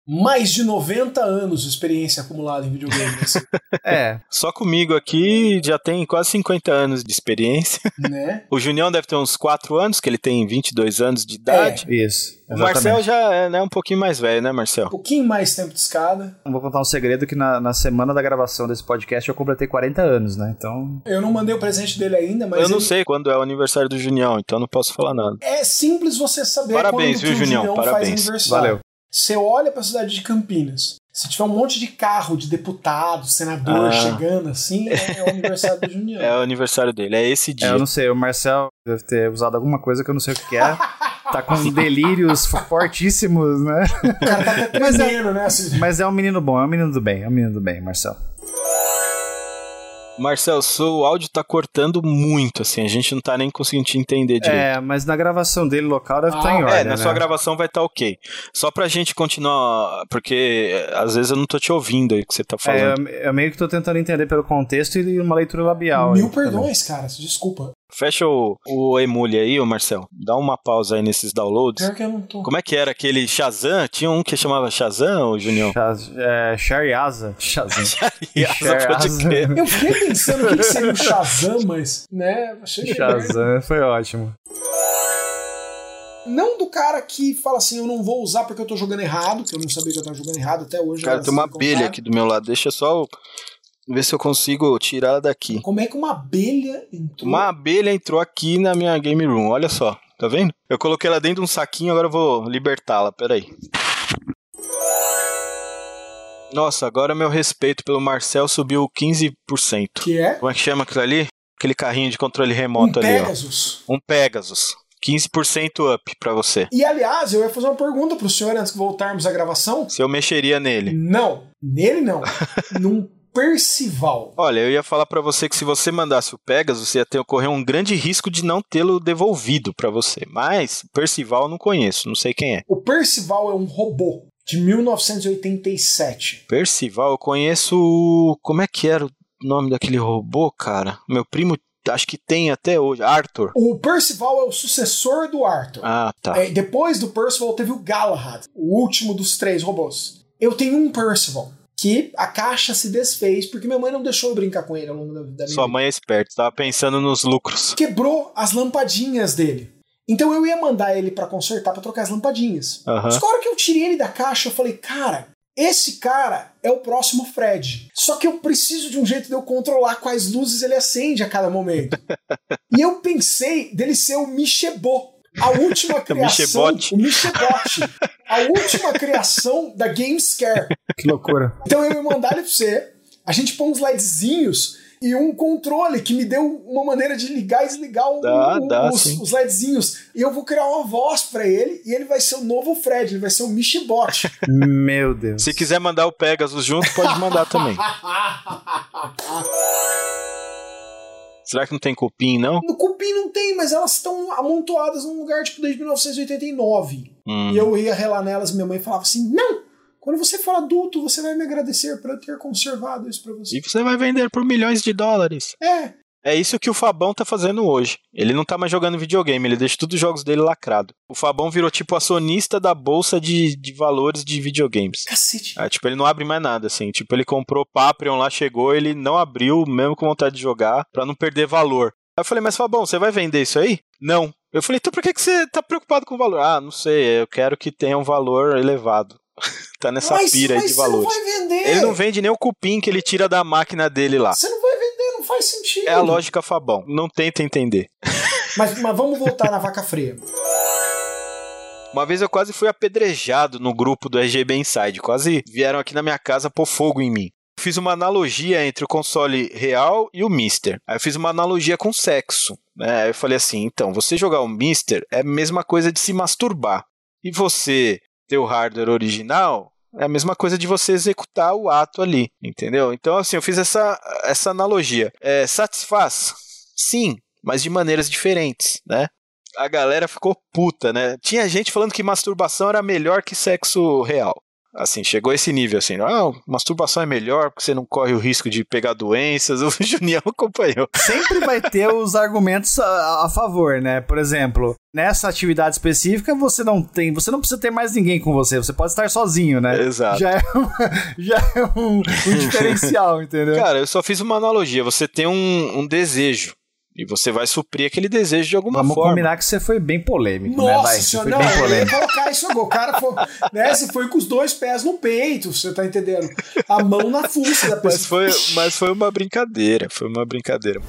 Mais de 90 anos de experiência acumulada em videogames. é. Só comigo aqui já tem quase 50 anos de experiência. Né? O Junião deve ter uns 4 anos, que ele tem 22 anos de idade. É. Isso. O Marcel já é né, um pouquinho mais velho, né, Marcel? Um pouquinho mais tempo de escada. Vou contar um segredo que na, na semana da gravação desse podcast eu completei 40 anos, né? Então. Eu não mandei o presente dele ainda, mas. Eu não ele... sei quando é o aniversário do Junião, então não posso falar nada. É simples você saber Parabéns, quando viu, que o Junião? Junião Parabéns. faz aniversário. Valeu. Você olha pra cidade de Campinas. Se tiver um monte de carro de deputado, senador Ah. chegando assim, é, é o aniversário do Junião. É o aniversário dele, é esse dia. É, eu não sei, o Marcel deve ter usado alguma coisa que eu não sei o que é. Tá com delírios fortíssimos, né? O cara tá até Mas é- né? assim. Mas é um menino bom, é um menino do bem, é um menino do bem, Marcel. Marcel, seu áudio tá cortando muito, assim, a gente não tá nem conseguindo te entender direito. É, mas na gravação dele local deve Ah, estar em é, ordem. É, na né? sua gravação vai estar ok. Só pra gente continuar, porque é, às vezes eu não tô te ouvindo aí o que você tá É, falando. eu, eu meio que tô tentando entender pelo contexto e uma leitura labial. Mil aí também. perdões, cara. Desculpa. Fecha o, o Emule aí, ô Marcel. Dá uma pausa aí nesses downloads. Pior que eu não tô. Como é que era aquele Shazam? Tinha um que chamava Shazam, ô Junião? Chaz, é, Shariaza. Shazam. Shazam, pode crer. Eu fiquei pensando o que, que seria o Shazam, mas, né? Achei Shazam foi ótimo. Não do cara que fala assim, eu não vou usar porque eu tô jogando errado, que eu não sabia que eu tava jogando errado até hoje. Cara, tem uma como abelha tá. aqui do meu lado. Deixa só eu ver se eu consigo tirar daqui. Como é que uma abelha entrou? Uma abelha entrou aqui na minha game room, olha só. tá vendo? Eu coloquei ela dentro de um saquinho, agora eu vou libertá-la, peraí. Nossa, agora meu respeito pelo Marcel subiu 15%. Que é? Como é que chama aquilo ali? Aquele carrinho de controle remoto um ali, Pegasus. ó. Um Pegasus. 15% up pra você. E aliás, eu ia fazer uma pergunta pro senhor antes de voltarmos à gravação. Se eu mexeria nele. Não, nele não. Num Percival. Olha, eu ia falar pra você que se você mandasse o Pegasus, você ia ter ocorrer um grande risco de não tê-lo devolvido pra você. Mas Percival eu não conheço, não sei quem é. O Percival é um robô de 1987. Percival, eu conheço. o- Como é que era o nome daquele robô, cara? Meu primo, acho que tem até hoje. Arthur. O Percival é o sucessor do Arthur. Ah, tá. É, depois do Percival teve o Galahad, o último dos três robôs. Eu tenho um Percival que a caixa se desfez porque minha mãe não deixou eu brincar com ele ao longo da, da minha Sua vida. mãe é esperta, tava pensando nos lucros. Quebrou as lampadinhas dele. Então eu ia mandar ele pra consertar pra trocar as lampadinhas. Aham. Só que a hora que eu tirei ele da caixa, eu falei, cara, esse cara é o próximo Fred. Só que eu preciso de um jeito de eu controlar quais luzes ele acende a cada momento. e eu pensei dele ser o Michebo. A última criação. O Michebot. A última criação da Gamescare. Que loucura. Então eu ia mandar ele pra você. A gente põe uns LEDzinhos e um controle que me deu uma maneira de ligar e desligar o- Dá, o- dá, os, os LEDzinhos. E eu vou criar uma voz pra ele e ele vai ser o novo Fred, ele vai ser o Michibot. Meu Deus. Se quiser mandar o Pegasus junto, pode mandar também. Será que não tem cupim, não? No Cupim não tem, mas elas estão amontoadas num lugar tipo desde 1989. Hum. E eu ia relar nelas e minha mãe falava assim: Não! Quando você for adulto, você vai me agradecer por eu ter conservado isso pra você. E você vai vender por milhões de dólares. É, É isso que o Fabão tá fazendo hoje. Ele não tá mais jogando videogame, ele deixa todos os jogos dele lacrado. O Fabão virou tipo acionista da bolsa de, de valores de videogames. cacete. Ah, tipo, ele não abre mais nada, assim. Tipo, ele comprou o Paprion lá, chegou, ele não abriu, mesmo com vontade de jogar, pra não perder valor. Aí eu falei, mas Fabão, você vai vender isso aí? Não. Eu falei, então por que, que você tá preocupado com o valor? Ah, não sei, eu quero que tenha um valor elevado. tá nessa mas pira aí mas de você não valores. vender. Ele não vende nem o cupim que ele tira da máquina dele lá. Você não não faz sentido. É a lógica Fabão. Não tenta entender. Mas, mas vamos voltar na vaca fria. Uma vez eu quase fui apedrejado no grupo do RGB Inside. Quase vieram aqui na minha casa pôr fogo em mim. Fiz uma analogia entre o console real e o Mister. Aí eu fiz uma analogia com sexo. Né? Aí eu falei assim: então, você jogar o Mister é a mesma coisa de se masturbar. E você ter o hardware original é a mesma coisa de você executar o ato ali. Entendeu? Então, assim, eu fiz essa, essa analogia. É, satisfaz? Sim, mas de maneiras diferentes, né? a galera ficou puta, né? Tinha gente falando que masturbação era melhor que sexo real. Assim, chegou a esse nível, assim, ah, masturbação é melhor porque você não corre o risco de pegar doenças. O Junião acompanhou. Sempre vai ter os argumentos a, a favor, né? Por exemplo, nessa atividade específica você não tem, você não precisa ter mais ninguém com você, você pode estar sozinho, né? Exato. Já é, um, já é um, um diferencial, entendeu? Cara, eu só fiz uma analogia. Você tem um, um desejo e você vai suprir aquele desejo de alguma Vamos forma. combinar que você foi bem polêmico, né? Nossa Vai, você senhora, foi não, bem eu ia polêmico. colocar isso agora. O cara foi, né, você foi com os dois pés no peito, você tá entendendo? A mão na fuça da Mas pessoa. foi, mas foi uma brincadeira, foi uma brincadeira.